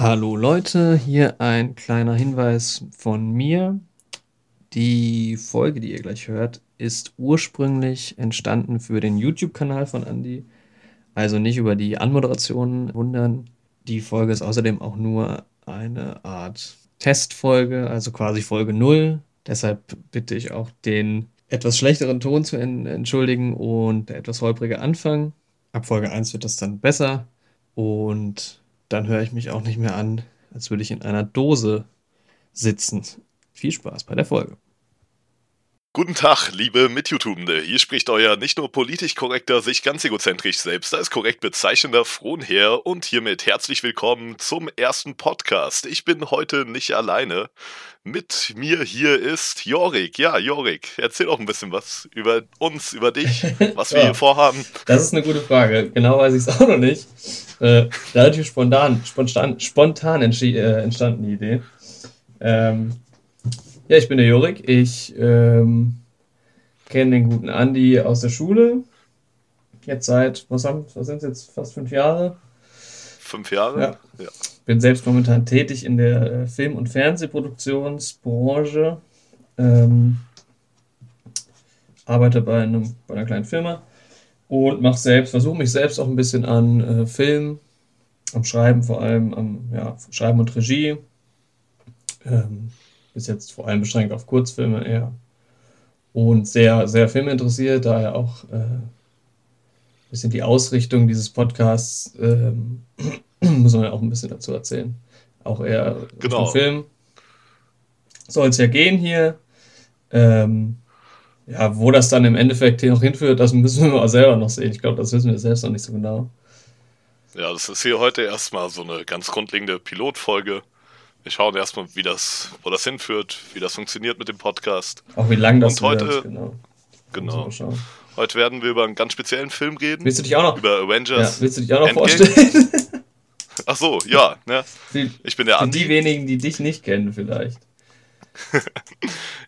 Hallo Leute, hier ein kleiner Hinweis von mir. Die Folge, die ihr gleich hört, ist ursprünglich entstanden für den YouTube-Kanal von Andy. Also nicht über die Anmoderation wundern. Die Folge ist außerdem auch nur eine Art Testfolge, also quasi Folge 0. Deshalb bitte ich auch den etwas schlechteren Ton zu entschuldigen und der etwas holprige Anfang. Ab Folge 1 wird das dann besser. Und dann höre ich mich auch nicht mehr an, als würde ich in einer Dose sitzen. Viel Spaß bei der Folge. Guten Tag, liebe Mitjutubende. Hier spricht euer nicht nur politisch korrekter, sich ganz egozentrisch selbst als korrekt bezeichnender Frohnherr und hiermit herzlich willkommen zum ersten Podcast. Ich bin heute nicht alleine. Mit mir hier ist Jorik. Ja, Jorik, erzähl doch ein bisschen was über uns, über dich, was wir ja, hier vorhaben. Das ist eine gute Frage. Genau weiß ich es auch noch nicht. Äh, relativ spontan, spontan, spontan äh, entstanden die Idee. Ähm, ja, ich bin der Jorik. Ich ähm, kenne den guten Andi aus der Schule. Jetzt seit, was, haben, was sind es jetzt, fast fünf Jahre? Fünf Jahre? Ja. ja. Bin selbst momentan tätig in der äh, Film- und Fernsehproduktionsbranche. Ähm, arbeite bei, einem, bei einer kleinen Firma und mache selbst, versuche mich selbst auch ein bisschen an äh, Film, am Schreiben vor allem, am ja, Schreiben und Regie. Ähm, bis jetzt vor allem beschränkt auf Kurzfilme eher. Und sehr, sehr filminteressiert, daher auch äh, ein bisschen die Ausrichtung dieses Podcasts, ähm, muss man ja auch ein bisschen dazu erzählen. Auch eher genau. Film. Soll es ja gehen hier. Ähm, ja, wo das dann im Endeffekt hier noch hinführt, das müssen wir mal selber noch sehen. Ich glaube, das wissen wir selbst noch nicht so genau. Ja, das ist hier heute erstmal so eine ganz grundlegende Pilotfolge. Wir schauen erstmal, wie das, wo das hinführt, wie das funktioniert mit dem Podcast. Auch wie lang das Und heute, wird, genau. Genau. Heute werden wir über einen ganz speziellen Film reden. Willst du dich auch noch? Über Avengers. Ja, willst du dich auch noch Endgame. vorstellen? Ach so, ja. Ne? Ich bin der Andi. Die wenigen, die dich nicht kennen, vielleicht.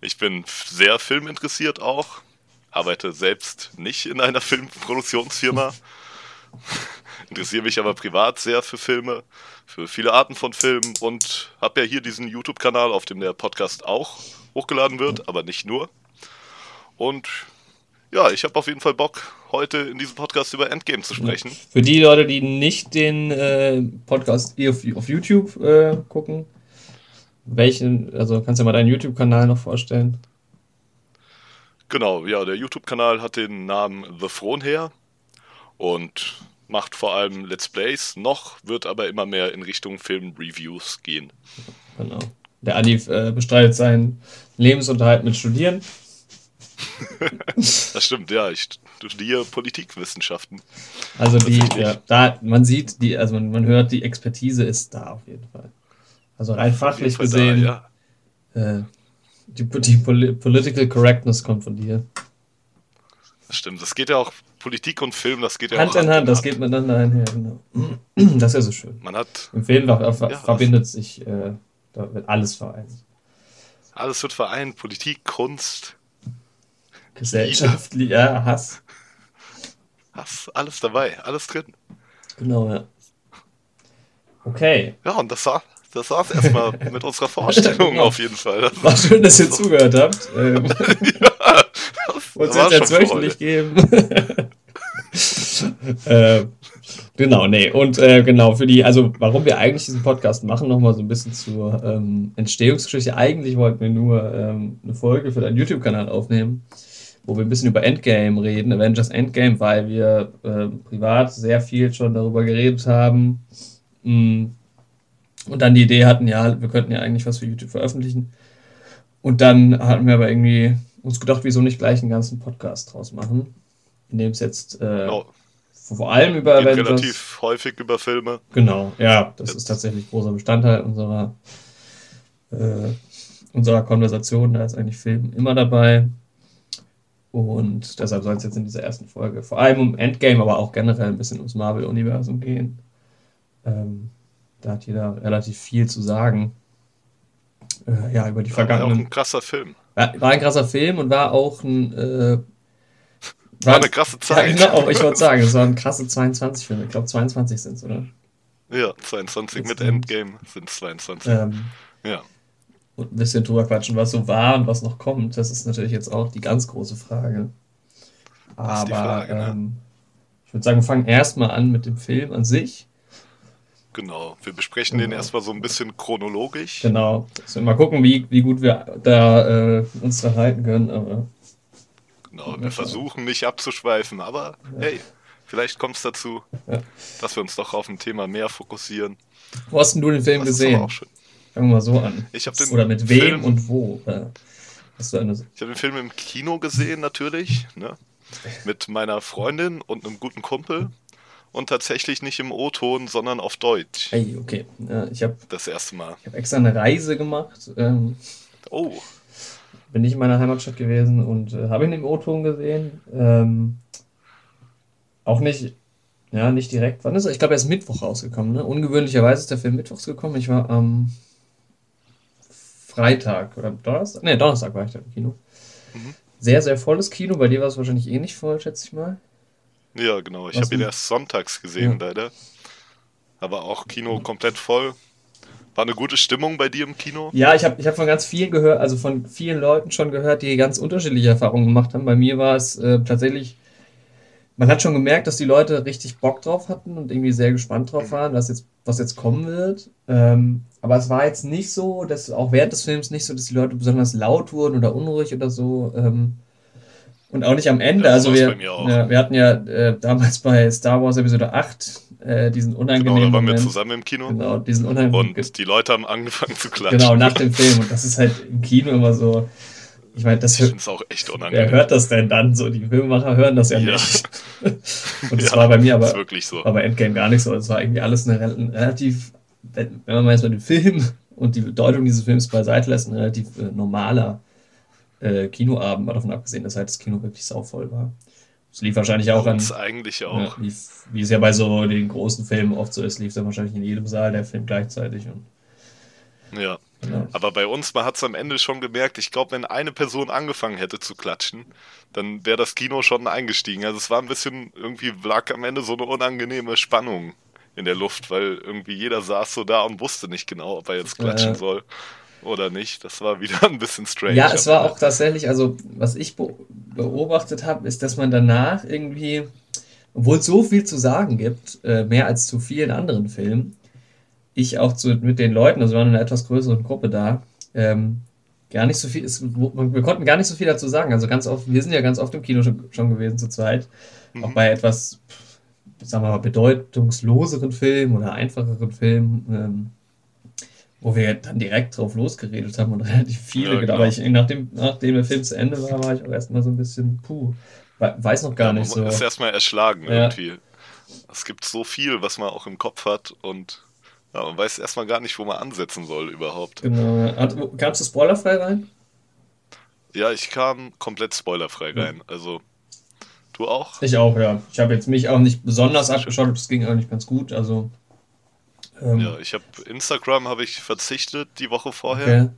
ich bin sehr filminteressiert auch. Arbeite selbst nicht in einer Filmproduktionsfirma. Interessiere mich aber privat sehr für Filme für viele Arten von Filmen und habe ja hier diesen YouTube-Kanal, auf dem der Podcast auch hochgeladen wird, aber nicht nur. Und ja, ich habe auf jeden Fall Bock, heute in diesem Podcast über Endgame zu sprechen. Für die Leute, die nicht den äh, Podcast auf, auf YouTube äh, gucken, welchen, also kannst du dir mal deinen YouTube-Kanal noch vorstellen? Genau, ja, der YouTube-Kanal hat den Namen The Fronher und macht vor allem Let's Plays, noch wird aber immer mehr in Richtung Film-Reviews gehen. Genau. Der Adi äh, bestreitet seinen Lebensunterhalt mit Studieren. das stimmt, ja. Ich studiere Politikwissenschaften. Also die, ja, da, man sieht, die, also man, man hört, die Expertise ist da auf jeden Fall. Also rein fachlich gesehen, da, ja. äh, die, die Political Correctness kommt von dir. Das stimmt. Das geht ja auch Politik und Film, das geht ja Hand in Hand, das geht miteinander einher, genau. Das ist ja so schön. Man hat. Im Film ja, verbindet sich, äh, da wird alles vereint. Alles wird vereint, Politik, Kunst, Gesellschaft, Liebe. ja, Hass. Hass, alles dabei, alles drin. Genau, ja. Okay. Ja, und das war das war's erstmal mit unserer Vorstellung auf jeden Fall. War schön, dass ihr zugehört habt. Ähm, ja, uns wird jetzt wöchentlich geben. äh, genau, nee. Und äh, genau, für die, also warum wir eigentlich diesen Podcast machen, nochmal so ein bisschen zur ähm, Entstehungsgeschichte. Eigentlich wollten wir nur ähm, eine Folge für deinen YouTube-Kanal aufnehmen, wo wir ein bisschen über Endgame reden, Avengers Endgame, weil wir äh, privat sehr viel schon darüber geredet haben. Mm, und dann die Idee hatten, ja, wir könnten ja eigentlich was für YouTube veröffentlichen. Und dann hatten wir aber irgendwie uns gedacht, wieso nicht gleich einen ganzen Podcast draus machen, in dem es jetzt äh, genau. vor allem über Geht Avengers, relativ häufig über Filme. Genau, ja, das jetzt. ist tatsächlich großer Bestandteil unserer äh, unserer Konversation. Da ist eigentlich Film immer dabei. Und deshalb soll es jetzt in dieser ersten Folge vor allem um Endgame, aber auch generell ein bisschen ums Marvel-Universum gehen. Ähm, da hat jeder relativ viel zu sagen. Äh, ja, über die vergangenen. War auch ein krasser Film. War ein krasser Film und war auch ein. Äh, war, war, eine krasse Zeit. Ja, genau, ich wollte sagen, es waren krasse 22 Filme. Ich glaube, 22 sind es, oder? Ja, 22 Jetzt mit Endgame sind 22. Ähm, Ja. und ein bisschen drüber quatschen, was so war und was noch kommt. Das ist natürlich jetzt auch die ganz große Frage. Aber Frage, ne? ähm, ich würde sagen, wir fangen erstmal an mit dem Film an sich. Genau. Wir besprechen den Genau. erstmal so ein bisschen chronologisch. Genau. Wir mal gucken, wie, wie gut wir da äh, uns dran halten können. Aber Genau. Wir versuchen nicht abzuschweifen, aber hey, vielleicht kommt es dazu, Ja. dass wir uns doch auf ein Thema mehr fokussieren. wo hast denn du den Film Das gesehen? auch schön. Fangen wir mal so an. Ich hab den Oder mit wem Film- und wo? Hast du eine, Ich habe den Film im Kino gesehen, natürlich, ne? mit meiner Freundin und einem guten Kumpel. Und tatsächlich nicht im O-Ton, sondern auf Deutsch. hey, okay. Ja, ich habe Das erste Mal. ich hab extra eine Reise gemacht. Ähm, Oh, bin nicht in meiner Heimatstadt gewesen und äh, habe ihn im O-Ton gesehen. Ähm, auch nicht, ja, nicht direkt. Wann ist er? Ich glaube, er ist Mittwoch rausgekommen. Ne? Ungewöhnlicherweise ist der Film mittwochs gekommen. Ich war am Freitag oder Donnerstag. Ne, Donnerstag war ich da im Kino. Mhm. Sehr, sehr volles Kino. Bei dir war es wahrscheinlich eh nicht voll, schätze ich mal. Ja, genau. Ich habe ihn erst sonntags gesehen, Ja. leider. Aber auch Kino komplett voll. War eine gute Stimmung bei dir im Kino? Ja, ich habe ich hab von ganz vielen gehört, also von vielen Leuten schon gehört, die ganz unterschiedliche Erfahrungen gemacht haben. Bei mir war es äh, tatsächlich, man hat schon gemerkt, dass die Leute richtig Bock drauf hatten und irgendwie sehr gespannt drauf waren, was jetzt, was jetzt kommen wird. Ähm, aber es war jetzt nicht so, dass auch während des Films nicht so, dass die Leute besonders laut wurden oder unruhig oder so. Ähm, und auch nicht am Ende. Ja, also wir, bei mir auch. ja, wir hatten ja äh, damals bei Star Wars Episode 8 äh, diesen Genau, unangenehmen da waren wir Moment. zusammen im Kino. Genau, diesen unangenehmen Und die Leute haben angefangen zu klatschen. Genau, nach dem Film. Und das ist halt im Kino immer so. Ich meine, das es auch echt wer unangenehm. hört das denn dann? So, die Filmemacher hören das ja, Ja. nicht. Und das Ja, war bei mir Ist aber, wirklich so. aber Endgame gar nicht so. Es war irgendwie alles eine rel- ein relativ, wenn wenn man mal jetzt mal den Film und die Bedeutung dieses Films beiseite lässt, ein relativ äh, normaler äh, Kinoabend, mal davon abgesehen, dass halt das Kino wirklich sauvoll war. Es lief wahrscheinlich auch an, eigentlich ja, auch. lief, wie es ja bei so den großen Filmen oft so ist, lief dann wahrscheinlich in jedem Saal der Film gleichzeitig. Und, Ja. genau. Aber bei uns, man hat es am Ende schon gemerkt, ich glaube, wenn eine Person angefangen hätte zu klatschen, dann wäre das Kino schon eingestiegen. Also es war ein bisschen, irgendwie lag am Ende so eine unangenehme Spannung in der Luft, weil irgendwie jeder saß so da und wusste nicht genau, ob er jetzt klatschen Ja. soll oder nicht. Das war wieder ein bisschen strange. Ja, es war auch tatsächlich, also was ich be beobachtet habe, ist, dass man danach irgendwie, obwohl es so viel zu sagen gibt, äh, mehr als zu vielen anderen Filmen, ich auch zu, mit den Leuten, also wir waren in einer etwas größeren Gruppe da, ähm, gar nicht so viel, es, wir konnten gar nicht so viel dazu sagen. Also ganz oft, wir sind ja ganz oft im Kino schon, schon gewesen zu zweit, auch Mhm. bei etwas, sagen wir mal, bedeutungsloseren Filmen oder einfacheren Filmen. Ähm, wo wir dann direkt drauf losgeredet haben und relativ viele. Ja, gedacht. genau. Aber ich, nachdem, nachdem der Film zu Ende war, war ich auch erstmal so ein bisschen, puh, we- weiß noch gar Ja, nicht so. man ist erstmal erschlagen Ja. irgendwie. Es gibt so viel, was man auch im Kopf hat und ja, man weiß erstmal gar nicht, wo man ansetzen soll überhaupt. Genau. Kamst du spoilerfrei rein? Ja, ich kam komplett spoilerfrei rein. Also, du auch? Ich auch, ja. Ich habe jetzt mich auch nicht besonders abgeschaut, das ging eigentlich ganz gut. Also. Ähm, Ja, ich habe Instagram habe ich verzichtet die Woche vorher okay.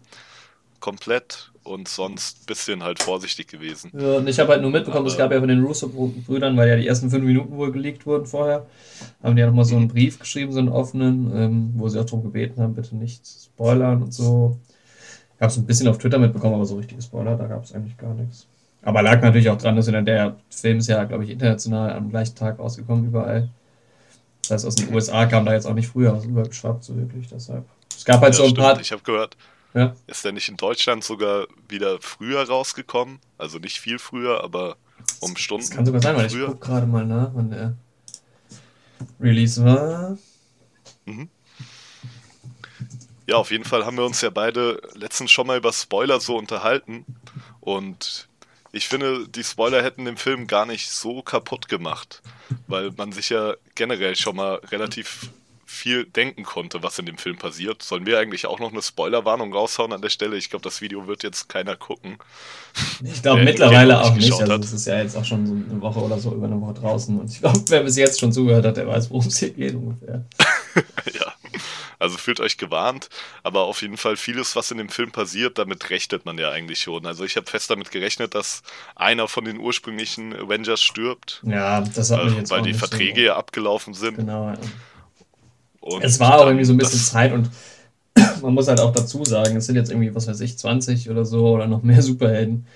komplett und sonst bisschen halt vorsichtig gewesen. Ja, und ich habe halt nur mitbekommen, es gab ja von den Russo-Brüdern, weil ja die ersten fünf Minuten wohl geleakt wurden vorher, haben die ja nochmal so einen Brief geschrieben, so einen offenen, ähm, wo sie auch darum gebeten haben, bitte nicht spoilern und so. Ich habe es ein bisschen auf Twitter mitbekommen, aber so richtige Spoiler, da gab es eigentlich gar nichts. Aber lag natürlich auch dran, dass der Film ist ja, glaube ich, international am gleichen Tag rausgekommen, überall. Das heißt, aus den USA kam da jetzt auch nicht früher was übergeschwappt, so wirklich, deshalb. Es gab halt Ja, so ein stimmt. paar. Ich habe gehört, Ja. ist der nicht in Deutschland sogar wieder früher rausgekommen? Also nicht viel früher, aber um Stunden. Das kann sogar sein, weil ich früher. gucke gerade mal nach, wann der Release war. Ja, auf jeden Fall haben wir uns ja beide letztens schon mal über Spoiler so unterhalten. Und ich finde, die Spoiler hätten den Film gar nicht so kaputt gemacht, weil man sich ja generell schon mal relativ viel denken konnte, was in dem Film passiert. Sollen wir eigentlich auch noch eine Spoilerwarnung raushauen an der Stelle? Ich glaube, das Video wird jetzt keiner gucken. Ich glaube Wer mittlerweile auch nicht Also es ist ja jetzt auch schon so eine Woche oder so über eine Woche draußen. Und ich glaube, wer bis jetzt schon zugehört hat, der weiß, worum es hier geht ungefähr. ja, also fühlt euch gewarnt, aber auf jeden Fall vieles, was in dem Film passiert, damit rechnet man ja eigentlich schon. Also ich habe fest damit gerechnet, dass einer von den ursprünglichen Avengers stirbt, Ja, das hat mich äh, jetzt weil die Verträge so ja abgelaufen sind. genau. Ja. Und Es war auch irgendwie so ein bisschen Zeit und man muss halt auch dazu sagen, es sind jetzt irgendwie, was weiß ich, 20 oder so oder noch mehr Superhelden.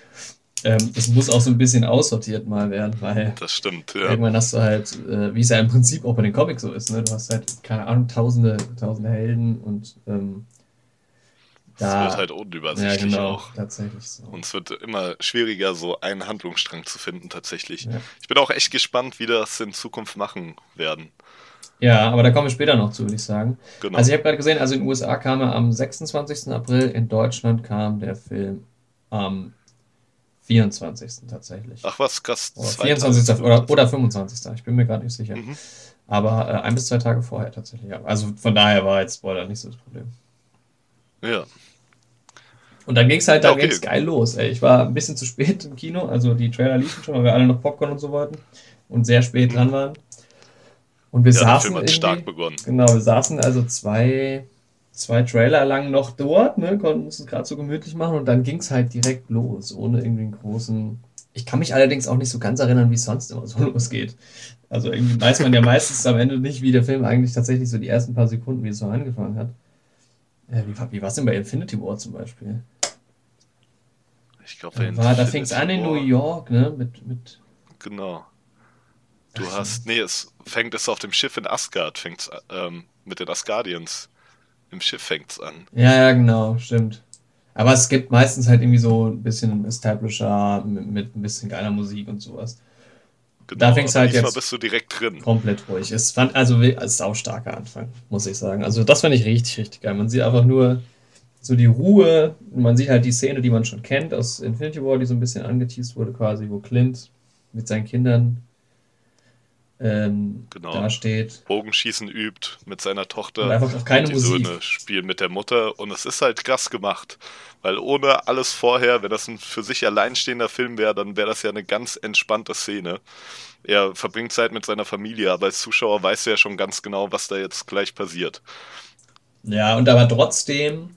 Ähm, das muss auch so ein bisschen aussortiert mal werden, weil Das stimmt, ja. irgendwann hast du halt, äh, wie es ja im Prinzip auch bei den Comics so ist, ne? du hast halt, keine Ahnung, tausende, tausende Helden und ähm, da, wird halt unübersichtlich ja, genau, auch. tatsächlich so. Und es wird immer schwieriger, so einen Handlungsstrang zu finden, tatsächlich. Ja. Ich bin auch echt gespannt, wie das in Zukunft machen werden. Ja, aber da kommen wir später noch zu, würde ich sagen. Genau. Also ich habe gerade gesehen, also in den USA kam er am 26. April, in Deutschland kam der Film am 24. tatsächlich. Ach was, krass. oder zwei 24. Tage. oder, oder 25. Ich bin mir gerade nicht sicher. Mhm. Aber äh, ein bis zwei Tage vorher tatsächlich. Also von daher war jetzt Spoiler nicht so das Problem. Ja, Und dann ging es halt, dann Okay. ging's geil los. Ey. Ich war ein bisschen zu spät im Kino, also die Trailer liefen schon, weil wir alle noch Popcorn und so wollten und sehr spät dran waren. Und wir ja der saßen Film hat stark begonnen. Genau, wir saßen also zwei, zwei Trailer lang noch dort, ne, konnten uns gerade so gemütlich machen und dann ging es halt direkt los, ohne irgendwie einen großen. Ich kann mich allerdings auch nicht so ganz erinnern, wie es sonst immer so losgeht. Also irgendwie weiß man ja meistens am Ende nicht, wie der Film eigentlich tatsächlich so die ersten paar Sekunden, wie es so angefangen hat. Äh, wie war- wie war es denn bei Infinity War zum Beispiel? Ich glaube, Da, war, da fing es an in New York, ne? Mit, mit Genau. Du Ach hast, nee, es fängt es auf dem Schiff in Asgard, fängt's ähm, mit den Asgardians. Im Schiff fängt's an. Ja, ja, genau, stimmt. Aber es gibt meistens halt irgendwie so ein bisschen Establisher mit, mit ein bisschen geiler Musik und sowas. Genau, Da fängt's aber halt jetzt- bist du direkt drin. Komplett ruhig. Es fand also es ist auch starker Anfang, muss ich sagen. Also das fand ich richtig, richtig geil. Man sieht einfach nur so die Ruhe. Man sieht halt die Szene, die man schon kennt aus Infinity War, die so ein bisschen angeteased wurde, quasi, wo Clint mit seinen Kindern ähm, Genau. dasteht. Bogenschießen übt mit seiner Und Tochter. einfach auch keine die Musik. Söhne spielen mit der Mutter und es ist halt krass gemacht. Weil ohne alles vorher, wenn das ein für sich alleinstehender Film wäre, dann wäre das ja eine ganz entspannte Szene. Er verbringt Zeit mit seiner Familie, aber als Zuschauer weiß er ja schon ganz genau, was da jetzt gleich passiert. Ja, und aber trotzdem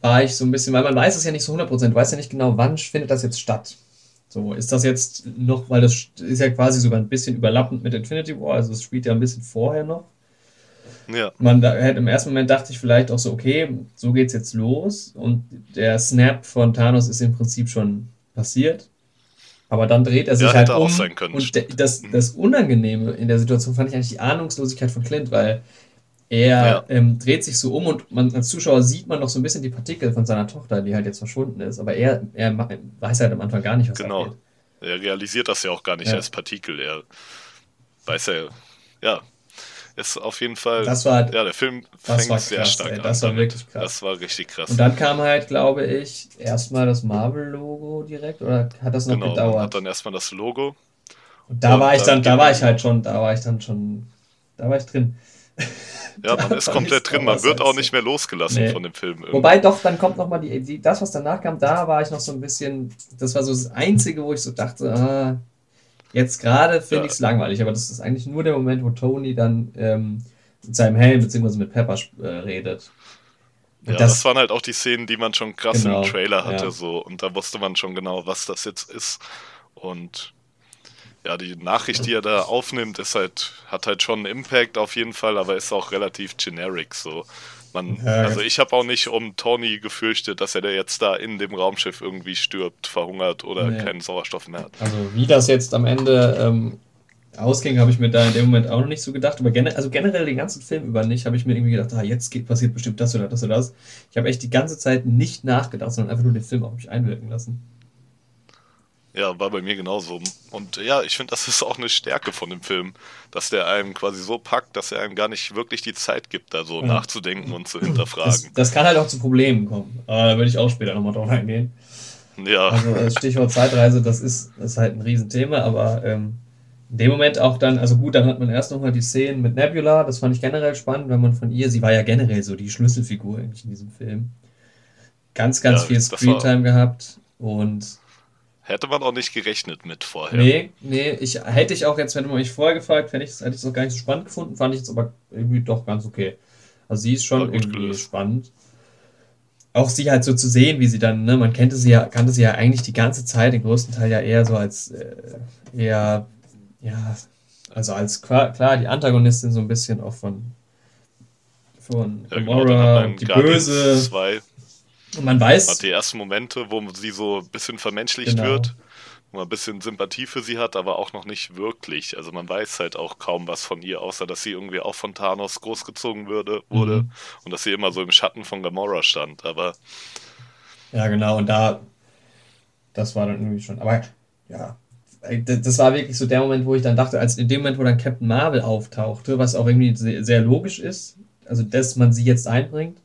war ich so ein bisschen, weil man weiß es ja nicht so 100%, du weißt ja nicht genau, wann findet das jetzt statt. So, ist das jetzt noch, weil das ist ja quasi sogar ein bisschen überlappend mit Infinity War, also es spielt ja ein bisschen vorher noch. Ja, Man da, hätte im ersten Moment dachte ich vielleicht auch so, okay, so geht's jetzt los und der Snap von Thanos ist im Prinzip schon passiert. Aber dann dreht er sich Ja, halt um sein können, und das, das Unangenehme in der Situation fand ich eigentlich die Ahnungslosigkeit von Clint, weil er Ja. ähm, dreht sich so um und man, als Zuschauer sieht man noch so ein bisschen die Partikel von seiner Tochter, die halt jetzt verschwunden ist. Aber er, er weiß halt am Anfang gar nicht, was Genau. abgeht. er realisiert das ja auch gar nicht Ja. als Partikel. Er weiß ja, ja, ist auf jeden Fall. Das war, ja, der Film fängt war sehr krass, stark ey, an. das war wirklich krass. Das war richtig krass. Und dann kam halt, glaube ich, erstmal das Marvel-Logo direkt oder hat das noch genau, gedauert? hat dann erstmal das Logo. Und da Und war ich dann dann, da war ich halt schon, da war ich dann schon, da war ich drin. Ja, Da man ist komplett drin, man wird auch nicht mehr losgelassen Nee. von dem Film. irgendwie. Wobei doch, dann kommt nochmal die, die, das, was danach kam, da war ich noch so ein bisschen, das war so das Einzige, wo ich so dachte, ah, jetzt gerade finde Ja. ich es langweilig, aber das ist eigentlich nur der Moment, wo Tony dann ähm, mit seinem Helm bzw. mit Pepper äh, redet. Und Ja, das, waren halt auch die Szenen, die man schon krass Genau, im Trailer hatte, ja. so und da wusste man schon genau, was das jetzt ist. Und ja, die Nachricht, die er da aufnimmt, ist halt, hat halt schon einen Impact auf jeden Fall, aber ist auch relativ generic. So. Man, Ja, also ich habe auch nicht um Tony gefürchtet, dass er da jetzt da in dem Raumschiff irgendwie stirbt, verhungert oder Nee. keinen Sauerstoff mehr hat. Also wie das jetzt am Ende ähm, ausging, habe ich mir da in dem Moment auch noch nicht so gedacht. Aber gene also generell den ganzen Film über nicht, habe ich mir irgendwie gedacht, ah, jetzt geht, passiert bestimmt das oder das oder das. Ich habe echt die ganze Zeit nicht nachgedacht, sondern einfach nur den Film auf mich einwirken lassen. Ja, war bei mir genauso. Und ja, ich finde, das ist auch eine Stärke von dem Film, dass der einem quasi so packt, dass er einem gar nicht wirklich die Zeit gibt, da so Ja. nachzudenken und zu Das, hinterfragen. das kann halt auch zu Problemen kommen. Aber da würde ich auch später nochmal drauf eingehen. Ja, Also das Stichwort Zeitreise, das ist, das ist halt ein Riesenthema, aber ähm, in dem Moment auch dann, also gut, dann hat man erst nochmal die Szenen mit Nebula, das fand ich generell spannend, wenn man von ihr, sie war ja generell so die Schlüsselfigur eigentlich in diesem Film. Ganz, ganz Ja, viel das Screentime gehabt und hätte man auch nicht gerechnet mit vorher. nee, nee, ich hätte ich auch jetzt, wenn du mich vorher gefragt, hätte ich es hätte ich's noch gar nicht so spannend gefunden, fand ich jetzt aber irgendwie doch ganz okay. Also sie ist schon irgendwie gelöst. spannend. Auch sie halt so zu sehen, wie sie dann, ne, man kannte sie ja, kannte sie ja eigentlich die ganze Zeit, den größten Teil ja eher so als äh, eher, ja, Also als klar, die Antagonistin so ein bisschen auch von, von ja, Gamora, genau, die Böse. 2 und man weiß. Hat die ersten Momente, wo sie so ein bisschen vermenschlicht genau. wird, wo man ein bisschen Sympathie für sie hat, aber auch noch nicht wirklich. Also man weiß halt auch kaum was von ihr, außer dass sie irgendwie auch von Thanos großgezogen würde, wurde mhm. und dass sie immer so im Schatten von Gamora stand. Aber. Ja, genau, und da. Das war dann irgendwie schon. Aber ja, das war wirklich so der Moment, wo ich dann dachte, als in dem Moment, wo dann Captain Marvel auftauchte, was auch irgendwie sehr, sehr logisch ist, also dass man sie jetzt einbringt,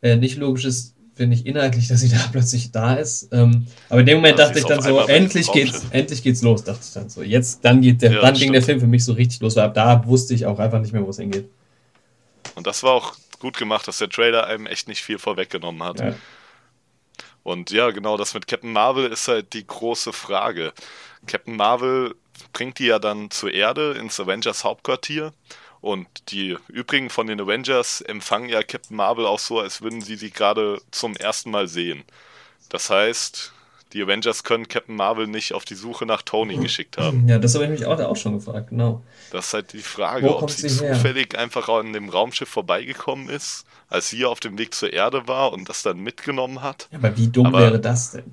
äh, nicht logisch ist, finde ich inhaltlich, dass sie da plötzlich da ist. Ähm, aber in dem Moment dachte ich dann so, endlich geht's, endlich geht's los, dachte ich dann so. Jetzt, dann geht der, ja, dann ging der Film für mich so richtig los, weil ab da wusste ich auch einfach nicht mehr, wo es hingeht. Und das war auch gut gemacht, dass der Trailer einem echt nicht viel vorweggenommen hat. Ja. Und ja, genau, das mit Captain Marvel ist halt die große Frage. Captain Marvel bringt die ja dann zur Erde ins Avengers Hauptquartier und die übrigen von den Avengers empfangen ja Captain Marvel auch so, als würden sie sie gerade zum ersten Mal sehen. Das heißt, die Avengers können Captain Marvel nicht auf die Suche nach Tony geschickt haben. Ja, das habe ich mich auch, auch schon gefragt, genau. Das ist halt die Frage, Wo ob sie, sie zufällig einfach an dem Raumschiff vorbeigekommen ist, als sie auf dem Weg zur Erde war und das dann mitgenommen hat. Ja, aber wie dumm aber wäre das denn?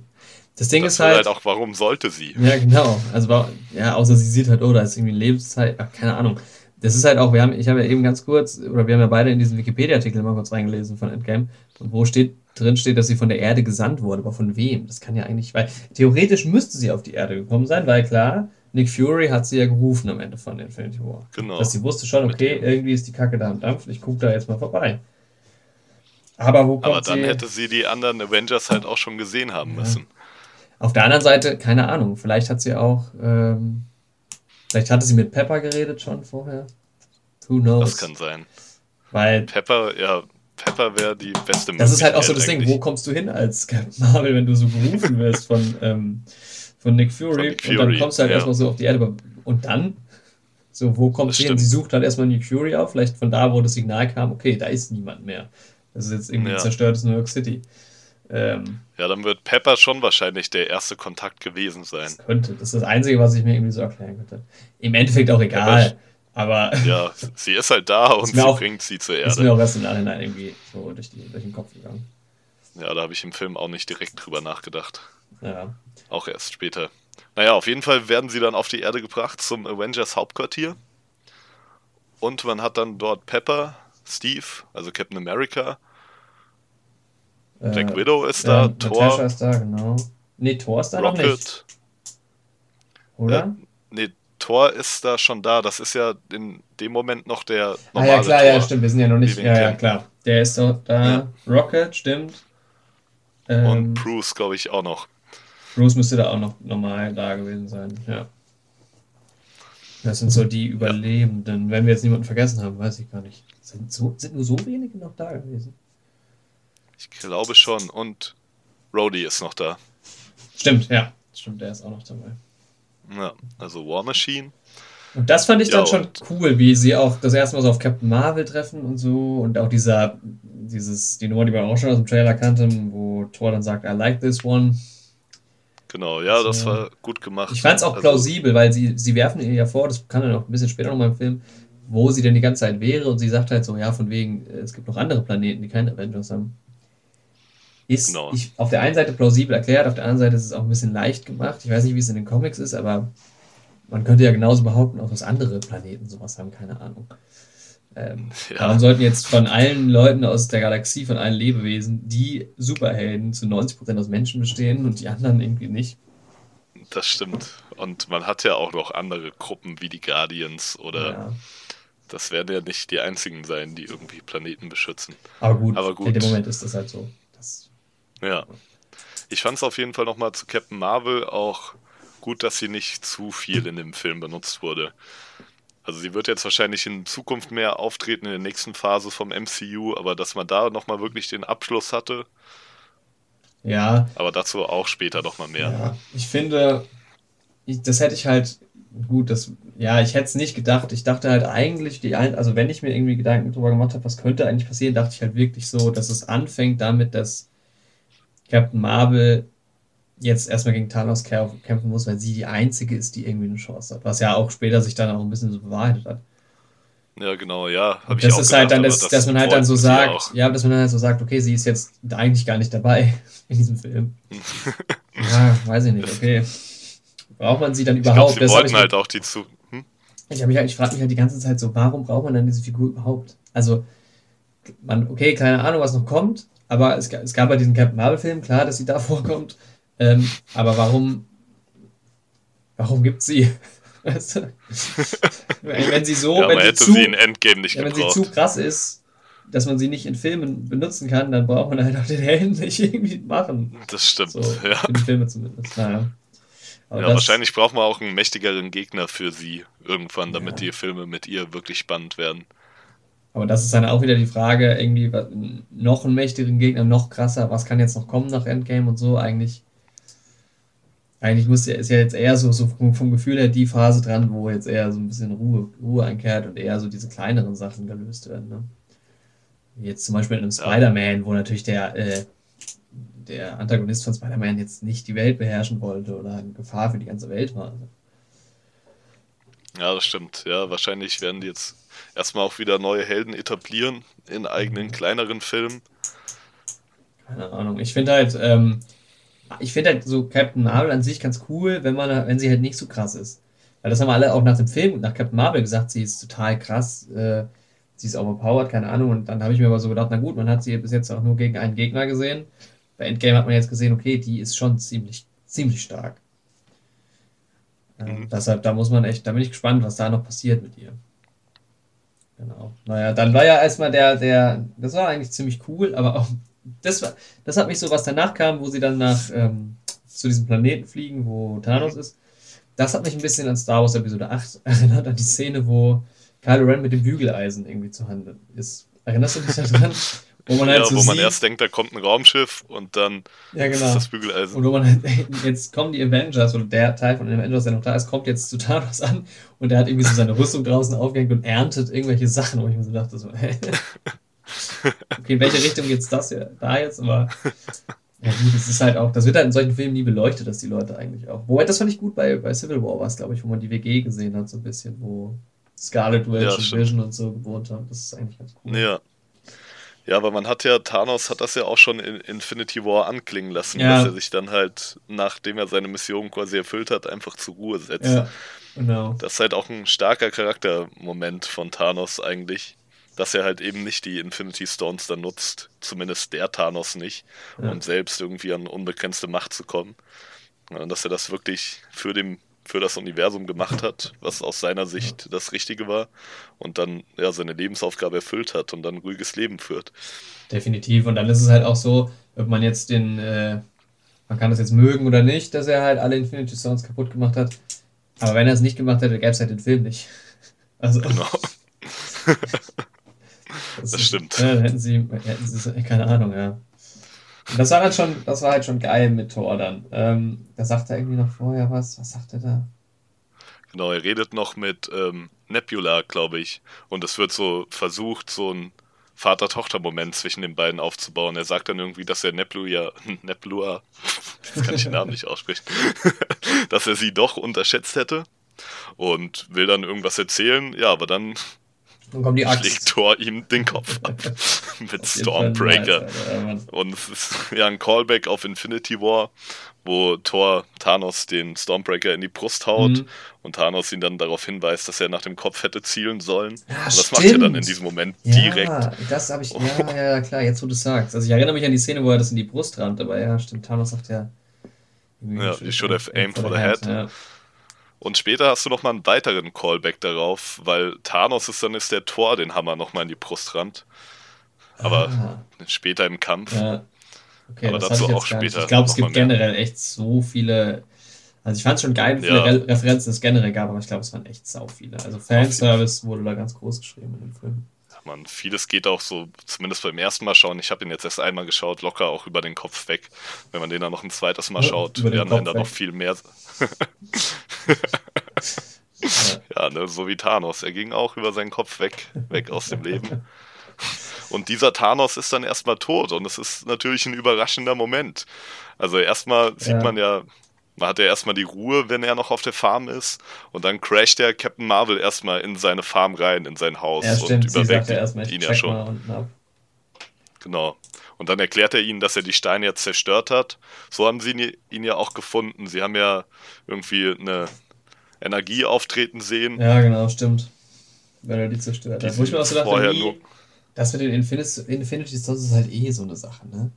Das Ding das ist halt, halt. auch, warum sollte sie? Ja, genau. Also, ja, außer sie sieht halt, oh, da ist irgendwie Lebenszeit, ach, keine Ahnung das ist halt auch, wir haben, ich habe ja eben ganz kurz, oder wir haben ja beide in diesen Wikipedia-Artikel mal kurz reingelesen von Endgame, und wo steht, drin steht, dass sie von der Erde gesandt wurde, aber von wem? Das kann ja eigentlich, weil theoretisch müsste sie auf die Erde gekommen sein, weil klar, Nick Fury hat sie ja gerufen am Ende von Infinity War. Genau. Dass sie wusste schon, okay, irgendwie ist die Kacke da am Dampf, ich gucke da jetzt mal vorbei. Aber wo kommt Aber dann sie? hätte sie die anderen Avengers halt auch schon gesehen haben ja. müssen. Auf der anderen Seite, keine Ahnung, vielleicht hat sie auch ähm, Vielleicht hatte sie mit Pepper geredet schon vorher. Who knows? Das kann sein. Weil Pepper, ja, Pepper wäre die beste Möglichkeit. Das ist halt auch so das eigentlich. Ding, wo kommst du hin als Captain Marvel, wenn du so gerufen wirst von, ähm, von, Nick Fury, von Nick Fury? Und dann kommst du halt ja. erstmal so auf die Erde. Und dann, so, wo kommt sie hin? Sie sucht halt erstmal Nick Fury auf, vielleicht von da, wo das Signal kam, okay, da ist niemand mehr. Das ist jetzt irgendwie ja. zerstörtes New York City. Ähm, ja, dann wird Pepper schon wahrscheinlich der erste Kontakt gewesen sein. Das könnte. Das ist das Einzige, was ich mir irgendwie so erklären könnte. Im Endeffekt auch egal. Pepper, aber. Ja, sie ist halt da und sie auch, bringt sie zur Erde. Ist mir auch erst im Nachhinein irgendwie so durch, die, durch den Kopf gegangen. Ja, da habe ich im Film auch nicht direkt drüber nachgedacht. Ja. Auch erst später. Naja, auf jeden Fall werden sie dann auf die Erde gebracht zum Avengers Hauptquartier. Und man hat dann dort Pepper, Steve, also Captain America, Black äh, Widow ist da, Thor. Natasha ist da, genau. Nee, Thor ist da Rocket. noch nicht. Oder? Äh, nee, Thor ist da schon da. Das ist ja in dem Moment noch der normale Ah ja, klar, Thor, ja, stimmt. Wir sind ja noch nicht. Ja, ja, klar. Der ist doch da. Ja. Rocket, stimmt. Ähm, Und Bruce, glaube ich, auch noch. Bruce müsste da auch noch normal da gewesen sein, ja. Das sind so die Überlebenden. Wenn wir jetzt niemanden vergessen haben, weiß ich gar nicht. Sind, so, sind nur so wenige noch da gewesen? Ich glaube schon. Und Rhodey ist noch da. Stimmt, ja. Stimmt, der ist auch noch dabei. Ja, also War Machine. Und das fand ich ja, dann schon cool, wie sie auch das erste Mal so auf Captain Marvel treffen und so. Und auch dieser, dieses, die Nummer, die wir auch schon aus dem Trailer kannten, wo Thor dann sagt, I like this one. Genau, ja, das so. war gut gemacht. Ich fand es auch also, plausibel, weil sie, sie werfen ihr ja vor, das kann dann auch ein bisschen später nochmal im Film, wo sie denn die ganze Zeit wäre. Und sie sagt halt so, ja, von wegen, es gibt noch andere Planeten, die keine Avengers haben. Ist genau. ich, auf der einen Seite plausibel erklärt, auf der anderen Seite ist es auch ein bisschen leicht gemacht. Ich weiß nicht, wie es in den Comics ist, aber man könnte ja genauso behaupten, auch dass andere Planeten sowas haben, keine Ahnung. Ähm, ja. Warum sollten jetzt von allen Leuten aus der Galaxie, von allen Lebewesen, die Superhelden zu 90% aus Menschen bestehen und die anderen irgendwie nicht? Das stimmt. Und man hat ja auch noch andere Gruppen wie die Guardians oder. Ja. Das werden ja nicht die einzigen sein, die irgendwie Planeten beschützen. Aber gut, Aber gut. in dem Moment ist das halt so. Ja. Ich fand es auf jeden Fall nochmal zu Captain Marvel auch gut, dass sie nicht zu viel in dem Film benutzt wurde. Also sie wird jetzt wahrscheinlich in Zukunft mehr auftreten in der nächsten Phase vom MCU, aber dass man da nochmal wirklich den Abschluss hatte. Ja. Aber dazu auch später nochmal mehr. Ja, ich finde, ich, das hätte ich halt, gut, das, ja, ich hätte es nicht gedacht. Ich dachte halt eigentlich, die ein, also wenn ich mir irgendwie Gedanken darüber gemacht habe, was könnte eigentlich passieren, dachte ich halt wirklich so, dass es anfängt damit, dass Captain Marvel jetzt erstmal gegen Thanos kämpfen muss, weil sie die einzige ist, die irgendwie eine Chance hat. Was ja auch später sich dann auch ein bisschen so bewahrheitet hat. Ja, genau, ja. Hab das ist halt dann, das, das dass man halt dann so sagt, ja, dass man dann halt so sagt, okay, sie ist jetzt eigentlich gar nicht dabei in diesem Film. ja, weiß ich nicht, okay. Braucht man sie dann überhaupt? Ich glaub, sie wollten halt auch die zu. Hm? Ich, halt, ich frage mich halt die ganze Zeit so, warum braucht man dann diese Figur überhaupt? Also, man, okay, keine Ahnung, was noch kommt, aber es, es gab halt diesen Captain Marvel-Film, klar, dass sie da vorkommt. Ähm, aber warum, warum gibt sie? Weißt du? wenn sie so, ja, wenn, sie zu, sie Endgame nicht ja, wenn sie zu krass ist, dass man sie nicht in Filmen benutzen kann, dann braucht man halt auch den Helden nicht irgendwie machen. Das stimmt, so, ja. In Filme zumindest. Naja. Aber ja, wahrscheinlich braucht man auch einen mächtigeren Gegner für sie irgendwann, damit ja. die Filme mit ihr wirklich spannend werden. Aber das ist dann auch wieder die Frage, irgendwie noch einen mächtigeren Gegner, noch krasser, was kann jetzt noch kommen nach Endgame und so, eigentlich eigentlich muss, ist ja jetzt eher so, so vom, Gefühl her die Phase dran, wo jetzt eher so ein bisschen Ruhe, Ruhe einkehrt und eher so diese kleineren Sachen gelöst werden. Ne? Jetzt zum Beispiel in einem Spider-Man, wo natürlich der, äh, der Antagonist von Spider-Man jetzt nicht die Welt beherrschen wollte oder eine Gefahr für die ganze Welt war. Ja, das stimmt. Ja, wahrscheinlich werden die jetzt erstmal auch wieder neue Helden etablieren in eigenen mhm. kleineren Filmen. Keine Ahnung. Ich finde halt, ähm, ich finde halt so Captain Marvel an sich ganz cool, wenn man, wenn sie halt nicht so krass ist. Weil das haben alle auch nach dem Film, nach Captain Marvel gesagt, sie ist total krass, äh, sie ist overpowered, keine Ahnung. Und dann habe ich mir aber so gedacht, na gut, man hat sie bis jetzt auch nur gegen einen Gegner gesehen. Bei Endgame hat man jetzt gesehen, okay, die ist schon ziemlich, ziemlich stark. Mhm. Deshalb, da muss man echt, da bin ich gespannt, was da noch passiert mit ihr. Genau. Naja, dann war ja erstmal der, der, das war eigentlich ziemlich cool, aber auch das, war, das hat mich so, was danach kam, wo sie dann nach ähm, zu diesem Planeten fliegen, wo Thanos ist. Das hat mich ein bisschen an Star Wars Episode 8 erinnert, an die Szene, wo Kylo Ren mit dem Bügeleisen irgendwie zu handeln ist. Erinnerst du dich daran? Wo man halt ja, so wo man erst denkt, da kommt ein Raumschiff und dann ja, genau. ist das Bügeleisen. Und wo man halt, jetzt kommen die Avengers oder der Teil von den Avengers, der noch da ist, kommt jetzt zu Thanos an und der hat irgendwie so seine Rüstung draußen aufgehängt und erntet irgendwelche Sachen, wo ich mir so dachte, so, hä? Okay, in welche Richtung geht's das ja da jetzt? Aber ja gut, das ist halt auch, das wird halt in solchen Filmen nie beleuchtet, dass die Leute eigentlich auch. Wobei, das fand ich gut bei, bei Civil War war es, glaube ich, wo man die WG gesehen hat, so ein bisschen, wo Scarlet Witch ja, und Vision und so gewohnt haben. Das ist eigentlich ganz cool. Ja. Ja, aber man hat ja, Thanos hat das ja auch schon in Infinity War anklingen lassen, ja. dass er sich dann halt, nachdem er seine Mission quasi erfüllt hat, einfach zur Ruhe setzt. Ja, genau. Das ist halt auch ein starker Charaktermoment von Thanos eigentlich dass er halt eben nicht die Infinity Stones dann nutzt, zumindest der Thanos nicht, ja. um selbst irgendwie an unbegrenzte Macht zu kommen. Dass er das wirklich für, dem, für das Universum gemacht hat, was aus seiner Sicht das Richtige war und dann ja seine Lebensaufgabe erfüllt hat und dann ein ruhiges Leben führt. Definitiv. Und dann ist es halt auch so, ob man jetzt den, äh, man kann das jetzt mögen oder nicht, dass er halt alle Infinity Stones kaputt gemacht hat. Aber wenn er es nicht gemacht hätte, gäbe es halt den Film nicht. Also. Genau. Das, das stimmt. Ja, hätten sie, hätten sie, keine Ahnung, ja. Das war halt schon, das war halt schon geil mit Thor dann. Ähm, da sagt er irgendwie noch vorher was. Was sagt er da? Genau, er redet noch mit ähm, Nebula, glaube ich. Und es wird so versucht, so ein Vater-Tochter-Moment zwischen den beiden aufzubauen. Er sagt dann irgendwie, dass er Nebula, Nebula, jetzt kann ich den Namen nicht aussprechen, dass er sie doch unterschätzt hätte und will dann irgendwas erzählen. Ja, aber dann dann kommt die Axt. schlägt Thor ihm den Kopf ab mit Stormbreaker. Nice, und es ist ja ein Callback auf Infinity War, wo Thor Thanos den Stormbreaker in die Brust haut mhm. und Thanos ihn dann darauf hinweist, dass er nach dem Kopf hätte zielen sollen. Ja, und das stimmt. macht er dann in diesem Moment ja, direkt. Das habe ich, ja, ja, klar, jetzt wo du sagst. Also ich erinnere mich an die Szene, wo er das in die Brust rammt, aber ja, stimmt, Thanos sagt ja. Ja, you should have aimed for the head. head. Ja. Und später hast du nochmal einen weiteren Callback darauf, weil Thanos ist dann ist der Tor den Hammer nochmal in die Brust rammt. Aber ah. später im Kampf. Ja. Okay, Aber dazu auch später. Ich glaube, es gibt generell mehr. echt so viele. Also ich fand es schon geil, wie viele ja. Re Referenzen es generell gab, aber ich glaube, es waren echt sau viele. Also Fanservice wurde da ganz groß geschrieben in dem Film. Ja, man, vieles geht auch so, zumindest beim ersten Mal schauen. Ich habe ihn jetzt erst einmal geschaut, locker auch über den Kopf weg. Wenn man den dann noch ein zweites Mal schaut, werden dann da noch viel mehr. ja, ne, so wie Thanos. Er ging auch über seinen Kopf weg, weg aus dem Leben. Und dieser Thanos ist dann erstmal tot und es ist natürlich ein überraschender Moment. Also erstmal sieht ja. man ja, man hat ja erstmal die Ruhe, wenn er noch auf der Farm ist und dann crasht der Captain Marvel erstmal in seine Farm rein, in sein Haus ja, und überweckt ihn, ihn ja schon. Genau. Und dann erklärt er ihnen, dass er die Steine jetzt zerstört hat. So haben sie ihn ja auch gefunden. Sie haben ja irgendwie eine Energie auftreten sehen. Ja, genau, stimmt. Wenn er die zerstört hat. Wo ich mir auch so dachte, wie, das mit den Infinity, Infinity Stones ist halt eh so eine Sache, ne?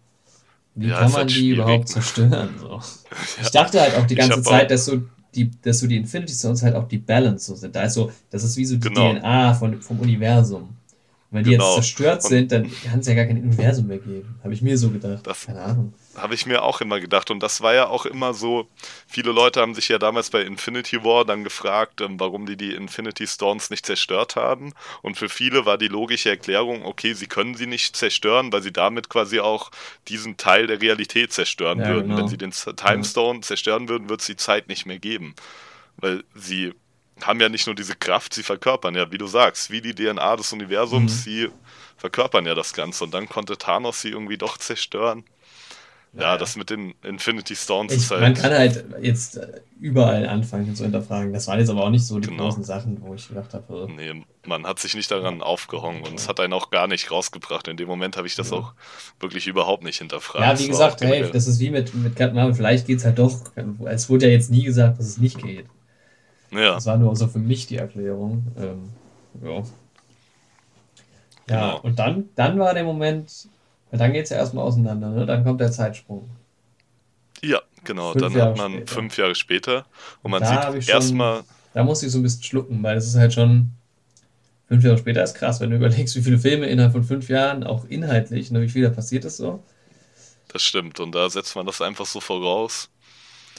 Wie ja, kann man halt die schwierig. überhaupt zerstören? So? Ja. Ich dachte halt auch die ganze Zeit, dass so die, dass so die Infinity Stones halt auch die Balance so sind. Da ist so, das ist wie so die genau. DNA von, vom Universum. Wenn die genau. jetzt zerstört sind, dann kann es ja gar kein Universum mehr geben. Habe ich mir so gedacht. Das Keine Ahnung. Habe ich mir auch immer gedacht. Und das war ja auch immer so. Viele Leute haben sich ja damals bei Infinity War dann gefragt, ähm, warum die die Infinity Stones nicht zerstört haben. Und für viele war die logische Erklärung, okay, sie können sie nicht zerstören, weil sie damit quasi auch diesen Teil der Realität zerstören ja, würden. Genau. Wenn sie den Time Stone zerstören würden, wird es die Zeit nicht mehr geben. Weil sie haben ja nicht nur diese Kraft, sie verkörpern ja, wie du sagst, wie die DNA des Universums, mhm. sie verkörpern ja das Ganze. Und dann konnte Thanos sie irgendwie doch zerstören. Ja, ja das mit den Infinity Stones ich, ist halt. Man kann halt jetzt überall anfangen zu hinterfragen. Das waren jetzt aber auch nicht so die genau. großen Sachen, wo ich gedacht habe. Oh. Nee, man hat sich nicht daran aufgehangen und es hat einen auch gar nicht rausgebracht. In dem Moment habe ich das ja. auch wirklich überhaupt nicht hinterfragt. Ja, wie gesagt, hey, das ist wie mit, mit Captain Marvel. Vielleicht geht es halt doch. Es wurde ja jetzt nie gesagt, dass es nicht geht. Ja. Das war nur so für mich die Erklärung. Ähm, ja. Ja, genau. und dann, dann war der Moment, dann geht es ja erstmal auseinander, ne? Dann kommt der Zeitsprung. Ja, genau. Fünf dann Jahre hat man später. fünf Jahre später und man da sieht erstmal. Da muss ich so ein bisschen schlucken, weil das ist halt schon. Fünf Jahre später ist krass, wenn du überlegst, wie viele Filme innerhalb von fünf Jahren, auch inhaltlich, ne, wie viel da passiert ist so. Das stimmt, und da setzt man das einfach so voraus.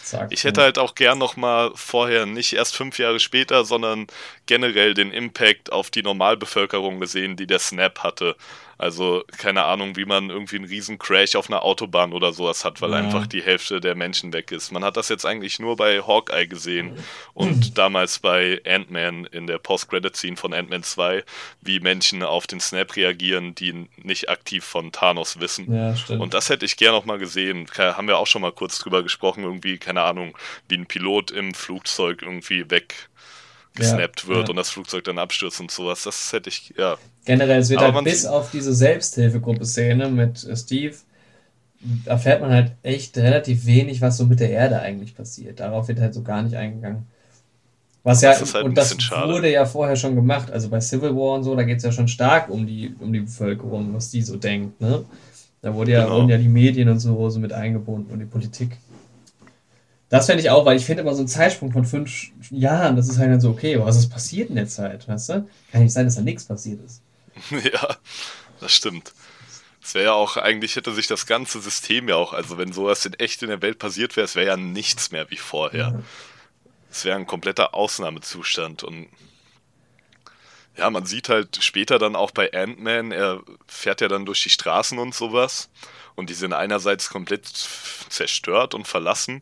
Sagt ich hätte halt auch gern noch mal vorher nicht erst fünf Jahre später, sondern generell den Impact auf die Normalbevölkerung gesehen, die der Snap hatte. Also keine Ahnung, wie man irgendwie einen riesen Crash auf einer Autobahn oder sowas hat, weil ja. einfach die Hälfte der Menschen weg ist. Man hat das jetzt eigentlich nur bei Hawkeye gesehen und damals bei Ant-Man in der Post-Credit-Scene von Ant-Man 2, wie Menschen auf den Snap reagieren, die nicht aktiv von Thanos wissen. Ja, und das hätte ich gern noch mal gesehen. Haben wir auch schon mal kurz drüber gesprochen, irgendwie, keine Ahnung, wie ein Pilot im Flugzeug irgendwie weg gesnappt ja, wird ja. und das Flugzeug dann abstürzt und sowas. Das hätte ich, ja. Generell, es wird Aber halt bis auf diese Selbsthilfegruppe-Szene mit äh, Steve, erfährt man halt echt relativ wenig, was so mit der Erde eigentlich passiert. Darauf wird halt so gar nicht eingegangen. Was ja, das halt und das schade. wurde ja vorher schon gemacht, also bei Civil War und so, da geht es ja schon stark um die, um die Bevölkerung, was die so denkt, ne? Da wurde ja, genau. wurden ja die Medien und so, so mit eingebunden und die Politik. Das fände ich auch, weil ich finde immer so ein Zeitsprung von fünf Jahren, das ist halt dann so, okay, was ist passiert in der Zeit, weißt du? Kann nicht sein, dass da nichts passiert ist. Ja, das stimmt. Es wäre ja auch, eigentlich hätte sich das ganze System ja auch, also wenn sowas in echt in der Welt passiert wäre, es wäre ja nichts mehr wie vorher. Es wäre ein kompletter Ausnahmezustand und ja, man sieht halt später dann auch bei Ant-Man, er fährt ja dann durch die Straßen und sowas und die sind einerseits komplett zerstört und verlassen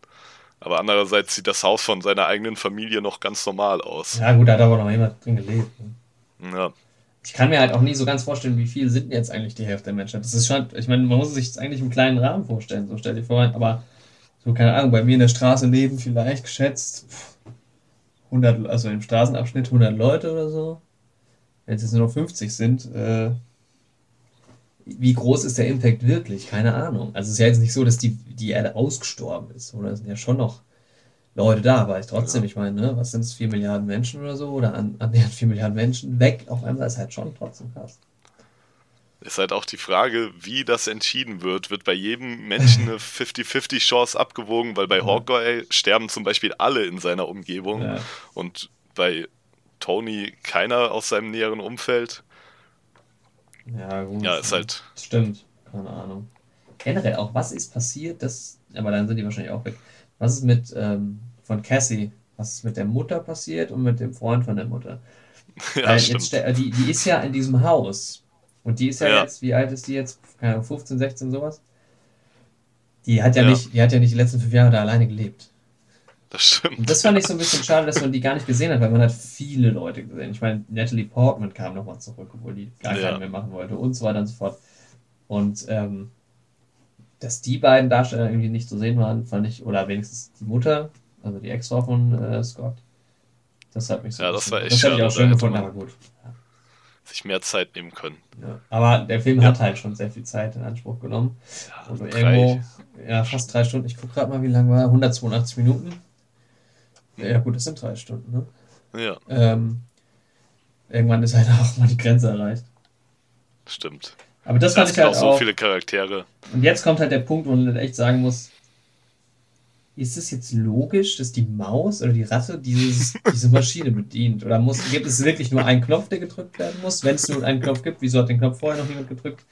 aber andererseits sieht das Haus von seiner eigenen Familie noch ganz normal aus. Ja, gut, da hat aber noch jemand drin gelebt. Ne? Ja. Ich kann mir halt auch nie so ganz vorstellen, wie viel sind jetzt eigentlich die Hälfte der Menschen. Das ist schon, ich meine, man muss sich das eigentlich im kleinen Rahmen vorstellen. So stell dir vor, aber so, keine Ahnung, bei mir in der Straße leben vielleicht geschätzt 100, also im Straßenabschnitt 100 Leute oder so. Wenn es jetzt nur noch 50 sind, äh, wie groß ist der Impact wirklich? Keine Ahnung. Also es ist ja jetzt nicht so, dass die, die Erde ausgestorben ist, oder? Es sind ja schon noch Leute da, aber ich trotzdem, ja. ich meine, ne, was sind es, 4 Milliarden Menschen oder so? Oder an, an 4 Milliarden Menschen weg auf einmal ist halt schon trotzdem krass. Ist halt auch die Frage, wie das entschieden wird. Wird bei jedem Menschen eine 50-50 Chance abgewogen, weil bei. Hawkeye sterben zum Beispiel alle in seiner Umgebung ja. und bei Tony keiner aus seinem näheren Umfeld. Ja, gut. Ja, ist halt. Stimmt, keine Ahnung. Generell auch, was ist passiert, das, aber dann sind die wahrscheinlich auch weg. Was ist mit ähm, von Cassie? Was ist mit der Mutter passiert und mit dem Freund von der Mutter? Ja, Weil jetzt, die, die ist ja in diesem Haus. Und die ist ja, ja, jetzt, wie alt ist die jetzt? Keine Ahnung, 15, 16, sowas? Die hat ja, ja, Nicht, die hat ja nicht die letzten fünf Jahre da alleine gelebt. Das stimmt. Und das fand ich so ein bisschen schade, dass man die gar nicht gesehen hat, weil man hat viele Leute gesehen. Ich meine, Natalie Portman kam nochmal zurück, obwohl die gar Ja. keinen mehr machen wollte und so weiter und so fort. Und ähm, dass die beiden Darsteller irgendwie nicht zu sehen waren, fand ich, oder wenigstens die Mutter, also die Ex-Frau von äh, Scott, das hat mich so Ja, das war echt Das hätte ich schade, auch schön gefunden, aber gut. Sich mehr Zeit nehmen können. Ja. Aber der Film Ja. hat halt schon sehr viel Zeit in Anspruch genommen. Ja, Also drei. irgendwo, ja, fast drei Stunden. Ich gucke gerade mal, wie lang war. 182 Minuten. Ja, gut, das sind drei Stunden, ne? Ja, Ähm, irgendwann ist halt auch mal die Grenze erreicht. stimmt. Aber das Da fand ich halt auch so auch. viele Charaktere. Und jetzt kommt halt der Punkt, wo man echt sagen muss, ist es jetzt logisch, dass die Maus oder die Ratte dieses, diese Maschine bedient? Oder muss, gibt es wirklich nur einen Knopf, der gedrückt werden muss? Wenn es nur einen Knopf gibt, wieso hat den Knopf vorher noch niemand gedrückt?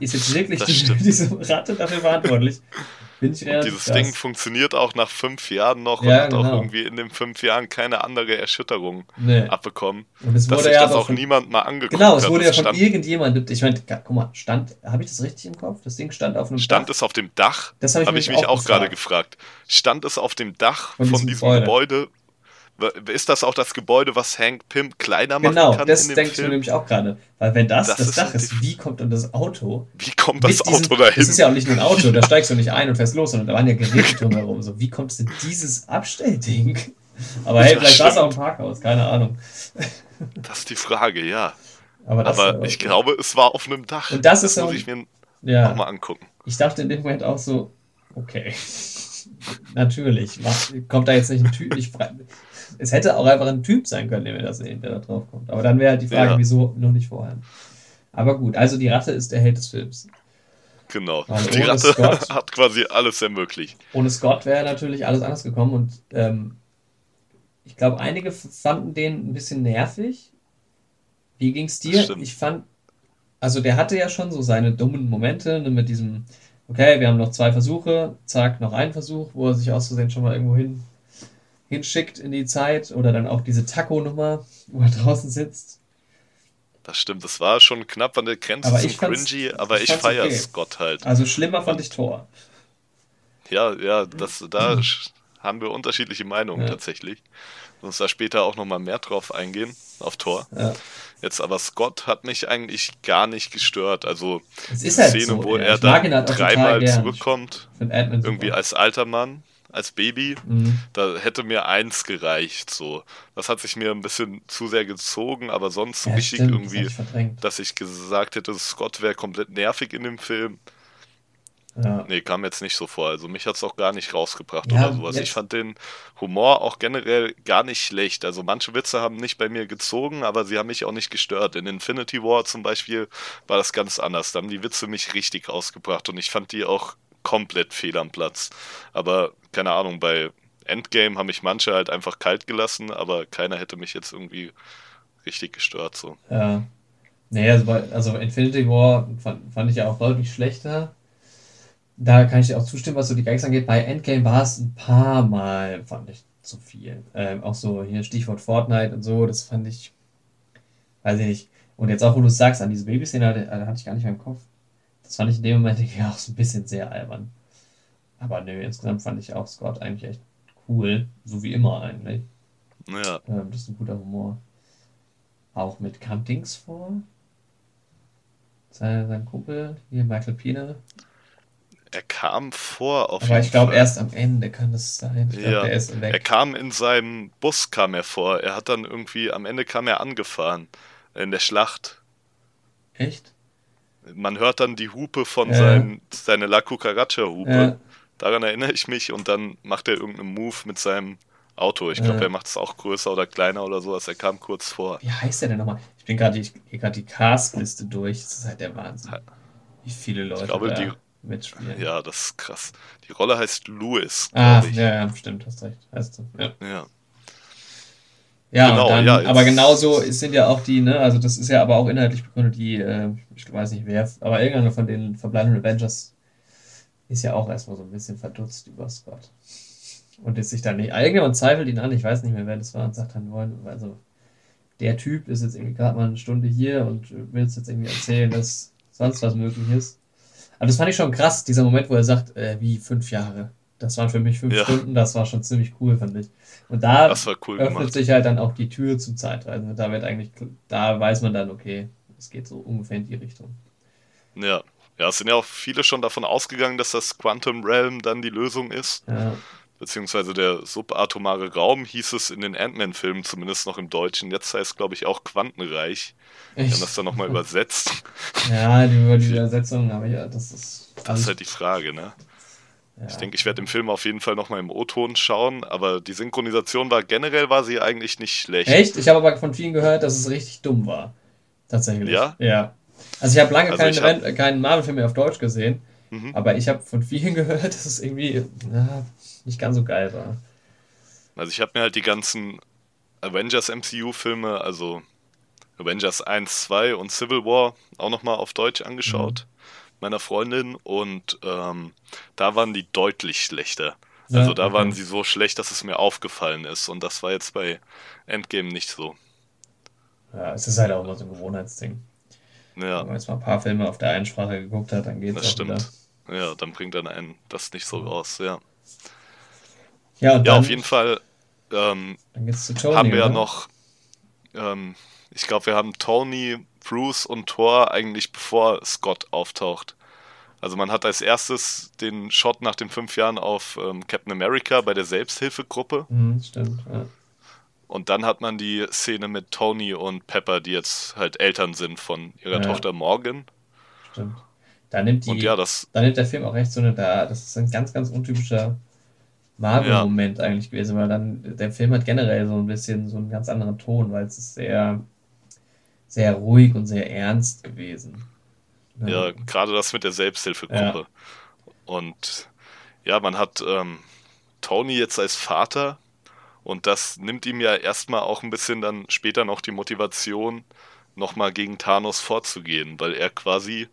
Ist jetzt wirklich Das die, diese Ratte dafür verantwortlich? Bin ich Und relativ dieses. Ding funktioniert auch nach fünf Jahren noch Ja, und hat auch genau. irgendwie in den fünf Jahren keine andere Erschütterung Nee. abbekommen. Und es Dass wurde sich ja das auch von, niemand mal angeguckt Genau, es hat. wurde ja Das von stand, irgendjemandem, ich meine, guck mal, stand, habe ich das richtig im Kopf? Das Ding stand auf einem stand Dach. es auf dem Dach? Das habe ich, Habe mich ich mich auch gerade gefragt. Stand es auf dem Dach Von von, diesem diesem Gebäude? Ist das auch das Gebäude, was Hank Pym kleiner machen Genau, kann das in dem denke ich mir nämlich auch gerade. Weil wenn das das, Das ist Dach ist, wie kommt dann das Auto? Wie kommt das Auto dahin? Das ist ja auch nicht nur ein Auto, da steigst du nicht ein und fährst los, sondern da waren ja Geräte drumherum. So, wie kommt es denn dieses Abstellding? Aber hey, Das vielleicht war es auch ein. Parkhaus, keine Ahnung. Das ist die Frage, ja. Aber, das, Aber ich glaube, es war auf einem Dach. Und das ist so muss ich mir ja, nochmal angucken. ich dachte in dem Moment auch so, okay, natürlich, was, kommt da jetzt nicht ein Typ, nicht frei. Es hätte auch einfach ein Typ sein können, den wir da sehen, der da drauf kommt. Aber dann wäre halt die Frage, Ja. wieso noch nicht vorher. Aber gut, also die Ratte ist der Held des Films. Genau. Weil Die ohne Ratte Scott- hat quasi alles ermöglicht. Ohne Scott wäre natürlich alles anders gekommen und ähm, ich glaube, einige fanden den ein bisschen nervig. Wie ging's Das dir? Ich fand, also der hatte ja schon so seine dummen Momente ne, mit diesem, okay, wir haben noch zwei Versuche, zack, noch einen Versuch, wo er sich auszusehen schon mal irgendwo hin, hinschickt in die Zeit oder dann auch diese Taco-Nummer, wo er draußen sitzt. Das stimmt, das war schon knapp an der Grenze Aber zum Cringy, aber ich ich, feiere okay. Scott halt. Also schlimmer fand ich Thor. Ja, ja, das, da haben wir unterschiedliche Meinungen Ja. tatsächlich. Uns da später auch nochmal mehr drauf eingehen, auf Thor. Ja. Jetzt aber Scott hat mich eigentlich gar nicht gestört. Also Es die halt Szene, so, wo ja. er dann halt dreimal zurückkommt, irgendwie super. als alter Mann, als Baby, Mhm. da hätte mir eins gereicht. So, das hat sich mir ein bisschen zu sehr gezogen, aber sonst so Ja, richtig stimmt, das irgendwie, verdrängt. dass ich gesagt hätte, Scott wäre komplett nervig in dem Film. Ja. Nee, kam jetzt nicht so vor. Also mich hat es auch gar nicht rausgebracht Ja, oder sowas. jetzt- Ich fand den Humor auch generell gar nicht schlecht. Also manche Witze haben nicht bei mir gezogen, aber sie haben mich auch nicht gestört. In Infinity War zum Beispiel war das ganz anders. Da haben die Witze mich richtig rausgebracht und ich fand die auch komplett fehl am Platz. Aber keine Ahnung, bei Endgame haben mich manche halt einfach kalt gelassen, aber keiner hätte mich jetzt irgendwie richtig gestört. So. Ja. Nee, also, bei- also Infinity War fand, fand ich ja auch deutlich schlechter. Da kann ich dir auch zustimmen, was so die Gags angeht. Bei Endgame war es ein paar Mal, fand ich zu viel. Ähm, auch so hier Stichwort Fortnite und so, das fand ich, weiß ich nicht. Und jetzt auch, wo du es sagst, an diese Babyszene hatte, hatte ich gar nicht mehr im Kopf. Das fand ich in dem Moment auch so ein bisschen sehr albern. Aber nö, insgesamt fand ich auch Scott eigentlich echt cool. So wie immer eigentlich. Ja, Ähm, das ist ein guter Humor. Auch mit kam Dings vor. Sein, sein Kumpel, hier Michael Pina. er kam vor auf Aber ich glaube erst am Ende kann das sein. Ich Ja, ist Er kam in seinem Bus, kam er vor. Er hat dann irgendwie, am Ende kam er angefahren in der Schlacht. Echt? Man hört dann die Hupe von Ja. seinem, seine La Cucaracha-Hupe. Ja. Daran erinnere ich mich und dann macht er irgendeinen Move mit seinem Auto. Ich glaube, Ja. er macht es auch größer oder kleiner oder sowas. Er kam kurz vor. Wie heißt der denn nochmal? Ich bin gerade die, hier gerade die Cast-Liste durch. Das ist halt der Wahnsinn. Wie viele Leute glaube, da die- mitspielen. Ja, das ist krass. Die Rolle heißt Louis, Ah, ich. ja, ja, stimmt, hast recht. Heißt so. Ja. Ja. Ja, Genau, und dann, ja, aber genauso sind ja auch die, ne, also das ist ja aber auch inhaltlich begründet, die, äh, ich weiß nicht wer, aber irgendeiner von den verbleibenden Avengers ist ja auch erstmal so ein bisschen verdutzt über Scott. Und ist sich dann nicht, irgendjemand zweifelt ihn an, ich weiß nicht mehr, wer das war, und sagt dann, wollen, also der Typ ist jetzt irgendwie gerade mal eine Stunde hier und will uns jetzt irgendwie erzählen, dass sonst was möglich ist. Aber das fand ich schon krass, dieser Moment, wo er sagt, äh, wie fünf Jahre. Das waren für mich fünf ja. Stunden, das war schon ziemlich cool, fand ich. Und da cool öffnet gemacht. sich halt dann auch die Tür zum Zeitreisen. Da wird eigentlich, da weiß man dann, okay, es geht so ungefähr in die Richtung. Ja. Ja, es sind ja auch viele schon davon ausgegangen, dass das Quantum Realm dann die Lösung ist. Ja. Beziehungsweise der subatomare Raum hieß es in den Ant-Man-Filmen, zumindest noch im Deutschen. Jetzt heißt es, glaube ich, auch Quantenreich. Wir haben das dann nochmal übersetzt. Ja, die, die Übersetzung, aber ja, das ist. Das ist halt die Frage, ne? Ja. Ich denke, ich werde den Film auf jeden Fall nochmal im O-Ton schauen, aber die Synchronisation war generell war sie eigentlich nicht schlecht. Echt? Ich habe aber von vielen gehört, dass es richtig dumm war. Tatsächlich. Ja? Ja. Also ich habe lange also keinen, hab... keinen Marvel-Film mehr auf Deutsch gesehen, mhm. aber ich habe von vielen gehört, dass es irgendwie na, nicht ganz so geil war. Also ich habe mir halt die ganzen Avengers MCU-Filme, also Avengers 1, 2 und Civil War auch nochmal auf Deutsch angeschaut. Meiner Freundin, und ähm, da waren die deutlich schlechter. Ja, also da okay. waren sie so schlecht, dass es mir aufgefallen ist. Und das war jetzt bei Endgame nicht so. Ja, es ist halt auch immer so ein Gewohnheitsding. Ja. Wenn man jetzt mal ein paar Filme auf der einen Sprache geguckt hat, dann geht es auch stimmt. Wieder. Ja, dann bringt dann einen das nicht so raus, ja. Ja, ja auf jeden Fall ähm, Tony, haben wir ja noch, ähm, ich glaube, wir haben Tony, Bruce und Thor eigentlich bevor Scott auftaucht. Also man hat als erstes den Shot nach den fünf Jahren auf ähm, Captain America bei der Selbsthilfegruppe. Mhm, stimmt, ja. Und dann hat man die Szene mit Tony und Pepper, die jetzt halt Eltern sind von ihrer ja. Tochter Morgan. Stimmt. Da nimmt, die, und ja, das, da nimmt der Film auch recht so eine, da, das ist ein ganz, ganz untypischer Marvel-Moment ja. eigentlich gewesen, weil dann der Film hat generell so ein bisschen so einen ganz anderen Ton, weil es ist sehr, sehr ruhig und sehr ernst gewesen. Ja, ja gerade das mit der Selbsthilfegruppe. Ja. Und ja, man hat ähm, Tony jetzt als Vater und das nimmt ihm ja erstmal auch ein bisschen dann später noch die Motivation, nochmal gegen Thanos vorzugehen, weil er quasi,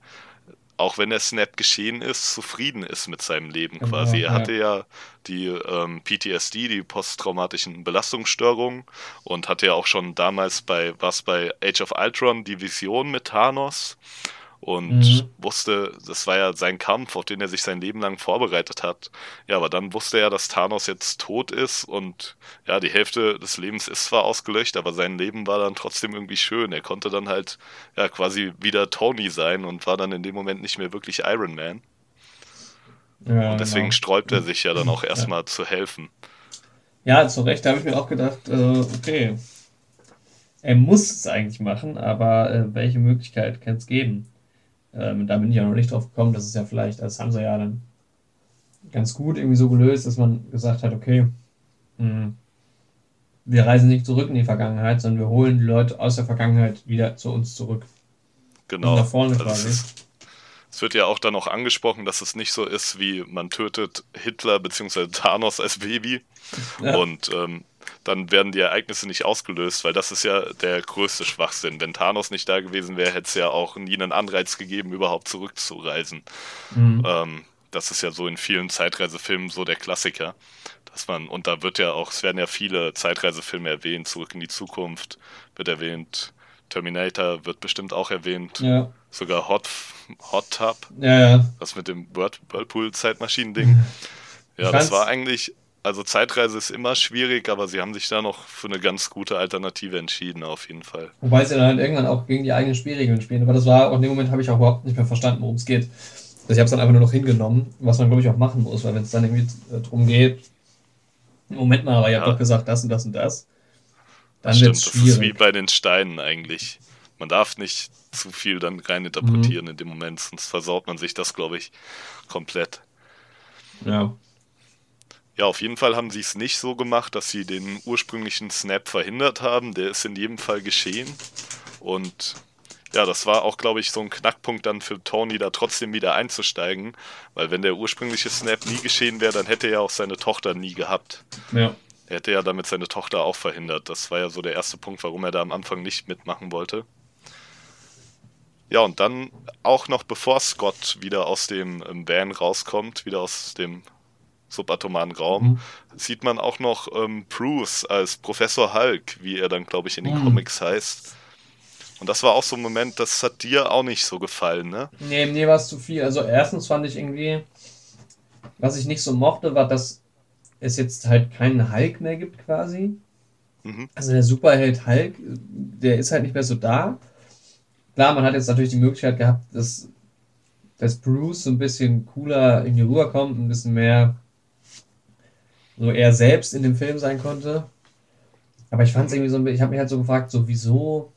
auch wenn der Snap geschehen ist, zufrieden ist mit seinem Leben quasi. er ja. hatte ja die ähm, PTSD, die posttraumatischen Belastungsstörungen und hatte ja auch schon damals bei, was bei Age of Ultron, die Vision mit Thanos und mhm. wusste, das war ja sein Kampf, auf den er sich sein Leben lang vorbereitet hat. Ja, aber dann wusste er, dass Thanos jetzt tot ist und ja, die Hälfte des Lebens ist zwar ausgelöscht, aber sein Leben war dann trotzdem irgendwie schön. Er konnte dann halt ja quasi wieder Tony sein und war dann in dem Moment nicht mehr wirklich Iron Man. Ja, und deswegen genau. sträubt er sich ja dann auch erstmal ja. zu helfen. Ja, zu Recht, da habe ich mir auch gedacht, äh, okay, er muss es eigentlich machen, aber äh, welche Möglichkeit kann es geben? Ähm, da bin ich ja noch nicht drauf gekommen, dass es ja vielleicht, das haben sie ja dann ganz gut irgendwie so gelöst, dass man gesagt hat, okay, mh, hm, wir reisen nicht zurück in die Vergangenheit, sondern wir holen die Leute aus der Vergangenheit wieder zu uns zurück. Genau. nach vorne also quasi. Es, es wird ja auch dann noch angesprochen, dass es nicht so ist, wie man tötet Hitler bzw. Thanos als Baby. Ja. Und ähm, dann werden die Ereignisse nicht ausgelöst, weil das ist ja der größte Schwachsinn. Wenn Thanos nicht da gewesen wäre, hätte es ja auch nie einen Anreiz gegeben, überhaupt zurückzureisen. Mhm. Ähm, das ist ja so in vielen Zeitreisefilmen so der Klassiker. Dass man, und da wird ja auch, es werden ja viele Zeitreisefilme erwähnt, Zurück in die Zukunft wird erwähnt, Terminator wird bestimmt auch erwähnt. Ja. Sogar Hot, Hot Tub. Ja, ja. Das mit dem Whirlpool-Zeitmaschinen-Ding. Ja, das war eigentlich also Zeitreise ist immer schwierig, aber sie haben sich da noch für eine ganz gute Alternative entschieden, auf jeden Fall. Wobei sie dann halt irgendwann auch gegen die eigenen Spielregeln spielen. Aber das war auch in dem Moment habe ich auch überhaupt nicht mehr verstanden, worum es geht. Also ich habe es dann einfach nur noch hingenommen, was man glaube ich auch machen muss, weil wenn es dann irgendwie darum geht, Moment mal, aber ihr ja. habt doch gesagt das und das und das. Dann wird es schwierig. Das ist wie bei den Steinen eigentlich. Man darf nicht zu viel dann reininterpretieren mhm. in dem Moment, sonst versaut man sich das, glaube ich, komplett. Ja. Ja, auf jeden Fall haben sie es nicht so gemacht, dass sie den ursprünglichen Snap verhindert haben. Der ist in jedem Fall geschehen. Und ja, das war auch, glaube ich, so ein Knackpunkt dann für Tony, da trotzdem wieder einzusteigen. Weil wenn der ursprüngliche Snap nie geschehen wäre, dann hätte er auch seine Tochter nie gehabt. Ja. Er hätte ja damit seine Tochter auch verhindert. Das war ja so der erste Punkt, warum er da am Anfang nicht mitmachen wollte. Ja, und dann auch noch bevor Scott wieder aus dem ähm, Van rauskommt, wieder aus dem subatomaren Raum, mhm. sieht man auch noch ähm, Bruce als Professor Hulk, wie er dann, glaube ich, in den mhm. Comics heißt. Und das war auch so ein Moment, das hat dir auch nicht so gefallen, ne? Nee, mir war es zu viel. Also erstens fand ich irgendwie, Was ich nicht so mochte, war, dass es jetzt halt keinen Hulk mehr gibt quasi. Mhm. Also der Superheld Hulk, der ist halt nicht mehr so da. Klar, man hat jetzt natürlich die Möglichkeit gehabt, dass, dass Bruce so ein bisschen cooler in die Ruhe kommt, ein bisschen mehr so er selbst in dem Film sein konnte. Aber ich fand es irgendwie so, ich habe mich halt so gefragt, so wieso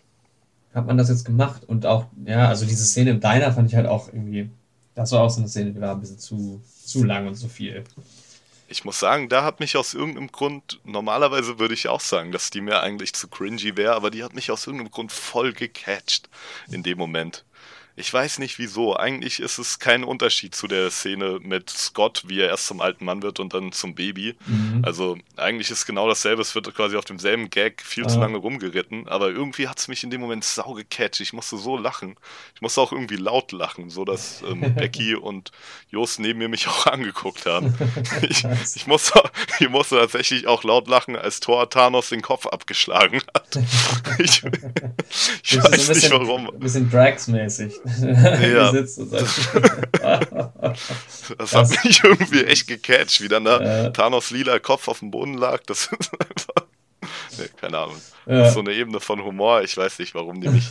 hat man das jetzt gemacht? Und auch, ja, also diese Szene im Diner fand ich halt auch irgendwie, das war auch so eine Szene, die war ein bisschen zu, zu lang und zu viel. Ich muss sagen, da hat mich aus irgendeinem Grund, normalerweise würde ich auch sagen, dass die mir eigentlich zu cringy wäre, aber die hat mich aus irgendeinem Grund voll gecatcht in dem Moment. Ich weiß nicht wieso. Eigentlich ist es kein Unterschied zu der Szene mit Scott, wie er erst zum alten Mann wird und dann zum Baby. Mhm. Also eigentlich ist genau dasselbe. Es wird quasi auf demselben Gag viel ah. zu lange rumgeritten. Aber irgendwie hat es mich in dem Moment sau gecatcht. Ich musste so lachen. Ich musste auch irgendwie laut lachen, so dass ähm, Becky und Jos neben mir mich auch angeguckt haben. ich, ich, musste, ich musste tatsächlich auch laut lachen, als Thor Thanos den Kopf abgeschlagen hat. ich, ich weiß so bisschen, nicht warum. Ein bisschen Drags-mäßig. Ja. das, das hat mich irgendwie echt gecatcht, wie dann da ja. Thanos lila Kopf auf dem Boden lag. Das ist einfach. Nee, keine Ahnung. Ja. Das ist so eine Ebene von Humor. Ich weiß nicht, warum die mich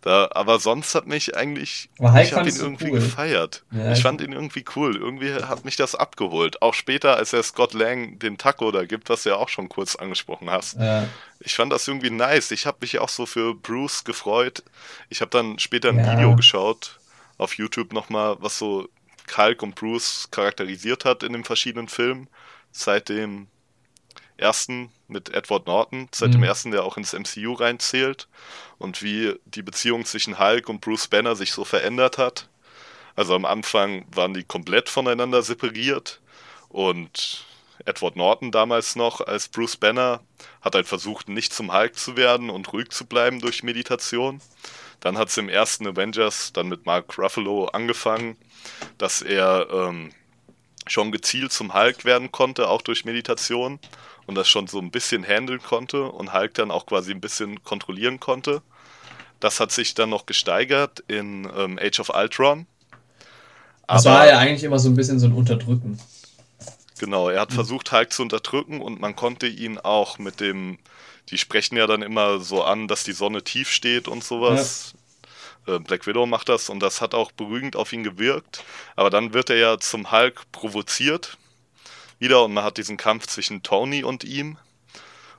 da. Aber sonst hat mich eigentlich. ich habe ihn irgendwie cool. gefeiert. Ja, ich fand ihn irgendwie cool. Irgendwie hat mich das abgeholt. Auch später, als er Scott Lang den Taco da gibt, was du ja auch schon kurz angesprochen hast. Ja. Ich fand das irgendwie nice. Ich habe mich auch so für Bruce gefreut. Ich habe dann später ein Video geschaut auf YouTube nochmal, was so Kalk und Bruce charakterisiert hat in den verschiedenen Filmen. Seit dem ersten mit Edward Norton, seit mhm. dem ersten, der auch ins MCU reinzählt und wie die Beziehung zwischen Hulk und Bruce Banner sich so verändert hat. Also am Anfang waren die komplett voneinander separiert und Edward Norton damals noch als Bruce Banner hat halt versucht, nicht zum Hulk zu werden und ruhig zu bleiben durch Meditation. Dann hat es im ersten Avengers dann mit Mark Ruffalo angefangen, dass er ähm, schon gezielt zum Hulk werden konnte, auch durch Meditation und das schon so ein bisschen handeln konnte und Hulk dann auch quasi ein bisschen kontrollieren konnte. Das hat sich dann noch gesteigert in ähm, Age of Ultron. Das war ja eigentlich immer so ein bisschen so ein Unterdrücken. Genau, er hat mhm. versucht, Hulk zu unterdrücken und man konnte ihn auch mit dem, die sprechen ja dann immer so an, dass die Sonne tief steht und sowas. Ja. Äh, Black Widow macht das und das hat auch beruhigend auf ihn gewirkt. Aber dann wird er ja zum Hulk provoziert wieder und man hat diesen Kampf zwischen Tony und ihm.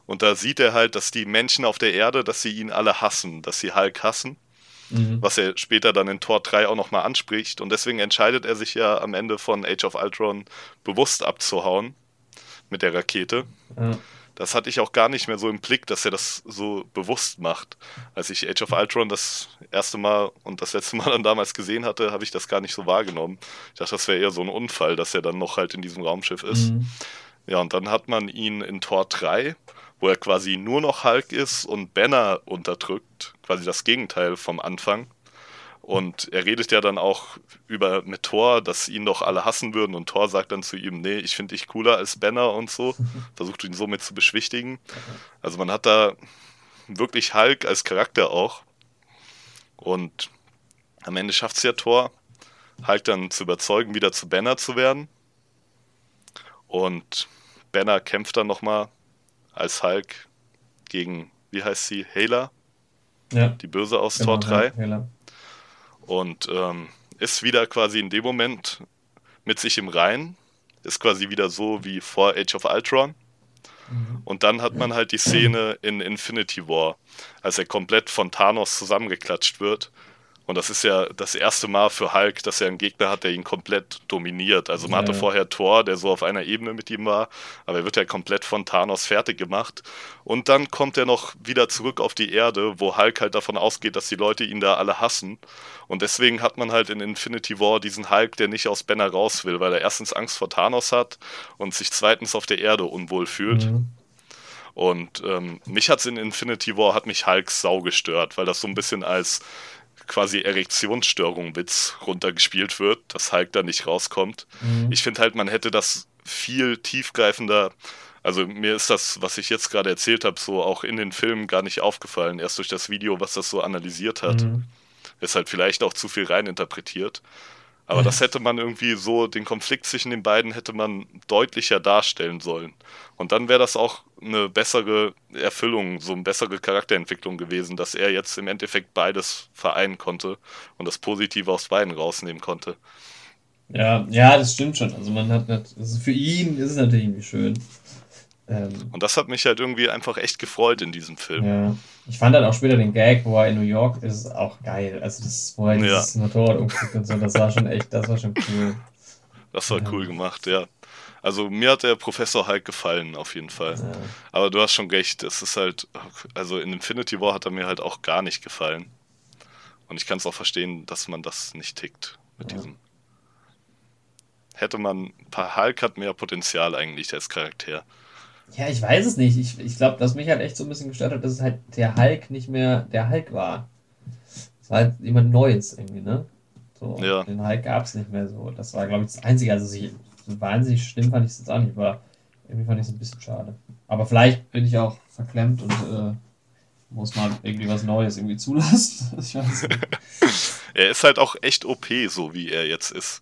Und da sieht er halt, dass die Menschen auf der Erde, dass sie ihn alle hassen, dass sie Hulk hassen. Mhm. Was er später dann in Tor 3 auch nochmal anspricht. Und deswegen entscheidet er sich ja am Ende von Age of Ultron bewusst abzuhauen mit der Rakete. Ja. Das hatte ich auch gar nicht mehr so im Blick, dass er das so bewusst macht. Als ich Age of Ultron das erste Mal und das letzte Mal dann damals gesehen hatte, habe ich das gar nicht so wahrgenommen. Ich dachte, das wäre eher so ein Unfall, dass er dann noch halt in diesem Raumschiff ist. Mhm. Ja, und dann hat man ihn in Tor 3, wo er quasi nur noch Hulk ist und Banner unterdrückt, quasi das Gegenteil vom Anfang. Und er redet ja dann auch über mit Thor, dass ihn doch alle hassen würden. Und Thor sagt dann zu ihm, nee, ich finde dich cooler als Banner und so. Versucht ihn somit zu beschwichtigen. Also man hat da wirklich Hulk als Charakter auch. Und am Ende schafft es ja Thor, Hulk dann zu überzeugen, wieder zu Banner zu werden. Und Banner kämpft dann nochmal als Hulk gegen, wie heißt sie, Hela? Ja. Die Böse aus genau, Tor 3. Ja, und ähm, ist wieder quasi in dem Moment mit sich im Reinen, ist quasi wieder so wie vor Age of Ultron. Mhm. Und dann hat man halt die Szene in Infinity War, als er komplett von Thanos zusammengeklatscht wird und das ist ja das erste Mal für Hulk, dass er einen Gegner hat, der ihn komplett dominiert. Also man ja. hatte vorher Thor, der so auf einer Ebene mit ihm war, aber er wird ja komplett von Thanos fertig gemacht. Und dann kommt er noch wieder zurück auf die Erde, wo Hulk halt davon ausgeht, dass die Leute ihn da alle hassen. Und deswegen hat man halt in Infinity War diesen Hulk, der nicht aus Banner raus will, weil er erstens Angst vor Thanos hat und sich zweitens auf der Erde unwohl fühlt. Mhm. Und ähm, mich hat es in Infinity War, hat mich Hulk sau gestört, weil das so ein bisschen als quasi Erektionsstörung-Witz runtergespielt wird, dass Hulk da nicht rauskommt. Mhm. Ich finde halt, man hätte das viel tiefgreifender. Also mir ist das, was ich jetzt gerade erzählt habe, so auch in den Filmen gar nicht aufgefallen. Erst durch das Video, was das so analysiert hat. Mhm. Ist halt vielleicht auch zu viel reininterpretiert. Aber das hätte man irgendwie so, den Konflikt zwischen den beiden hätte man deutlicher darstellen sollen. Und dann wäre das auch eine bessere Erfüllung, so eine bessere Charakterentwicklung gewesen, dass er jetzt im Endeffekt beides vereinen konnte und das Positive aus beiden rausnehmen konnte. Ja, ja, das stimmt schon. Also man hat, also für ihn ist es natürlich irgendwie schön. Ähm, und das hat mich halt irgendwie einfach echt gefreut in diesem Film. Ja. Ich fand dann auch später den Gag, wo er in New York ist, auch geil. Also das, wo er ja. dieses Motorrad umkriegt und so, das war schon echt, das war schon cool. Das war ja. cool gemacht, ja. Also mir hat der Professor halt gefallen, auf jeden Fall. Ja. Aber du hast schon recht, es ist halt, also in Infinity War hat er mir halt auch gar nicht gefallen. Und ich kann es auch verstehen, dass man das nicht tickt mit diesem. Hätte man, Hulk hat mehr Potenzial eigentlich als Charakter. Ja, ich weiß es nicht. Ich, ich glaube, dass mich halt echt so ein bisschen gestört hat, dass es halt der Hulk nicht mehr der Hulk war. Es war halt jemand Neues irgendwie, ne? So, ja. Den Hulk gab es nicht mehr so. Das war, glaube ich, das Einzige. Also ich, so wahnsinnig schlimm fand ich es jetzt auch nicht, aber irgendwie fand ich es ein bisschen schade. Aber vielleicht bin ich auch verklemmt und äh, muss mal irgendwie was Neues irgendwie zulassen. ich weiß nicht. er ist halt auch echt OP, so wie er jetzt ist.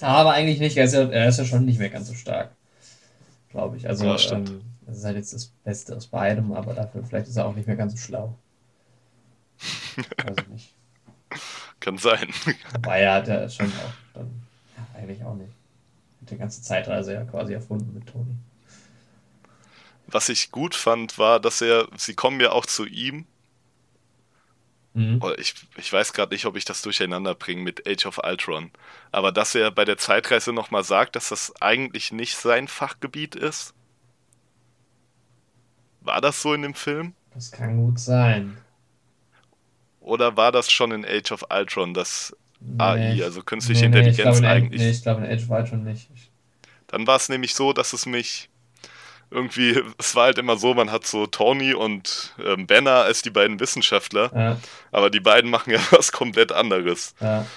Aber eigentlich nicht. Er ist ja, er ist ja schon nicht mehr ganz so stark glaube ich. Also, ja, ähm, das ist halt jetzt das Beste aus beidem, aber dafür vielleicht ist er auch nicht mehr ganz so schlau. also nicht. Kann sein. Wobei er hat ja schon auch dann, ja, eigentlich auch nicht. Mit der ganzen Zeitreise ja quasi erfunden mit Toni. Was ich gut fand, war, dass er, sie kommen ja auch zu ihm Mhm. Oh, ich, ich weiß gerade nicht, ob ich das durcheinander bringe mit Age of Ultron. Aber dass er bei der Zeitreise nochmal sagt, dass das eigentlich nicht sein Fachgebiet ist. War das so in dem Film? Das kann gut sein. Oder war das schon in Age of Ultron, das nee, AI, also künstliche nee, Intelligenz nee, eigentlich? Nee, ich glaube in Age of Ultron nicht. Dann war es nämlich so, dass es mich irgendwie, es war halt immer so, man hat so Tony und ähm, Banner als die beiden Wissenschaftler, ja. aber die beiden machen ja was komplett anderes. Ja.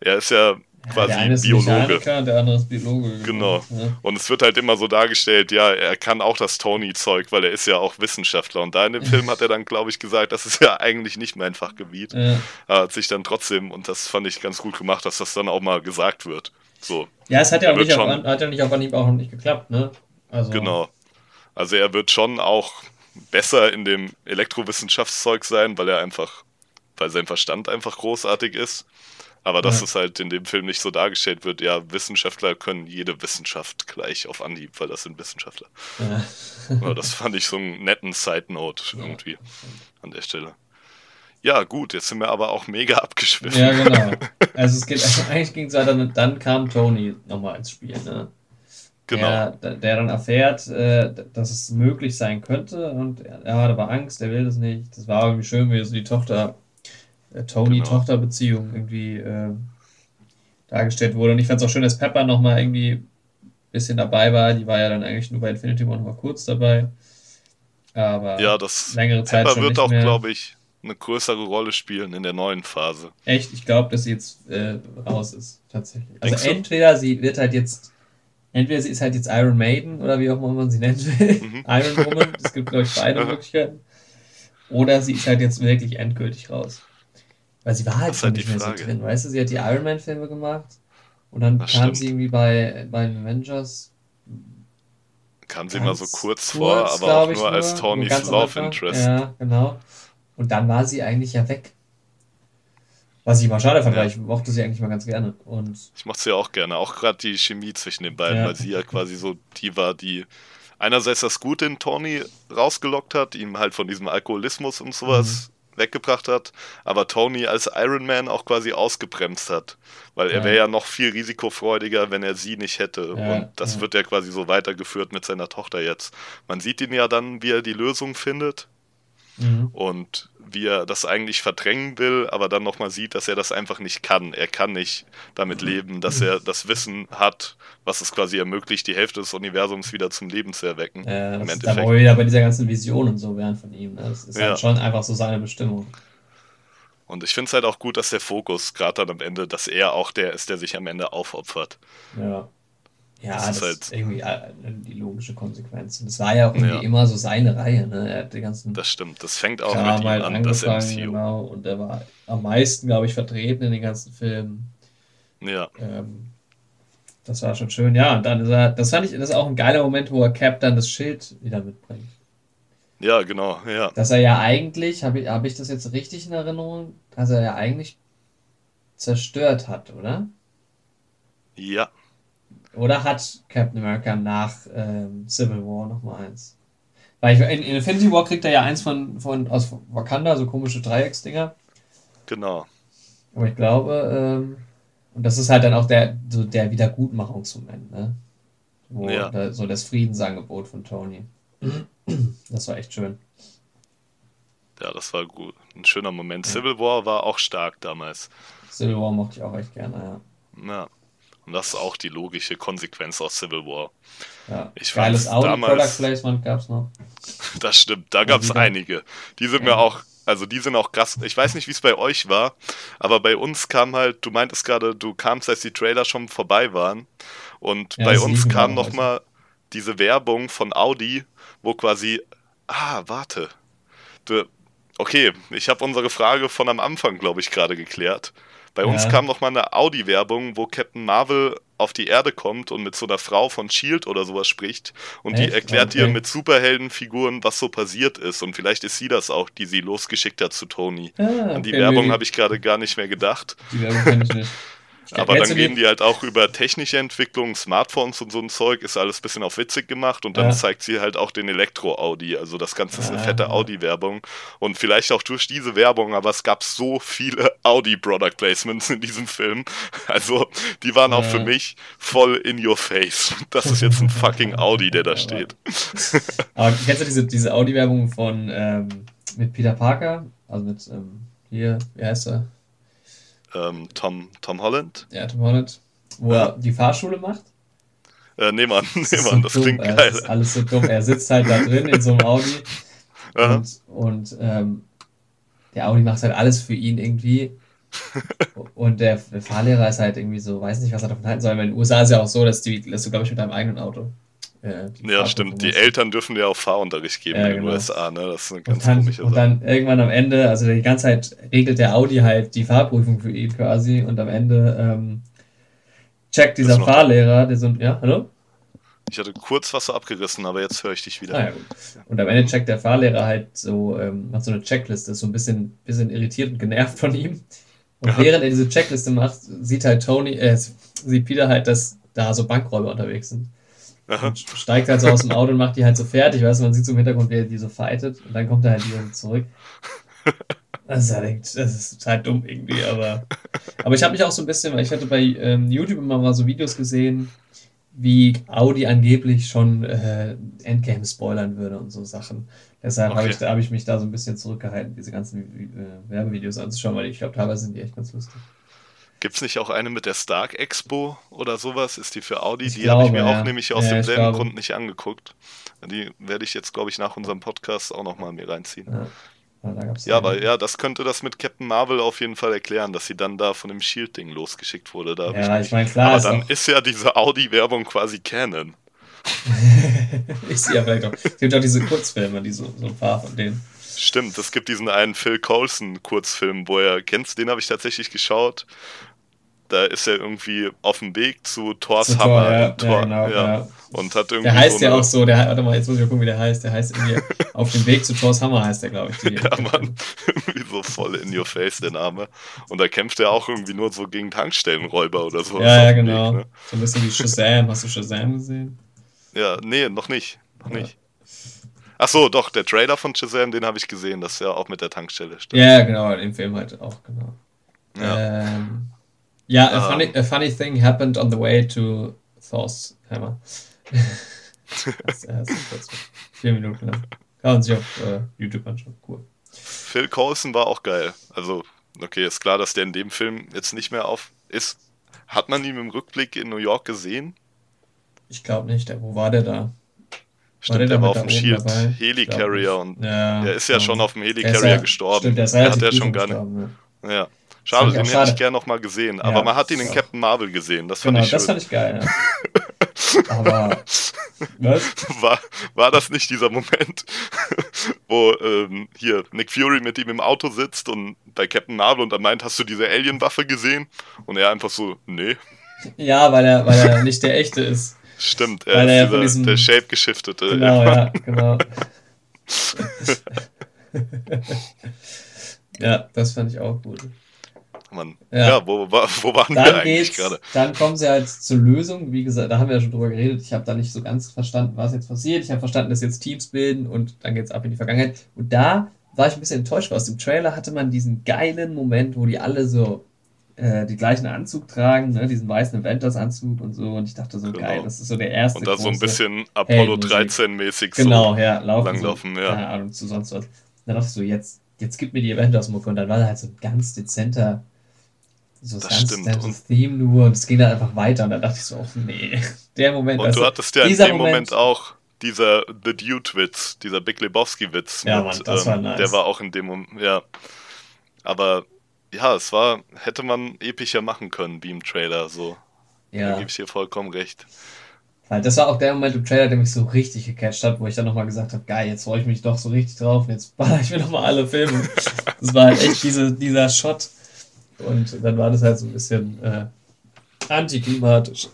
Er ist ja quasi ja, der eine ist Biologe. der andere ist Biologe. Genau. genau. Ja. Und es wird halt immer so dargestellt, ja, er kann auch das Tony-Zeug, weil er ist ja auch Wissenschaftler. Und da in dem Film hat er dann, glaube ich, gesagt, das ist ja eigentlich nicht mein Fachgebiet. Ja. Er hat sich dann trotzdem, und das fand ich ganz gut gemacht, dass das dann auch mal gesagt wird. So. Ja, es hat ja, auch nicht, auf, hat ja nicht auf Anhieb auch nicht geklappt, ne? Also genau. Also er wird schon auch besser in dem Elektrowissenschaftszeug sein, weil er einfach, weil sein Verstand einfach großartig ist. Aber dass ja. es halt in dem Film nicht so dargestellt wird, ja, Wissenschaftler können jede Wissenschaft gleich auf Anhieb, weil das sind Wissenschaftler. Ja. das fand ich so einen netten Side-Note irgendwie ja. an der Stelle. Ja, gut, jetzt sind wir aber auch mega abgeschwiffen. Ja, genau. Also es geht, also eigentlich ging es weiter, dann kam Tony nochmal ins Spiel, ne? Genau. Der, der dann erfährt, äh, dass es möglich sein könnte und er, hat aber Angst, er will das nicht. Das war irgendwie schön, wie so die Tochter, äh, Tony-Tochter-Beziehung genau. irgendwie äh, dargestellt wurde. Und ich fand es auch schön, dass Pepper nochmal irgendwie ein bisschen dabei war. Die war ja dann eigentlich nur bei Infinity War nochmal kurz dabei. Aber ja, das längere Zeit Pepper wird auch, glaube ich, eine größere Rolle spielen in der neuen Phase. Echt? Ich glaube, dass sie jetzt äh, raus ist, tatsächlich. Also entweder sie wird halt jetzt entweder sie ist halt jetzt Iron Maiden oder wie auch immer man sie nennen will. Mhm. Iron Woman, es gibt, glaube ich, beide Möglichkeiten. Oder sie ist halt jetzt wirklich endgültig raus. Weil sie war halt schon halt nicht mehr Frage. so drin. Weißt du, sie hat die Iron Man-Filme gemacht und dann das kam stimmt. sie irgendwie bei, bei Avengers. Kam sie mal so kurz, kurz vor, aber auch nur, nur als Tonys Love Interest. Ja, genau. Und dann war sie eigentlich ja weg. Was ich mal schade fand, ja. weil ich mochte sie eigentlich mal ganz gerne. Und ich mochte sie auch gerne, auch gerade die Chemie zwischen den beiden, ja. weil sie ja quasi so die war, die einerseits das Gute in Tony rausgelockt hat, ihm halt von diesem Alkoholismus und sowas mhm. weggebracht hat, aber Tony als Iron Man auch quasi ausgebremst hat, weil er ja. wäre ja noch viel risikofreudiger, wenn er sie nicht hätte. Ja, und das ja. wird ja quasi so weitergeführt mit seiner Tochter jetzt. Man sieht ihn ja dann, wie er die Lösung findet. Mhm. Und wie er das eigentlich verdrängen will, aber dann nochmal sieht, dass er das einfach nicht kann. Er kann nicht damit leben, dass er das Wissen hat, was es quasi ermöglicht, die Hälfte des Universums wieder zum Leben zu erwecken. Ja, im Da wo wir wieder bei dieser ganzen Vision und so wären von ihm. Ne? Das ist ja. halt schon einfach so seine Bestimmung. Und ich finde es halt auch gut, dass der Fokus gerade dann am Ende, dass er auch der ist, der sich am Ende aufopfert. Ja. Ja, das, das ist, halt, irgendwie äh, die logische Konsequenz. Und das war ja auch irgendwie ja. immer so seine Reihe. Ne? Er hat die ganzen das stimmt, das fängt auch mit ihm halt an, das MCU. Genau, und er war am meisten, glaube ich, vertreten in den ganzen Filmen. Ja. Ähm, das war schon schön, ja. Und dann ist er, das fand ich, das ist auch ein geiler Moment, wo er Cap dann das Schild wieder mitbringt. Ja, genau, ja. Dass er ja eigentlich, habe ich, hab ich das jetzt richtig in Erinnerung, dass er ja eigentlich zerstört hat, oder? Ja. Oder hat Captain America nach ähm, Civil War nochmal eins? Weil ich, in, in Infinity War kriegt er ja eins von, von aus Wakanda, so komische Dreiecksdinger. Genau. Aber ich glaube, ähm, und das ist halt dann auch der, so der Wiedergutmachungsmoment, ne? Wo Ja. da, so das Friedensangebot von Tony. Das war echt schön. Ja, das war gut. Ein schöner Moment. Civil War war auch stark damals. Civil War mochte ich auch echt gerne, ja. Ja. Und das ist auch die logische Konsequenz aus Civil War. ja. Ich Geiles Audi damals- Product Placement gab's noch. Das stimmt, da gab es einige. Die sind Ja. mir auch, also die sind auch krass. Ich weiß nicht, wie es bei euch war, aber bei uns kam halt, du meintest gerade, du kamst, als die Trailer schon vorbei waren. Und Ja, bei uns kam nochmal diese Werbung von Audi, wo quasi, ah, warte. Du, okay, ich habe unsere Frage von am Anfang, glaube ich, gerade geklärt. Bei uns Ja. kam nochmal eine Audi-Werbung, wo Captain Marvel auf die Erde kommt und mit so einer Frau von Shield oder sowas spricht. Und die Echt? erklärt ihr Okay. mit Superheldenfiguren, was so passiert ist. Und vielleicht ist sie das auch, die sie losgeschickt hat zu Tony. Ah, An die okay, Werbung habe ich gerade gar nicht mehr gedacht. Die Werbung kenne ich nicht. Aber dann gehen die halt auch über technische Entwicklung, Smartphones und so ein Zeug, ist alles ein bisschen auf witzig gemacht und dann Ja. zeigt sie halt auch den Elektro-Audi. Also das Ganze ist eine Ah. fette Audi-Werbung. Und vielleicht auch durch diese Werbung, aber es gab so viele Audi-Product-Placements in diesem Film. Also die waren auch für mich voll in your face. Das ist jetzt ein fucking Audi, der da steht. Aber kennst du diese, diese Audi-Werbung von ähm, mit Peter Parker? Also mit ähm, hier, wie heißt er? Ähm, Tom, Tom Holland? Ja, Tom Holland. Wo Ja. er die Fahrschule macht. Äh, nee, Mann, nee, ist Mann, das klingt geil. Das ist alles so dumm. Er sitzt halt da drin in so einem Audi Aha. und, und ähm, der Audi macht halt alles für ihn irgendwie. Und der Fahrlehrer ist halt irgendwie so, weiß nicht, was er davon halten soll. Weil in den USA ist ja auch so, dass, die, dass du, glaube ich, mit deinem eigenen Auto. Äh, Ja, stimmt. Die. Eltern dürfen dir auch Fahrunterricht geben Ja, in den genau. USA, ne? Das ist eine Und ganz dann, komische und Sache. dann irgendwann am Ende, also die ganze Zeit regelt der Audi halt die Fahrprüfung für ihn quasi und am Ende ähm, checkt dieser. Fahrlehrer, der so, ja, hallo? Ich hatte kurz was so abgerissen, aber jetzt höre ich dich wieder. Ah, ja. Und am Ende checkt der Fahrlehrer halt so, ähm, macht so eine Checkliste, ist so ein bisschen, bisschen irritiert und genervt von ihm. Und Ja. während er diese Checkliste macht, sieht halt Tony, äh, sieht Peter halt, dass da so Bankräuber unterwegs sind. Steigt halt so aus dem Auto und macht die halt so fertig, weißt du, man sieht so im Hintergrund, wie er die so fightet und dann kommt er halt wieder zurück. Das ist halt, das ist halt dumm irgendwie, aber, aber ich habe mich auch so ein bisschen, weil ich hatte bei ähm, YouTube immer mal so Videos gesehen, wie Audi angeblich schon äh, Endgame spoilern würde und so Sachen. Deshalb habe Okay. ich, da hab ich mich da so ein bisschen zurückgehalten, diese ganzen äh, Werbevideos anzuschauen, weil ich glaube, teilweise sind die echt ganz lustig. Gibt es nicht auch eine mit der Stark Expo oder sowas? Ist die für Audi? Ich die habe ich mir ja. auch nämlich aus Ja, ich demselben. Grund nicht angeguckt. Die werde ich jetzt, glaube ich, nach unserem Podcast auch nochmal mir reinziehen. Ja, Ja, gab's Ja, das könnte das mit Captain Marvel auf jeden Fall erklären, dass sie dann da von dem Shield-Ding losgeschickt wurde. Da Ja, ich ich meine, klar, Aber ist dann auch, ist ja diese Audi-Werbung quasi Canon. ist ja vielleicht auch. Es gibt auch diese Kurzfilme, die so, so ein paar von denen. Stimmt, es gibt diesen einen Phil Coulson-Kurzfilm, wo er, kennst den habe ich tatsächlich geschaut. Da ist er irgendwie auf dem Weg zu Thors Zu Hammer. Thor, ja, in Thor, ja, genau, ja. Und hat irgendwie Der heißt so ja auch so, der, warte mal, jetzt muss ich mal gucken, wie der heißt. Der heißt irgendwie auf dem Weg zu Thor's Hammer heißt der, glaube ich. Die, Ja, Mann, irgendwie so voll in your face, der Name. Und da kämpft er auch irgendwie nur so gegen Tankstellenräuber oder so. Ja, ja, genau. So ein bisschen wie Shazam. Hast du Shazam gesehen? Ja, nee, noch nicht. Noch nicht. Ach so, doch, der Trailer von Shazam, den habe ich gesehen, das ist ja auch mit der Tankstelle. Stimmt. Ja, genau, im Film halt auch, genau. Ja. Ähm, ja, a, Ähm. funny, a funny thing happened on the way to Thor's Hammer. das ist erst kurz vier Minuten lang. Kann man sich auf äh, YouTube anschauen. Cool. Phil Coulson war auch geil. Also, okay, ist klar, dass der in dem Film jetzt nicht mehr auf ist. Hat man ihn im Rückblick in New York gesehen? Ich glaube nicht, der, wo war der da? Stimmt, der der, da war auf dem Shield Helicarrier und ja, der ist ja genau. schon auf dem Der Helicarrier ja- gestorben. Stimmt, der ist Der hat ja schon gar nicht. ja. Ja. Schade, den hätte ich gerne nochmal gesehen. Aber Ja, man hat ihn in. Captain Marvel gesehen. Das fand Genau, ich schön. das fand ich geil. Ja. Aber was? war, war das nicht dieser Moment, wo ähm, hier Nick Fury mit ihm im Auto sitzt und bei Captain Marvel und er meint, hast du diese Alien-Waffe gesehen? Und er einfach so, nee. Ja, weil er, weil er nicht der echte ist. Stimmt, er weil ist dieser, diesem... der Shape-geschiftete. Genau, ja, genau. ja, das fand ich auch gut. Mann. Ja, ja wo, wo, waren dann wir eigentlich gerade? Dann kommen sie halt zur Lösung. Wie gesagt, da haben wir ja schon drüber geredet. Ich habe da nicht so ganz verstanden, was jetzt passiert. Ich habe verstanden, dass jetzt Teams bilden und dann geht es ab in die Vergangenheit. Und da war ich ein bisschen enttäuscht, weil aus dem Trailer hatte man diesen geilen Moment, wo die alle so äh, die gleichen Anzug tragen, ne? diesen weißen Avengers-Anzug und so. Und ich dachte so, genau. geil, das ist so der erste. Und da so ein bisschen Apollo 13-mäßig genau, so ja, laufen langlaufen, so, ja. Keine Ahnung, zu sonst was. Dann dachte ich so, jetzt, jetzt gib mir die Avengers-Mucke. Und dann war da halt so ein ganz dezenter so das, stimmt. Das Theme nur und es ging dann einfach weiter und dann dachte ich so, oh nee, der Moment. Und du hattest ja in dem Moment, Moment auch dieser The Dude-Witz, dieser Big Lebowski-Witz. Ja, Mann, das ähm, war nice. Der war auch in dem Moment, ja. Aber ja, es war, hätte man epischer machen können, wie im Trailer, so. Ja. Da gebe ich dir vollkommen recht. Weil das war auch der Moment im Trailer, der mich so richtig gecatcht hat, wo ich dann nochmal gesagt habe, geil, jetzt freue ich mich doch so richtig drauf, jetzt baller ich mir nochmal alle Filme. das war halt echt diese, dieser Shot und dann war das halt so ein bisschen äh, antiklimatisch.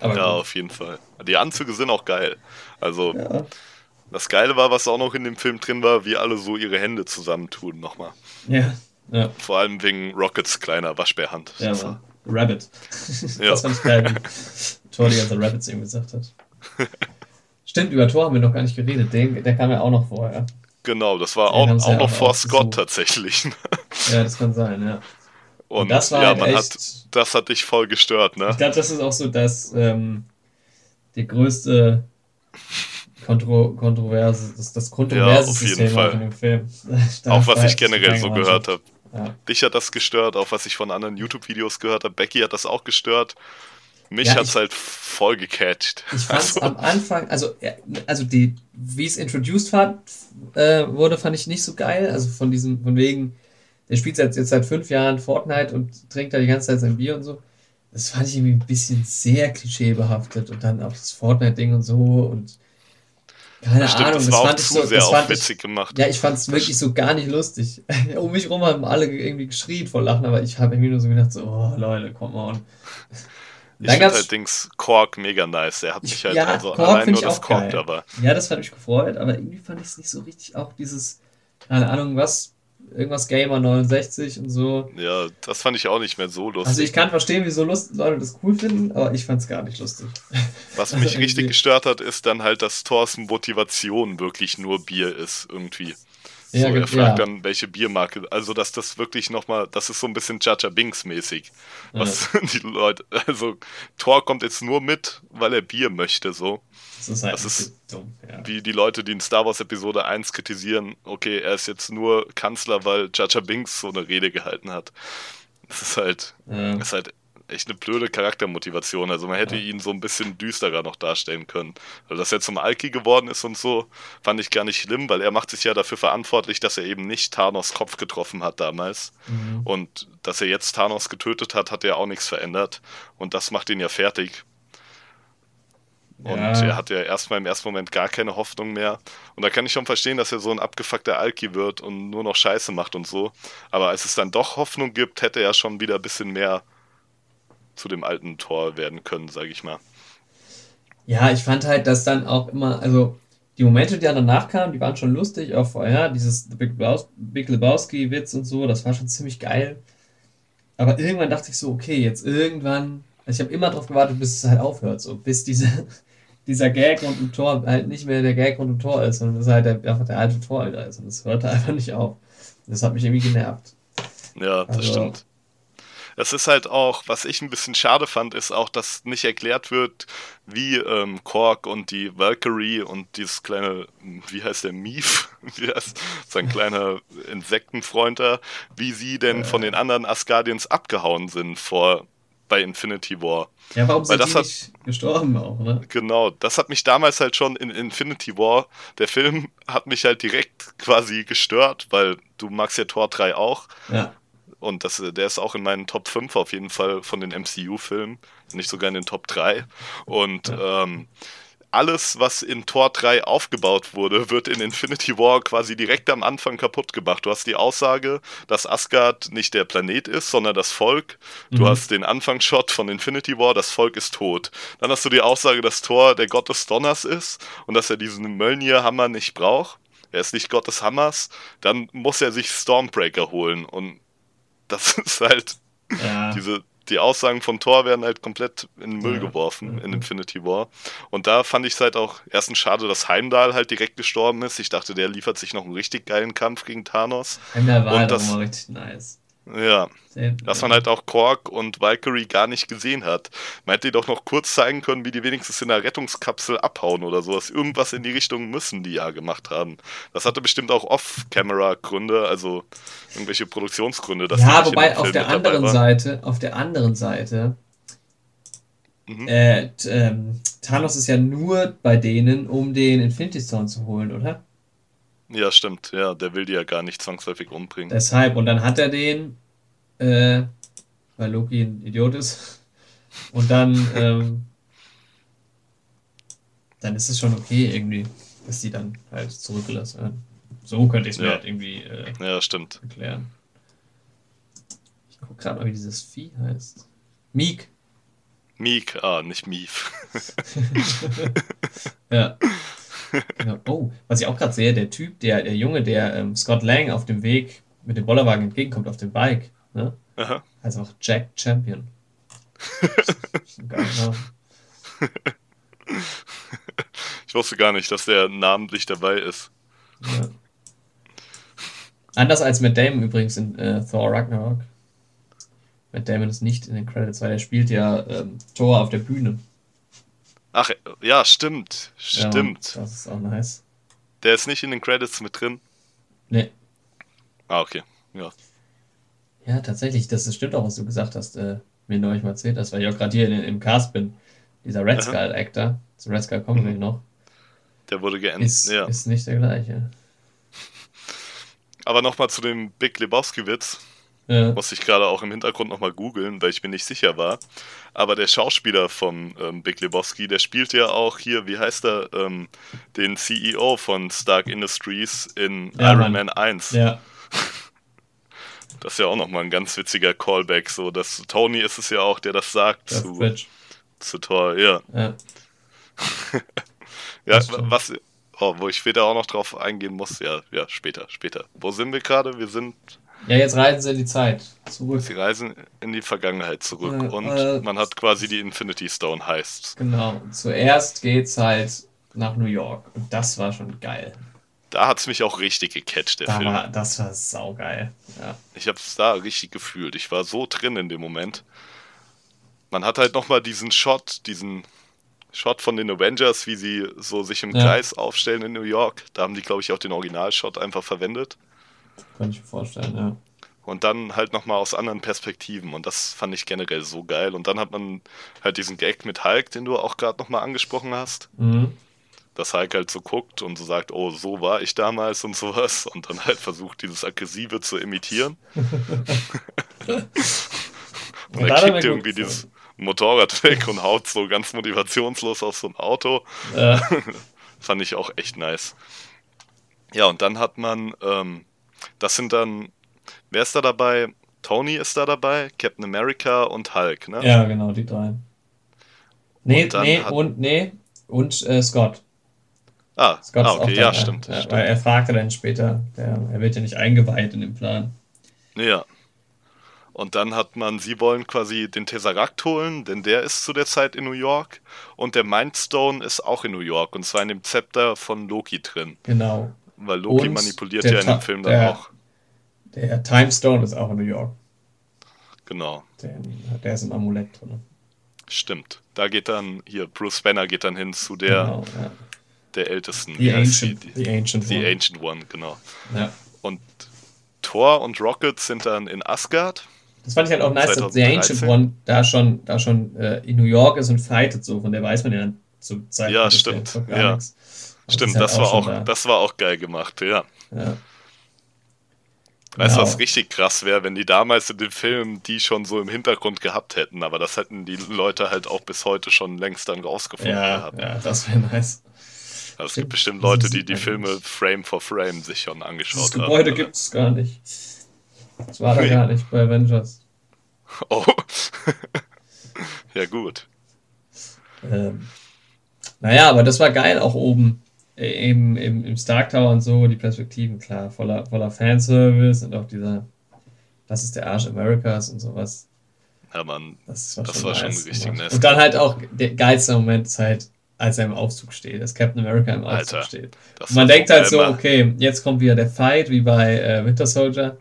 Aber ja, gut. auf jeden Fall. Die Anzüge sind auch geil. Also, ja. das Geile war, was auch noch in dem Film drin war, wie alle so ihre Hände zusammentun nochmal. Ja, ja. Vor allem wegen Rockets kleiner Waschbärhand. Ja, so. Rabbit. Ja. das fand ich geil, wie Thor die ganze Rabbits eben gesagt hat. Stimmt, über Thor haben wir noch gar nicht geredet. Den, der kam ja auch noch vorher. Genau, das war auch, auch ja noch vor Scott tatsächlich. ja, das kann sein, ja. Und, das war ja, halt man echt, hat, das hat dich voll gestört, ne? Ich glaube, das ist auch so das, ähm, die größte Kontro Kontroverse, das, das kontroverseste ja, Thema in dem Film. auch was ich generell so gehört habe. Ja. Dich hat das gestört, auch was ich von anderen YouTube-Videos gehört habe. Becky hat das auch gestört. Mich ja, hat es halt voll gecatcht. Ich fand es also. am Anfang, also, also die, wie es introduced war, äh, wurde, fand ich nicht so geil. Also von diesem, von wegen, der spielt jetzt, jetzt seit fünf Jahren Fortnite und trinkt da die ganze Zeit sein Bier und so. Das fand ich irgendwie ein bisschen sehr klischeebehaftet und dann auch das Fortnite-Ding und so und keine Stimmt, Ahnung, das, das fand ich so sehr auch witzig ich, gemacht. Ja, ich fand es wirklich so gar nicht lustig. um mich rum haben alle irgendwie geschrien vor Lachen, aber ich habe irgendwie nur so gedacht, so, oh Leute, come on. Ich finde halt Dings Kork mega nice. Der hat mich halt ja, also Kork allein nur das Kork, aber. Ja, das hat mich gefreut, aber irgendwie fand ich es nicht so richtig auch dieses, keine Ahnung, was irgendwas Gamer 69 und so. Ja, das fand ich auch nicht mehr so lustig. Also ich kann verstehen, wieso Lust Leute das cool finden, aber ich fand es gar nicht lustig. Was mich richtig gestört hat, ist dann halt, dass Thors Motivation wirklich nur Bier ist, irgendwie. Ja, so, er fragt ja. dann, welche Biermarke. Also, dass das wirklich nochmal, das ist so ein bisschen Jaja Binks mäßig. Was ja. die Leute, also, Thor kommt jetzt nur mit, weil er Bier möchte, so. Das ist, halt das ist dumm, ja. wie die Leute, die in Star Wars Episode 1 kritisieren, okay, er ist jetzt nur Kanzler, weil Jaja Binks so eine Rede gehalten hat. Das ist halt, ja. ist halt echt eine blöde Charaktermotivation. Also man hätte ja. ihn so ein bisschen düsterer noch darstellen können. Weil dass er zum Alki geworden ist und so, fand ich gar nicht schlimm, weil er macht sich ja dafür verantwortlich, dass er eben nicht Thanos Kopf getroffen hat damals. Mhm. Und dass er jetzt Thanos getötet hat, hat er auch nichts verändert. Und das macht ihn ja fertig. Und ja. er hat ja erstmal im ersten Moment gar keine Hoffnung mehr. Und da kann ich schon verstehen, dass er so ein abgefuckter Alki wird und nur noch Scheiße macht und so. Aber als es dann doch Hoffnung gibt, hätte er schon wieder ein bisschen mehr zu dem alten Tor werden können, sage ich mal. Ja, ich fand halt, dass dann auch immer, also die Momente, die dann danach kamen, die waren schon lustig. Auch vorher, dieses Big, Big Lebowski-Witz und so, das war schon ziemlich geil. Aber irgendwann dachte ich so, okay, jetzt irgendwann, also ich habe immer darauf gewartet, bis es halt aufhört, so bis diese dieser Gag rund um Tor halt nicht mehr der Gag rund um Tor ist, sondern dass halt der, einfach der alte Tor wieder ist. Und das hörte einfach nicht auf. Das hat mich irgendwie genervt. Ja, das also, stimmt. Das ist halt auch, was ich ein bisschen schade fand, ist auch, dass nicht erklärt wird, wie ähm, Kork und die Valkyrie und dieses kleine, wie heißt der, Mief, wie heißt sein kleiner Insektenfreund da, wie sie denn von den anderen Asgardians abgehauen sind vor bei Infinity War. Ja, warum sind Weil die nicht gestorben auch, ne? Genau, das hat mich damals halt schon in Infinity War, der Film hat mich halt direkt quasi gestört, weil du magst ja Tor 3 auch. Ja. Und das, der ist auch in meinen Top 5 auf jeden Fall von den MCU-Filmen, nicht sogar in den Top 3. Und ja. ähm, alles, was in Tor 3 aufgebaut wurde, wird in Infinity War quasi direkt am Anfang kaputt gemacht. Du hast die Aussage, dass Asgard nicht der Planet ist, sondern das Volk. Du Mhm. hast den Anfangsshot von Infinity War, das Volk ist tot. Dann hast du die Aussage, dass Thor der Gott des Donners ist und dass er diesen Mjölnir-Hammer nicht braucht. Er ist nicht Gott des Hammers. Dann muss er sich Stormbreaker holen und das ist halt Ja. diese, die Aussagen von Thor werden halt komplett in den Müll Ja. geworfen in. Infinity War. Und da fand ich es halt auch erstens schade, dass Heimdall halt direkt gestorben ist. Ich dachte, der liefert sich noch einen richtig geilen Kampf gegen Thanos. Heimdall war Und halt das- richtig nice. Ja, Sehr, dass man halt auch Korg und Valkyrie gar nicht gesehen hat. Man hätte die doch noch kurz zeigen können, wie die wenigstens in der Rettungskapsel abhauen oder sowas. Irgendwas in die Richtung müssen die ja gemacht haben. Das hatte bestimmt auch Off-Camera-Gründe, also irgendwelche Produktionsgründe. Ja, wobei auf der anderen. Seite, auf der anderen Seite, Mhm. äh, ähm, Thanos ist ja nur bei denen, um den Infinity Stone zu holen, oder? Ja, stimmt. Ja, der will die ja gar nicht zwangsläufig umbringen. Deshalb, und dann hat er den, äh, weil Loki ein Idiot ist. Und dann, ähm, dann ist es schon okay irgendwie, dass die dann halt zurückgelassen werden. So könnte ich es mir Ja. halt irgendwie äh, Ja, stimmt. erklären. Ich gucke gerade mal, wie dieses Vieh heißt. Meek. Meek, ah, nicht Mief. Ja. Genau. Oh, was ich auch gerade sehe, der Typ, der, der Junge, der ähm, Scott Lang auf dem Weg mit dem Bollerwagen entgegenkommt auf dem Bike, ne? Aha. heißt auch Jack Champion. Ich wusste gar nicht, dass der namentlich dabei ist. Ja. Anders als Matt Damon übrigens in äh, Thor Ragnarok. Matt Damon ist nicht in den Credits, weil er spielt ja ähm, Thor auf der Bühne. Ach, ja, stimmt. Ja, Stimmt. das ist auch nice. Der ist nicht in den Credits mit drin. Nee. Ah, okay. Ja. Ja, tatsächlich, das stimmt auch, was du gesagt hast, äh, mir neulich mal erzählt hast, weil ich auch gerade hier in, im Cast bin. Dieser Red Aha. Skull Actor, zu Red Skull kommen wir Mhm. noch, Der wurde geändert. ist, Ja. ist nicht der gleiche. Aber nochmal zu dem Big Lebowski-Witz. Ja, Muss ich gerade auch im Hintergrund nochmal googeln, weil ich mir nicht sicher war. Aber der Schauspieler vom ähm, Big Lebowski, der spielt ja auch hier, wie heißt er, ähm, den CEO von Stark Industries in Ja, Iron Mann. Man 1. ja, Das ist ja auch nochmal ein ganz witziger Callback. So, dass Tony ist es ja auch, der das sagt Jeff zu, Bridge. zu Thor. Ja, Ja. ja Das was, oh, wo ich später auch noch drauf eingehen muss. Ja, ja, später, später. Wo sind wir gerade? Wir sind, ja, jetzt reisen sie in die Zeit. Zurück. sie reisen in die Vergangenheit zurück Äh, und äh, man hat quasi die Infinity Stone heißt. Genau. Zuerst geht's halt nach New York. Und das war schon geil. Da hat es mich auch richtig gecatcht, der Da Film. war, das war saugeil. Ja. Ich habe es da richtig gefühlt. Ich war so drin in dem Moment. Man hat halt nochmal diesen Shot, diesen Shot von den Avengers, wie sie so sich im Ja. Kreis aufstellen in New York. Da haben die, glaube ich, auch den Originalshot einfach verwendet. Kann ich mir vorstellen, ja. Und dann halt nochmal aus anderen Perspektiven. Und das fand ich generell so geil. Und dann hat man halt diesen Gag mit Hulk, den du auch gerade nochmal angesprochen hast. Mhm. Dass Hulk halt so guckt und so sagt, oh, so war ich damals und sowas. Und dann halt versucht, dieses Aggressive zu imitieren. und Ja, er kickt irgendwie dieses Motorrad weg und haut so ganz motivationslos auf so ein Auto. Äh, Fand ich auch echt nice. Ja, und dann hat man, ähm, das sind dann, wer ist da dabei? Tony ist da dabei, Captain America und Hulk, ne? ja, genau, die drei. Nee, Und nee, und, nee, und äh, Scott. Ah, Scott ah okay, ja, stimmt. Ja, stimmt. Er fragte dann später, der, er wird ja nicht eingeweiht in den Plan. Ja. Und dann hat man, sie wollen quasi den Tesseract holen, denn der ist zu der Zeit in New York. Und der Mindstone ist auch in New York, und zwar in dem Zepter von Loki drin. Genau. Weil Loki Und manipuliert ja in dem Film dann der- auch. Der Time Stone ist auch in New York. Genau, Der, der ist im Amulett drin. stimmt. Da geht dann, hier, Bruce Banner geht dann hin zu der, genau, ja. der ältesten. The Ancient, sie? the Ancient The One. Ancient One, genau. Ja. Und Thor und Rocket sind dann in Asgard. Das fand ich halt auch nice, dass The 2013. Ancient One da schon, da schon äh, in New York ist und fightet so. Von der weiß man ja zur Zeit Ja, stimmt, ja. nichts. Aber Stimmt, halt das war auch, da. das war auch geil gemacht, ja. Ja. Weißt du, Genau. was richtig krass wäre, wenn die damals in dem Film die schon so im Hintergrund gehabt hätten, aber das hätten die Leute halt auch bis heute schon längst dann rausgefunden Ja, gehabt. ja, das wäre nice. Also es gibt bestimmt Das Leute, die die Filme. Frame for Frame sich schon Das angeschaut Gebäude haben. gibt es gar nicht. Das war da Nee. gar nicht bei Avengers. Oh. ja gut. Ähm, naja, aber das war geil auch oben äh, im, im, im Stark Tower und so, die Perspektiven, klar, voller, voller Fanservice und auch dieser, das ist der Arsch Americas und sowas. Ja, Mann. Das war Das schon, war schon richtig gemacht. nice Und dann halt auch der geilste Moment ist halt, als er im Aufzug steht, als Captain America im Aufzug Alter, steht. Man denkt halt so, okay, jetzt kommt wieder der Fight, wie bei äh, Winter Soldier.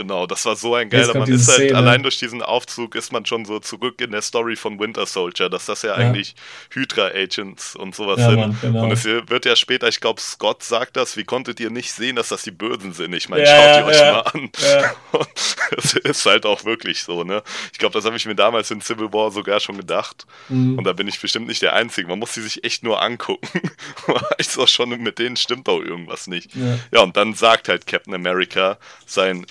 Genau, das war so ein geiler. Man ist halt Szene. allein durch diesen Aufzug ist man schon so zurück in der Story von Winter Soldier, dass das ja, eigentlich Hydra-Agents und sowas Ja, sind. Mann, genau. Und es wird ja später, ich glaube, Scott sagt das, wie konntet ihr nicht sehen, dass das die Bösen sind? Ich meine, Ja, schaut ihr euch ja, mal an. ja. Und es ist halt auch wirklich so, ne? Ich glaube, das habe ich mir damals in Civil War sogar schon gedacht. Mhm. Und da bin ich bestimmt nicht der Einzige. Man muss die sich echt nur angucken. ich auch schon, mit denen stimmt auch irgendwas nicht. Ja. Ja, und dann sagt halt Captain America sein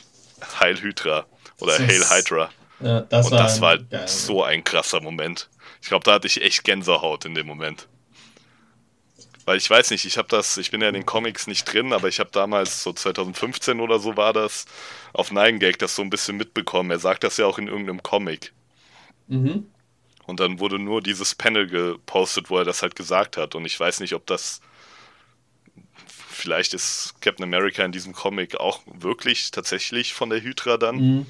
Heil Hydra oder Das Hail Hydra. Ja, das und war, das war halt geil. so ein krasser Moment. Ich glaube, da hatte ich echt Gänsehaut in dem Moment. Weil ich weiß nicht, ich habe das, ich bin ja in den Comics nicht drin, aber ich habe damals, so 2015 oder so war das, auf Nine Gag das so ein bisschen mitbekommen. Er sagt das ja auch in irgendeinem Comic. Mhm. Und dann wurde nur dieses Panel gepostet, wo er das halt gesagt hat. Und ich weiß nicht, ob das. Vielleicht ist Captain America in diesem Comic auch wirklich tatsächlich von der Hydra dann. Mhm.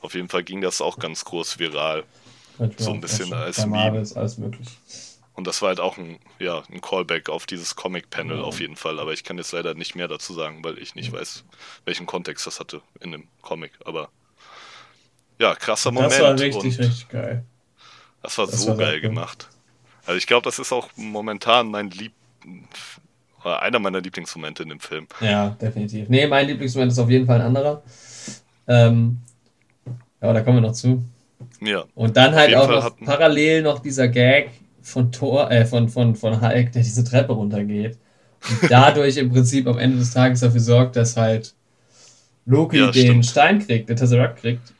Auf jeden Fall ging das auch ganz groß viral. So ein bisschen vorstellen. als Meme. ist alles möglich. Und das war halt auch ein, ja, ein Callback auf dieses Comic-Panel Ja. auf jeden Fall. Aber ich kann jetzt leider nicht mehr dazu sagen, weil ich nicht weiß, welchen Kontext das hatte in dem Comic. Aber ja, krasser Moment. Das war richtig, und richtig geil. Das war Das so war geil cool. gemacht. Also ich glaube, das ist auch momentan mein Lieb einer meiner Lieblingsmomente in dem Film. Ja, definitiv. Nee, mein Lieblingsmoment ist auf jeden Fall ein anderer. Ähm, ja, aber da kommen wir noch zu. Ja, Und dann halt auch noch parallel noch dieser Gag von Thor, äh, von, von, von Hulk, der diese Treppe runtergeht. Und dadurch im Prinzip am Ende des Tages dafür sorgt, dass halt Loki Ja, den stimmt. Stein kriegt, den Tesseract kriegt.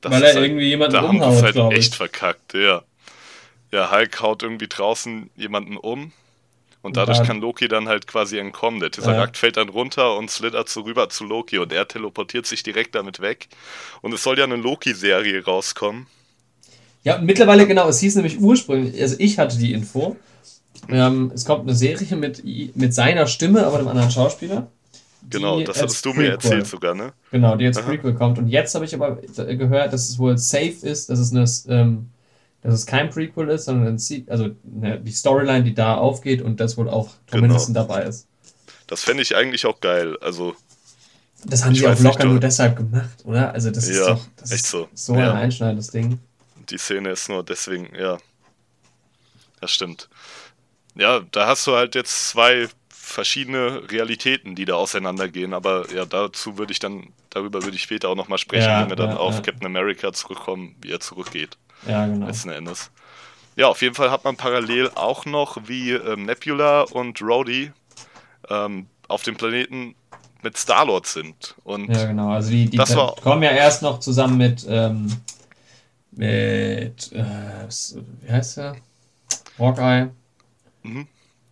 das Weil er halt, irgendwie jemanden da haben umhaut, halt glaub echt ich. verkackt, ja. Ja, Hulk haut irgendwie draußen jemanden um und dadurch kann Loki dann halt quasi entkommen. Der Tesseract fällt dann runter und slittert so rüber zu Loki und er teleportiert sich direkt damit weg. Und es soll ja eine Loki-Serie rauskommen. Ja, mittlerweile genau, es hieß nämlich ursprünglich, also ich hatte die Info, ähm, es kommt eine Serie mit, mit seiner Stimme, aber einem anderen Schauspieler. Genau, das hattest du mir erzählt sogar, ne? Genau, die jetzt Aha. Prequel kommt. Und jetzt habe ich aber gehört, dass es wohl safe ist, dass es, eine, ähm, dass es kein Prequel ist, sondern ein Se also ne, die Storyline, die da aufgeht und das wohl auch Genau. Hiddleston dabei ist. Das fände ich eigentlich auch geil. Also, Das haben sie auch nicht, locker du- nur deshalb gemacht, oder? Also das ist Ja, doch das echt ist so. so Ja. ein einschneidendes Ding. die Szene ist nur deswegen, ja. Das stimmt. Ja, da hast du halt jetzt zwei verschiedene Realitäten, die da auseinandergehen, aber ja, dazu würde ich dann, darüber würde ich später auch nochmal sprechen, Ja, wenn wir dann auf. Captain America zurückkommen, wie er zurückgeht, Ja, genau. letzten Endes. Ja, auf jeden Fall hat man parallel auch noch, wie ähm, Nebula und Rhodey ähm, auf dem Planeten mit Star-Lord sind. Und Ja, genau. Also die, die Das war- kommen ja erst noch zusammen mit, ähm, mit, äh, wie heißt der? Hawkeye. Mhm.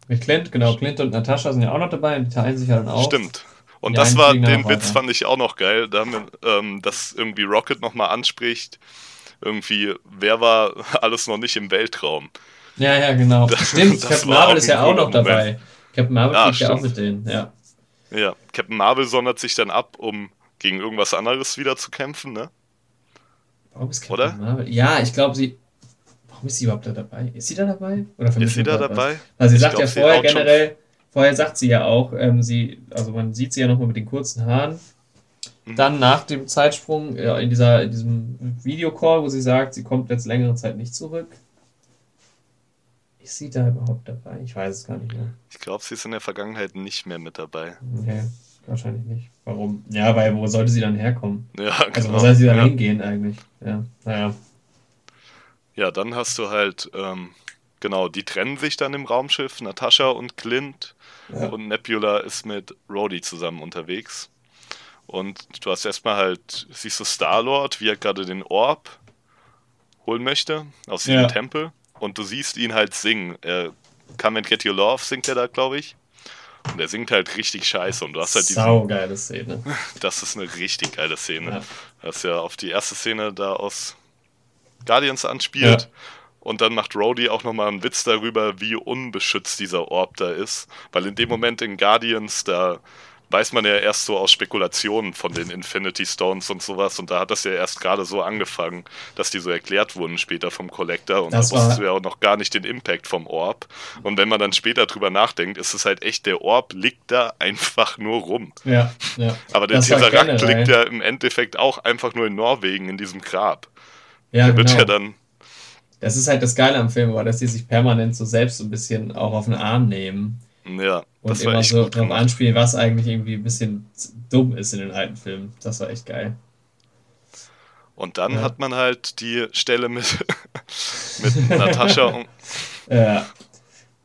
Mit Clint, genau. Clint und Natascha sind ja auch noch dabei und die teilen sich ja dann auch. Stimmt. Und Die das war, den Witz weiter. fand ich auch noch geil, da haben wir, ähm, dass irgendwie Rocket nochmal anspricht, irgendwie, wer war alles noch nicht im Weltraum? Ja, ja, genau. Das- Stimmt, das Captain Marvel ist ja auch noch dabei. Moment. Captain Marvel Ja, fliegt ja auch mit denen, ja. Ja, Captain Marvel sondert sich dann ab, um gegen irgendwas anderes wieder zu kämpfen, ne? Warum ist Captain Oder? Marvel? Ja, ich glaube, sie. Warum ist sie überhaupt da dabei? Ist sie da dabei? Oder Ist sie da was? dabei? Also sie Ich sagt glaub, ja vorher generell, vorher sagt sie ja auch, ähm, sie, also man sieht sie ja nochmal mit den kurzen Haaren. Mhm. Dann nach dem Zeitsprung, ja, in, dieser, in diesem Videocall, wo sie sagt, sie kommt jetzt längere Zeit nicht zurück. Ist sie da überhaupt dabei? Ich weiß es gar nicht mehr. Ich glaube, sie ist in der Vergangenheit nicht mehr mit dabei. Okay, wahrscheinlich nicht. Warum? Ja, weil wo sollte sie dann herkommen? Ja, Also genau. wo soll sie dann ja. hingehen eigentlich? Ja, naja. ja, dann hast du halt, ähm, genau, die trennen sich dann im Raumschiff, Natascha und Clint. Ja. Und Nebula ist mit Rhodey zusammen unterwegs. Und du hast erstmal halt, siehst du Star-Lord, wie er gerade den Orb holen möchte aus diesem Ja. Tempel. Und du siehst ihn halt singen. Er, Come and Get Your Love singt er da, glaube ich. Und er singt halt richtig scheiße. Und du hast halt diesen, Saugeile Szene. das ist eine richtig geile Szene. Ja. Das ja auf die erste Szene da aus Guardians anspielt. Ja. Und dann macht Rhodey auch nochmal einen Witz darüber, wie unbeschützt dieser Orb da ist. Weil in dem Moment in Guardians, da weiß man ja erst so aus Spekulationen von den Infinity Stones und sowas. Und da hat das ja erst gerade so angefangen, dass die so erklärt wurden später vom Collector. Und Das da wusstest du ja auch noch gar nicht den Impact vom Orb. Und wenn man dann später drüber nachdenkt, ist es halt echt, der Orb liegt da einfach nur rum. Ja, ja. Aber der Tesseract liegt ja im Endeffekt auch einfach nur in Norwegen in diesem Grab. Ja, Der wird genau. ja dann, Das ist halt das Geile am Film, war, dass die sich permanent so selbst so ein bisschen auch auf den Arm nehmen ja, und das war immer echt so drauf gemacht. anspielen, was eigentlich irgendwie ein bisschen dumm ist in den alten Filmen. Das war echt geil. Und dann Ja. hat man halt die Stelle mit, mit Natascha Ja.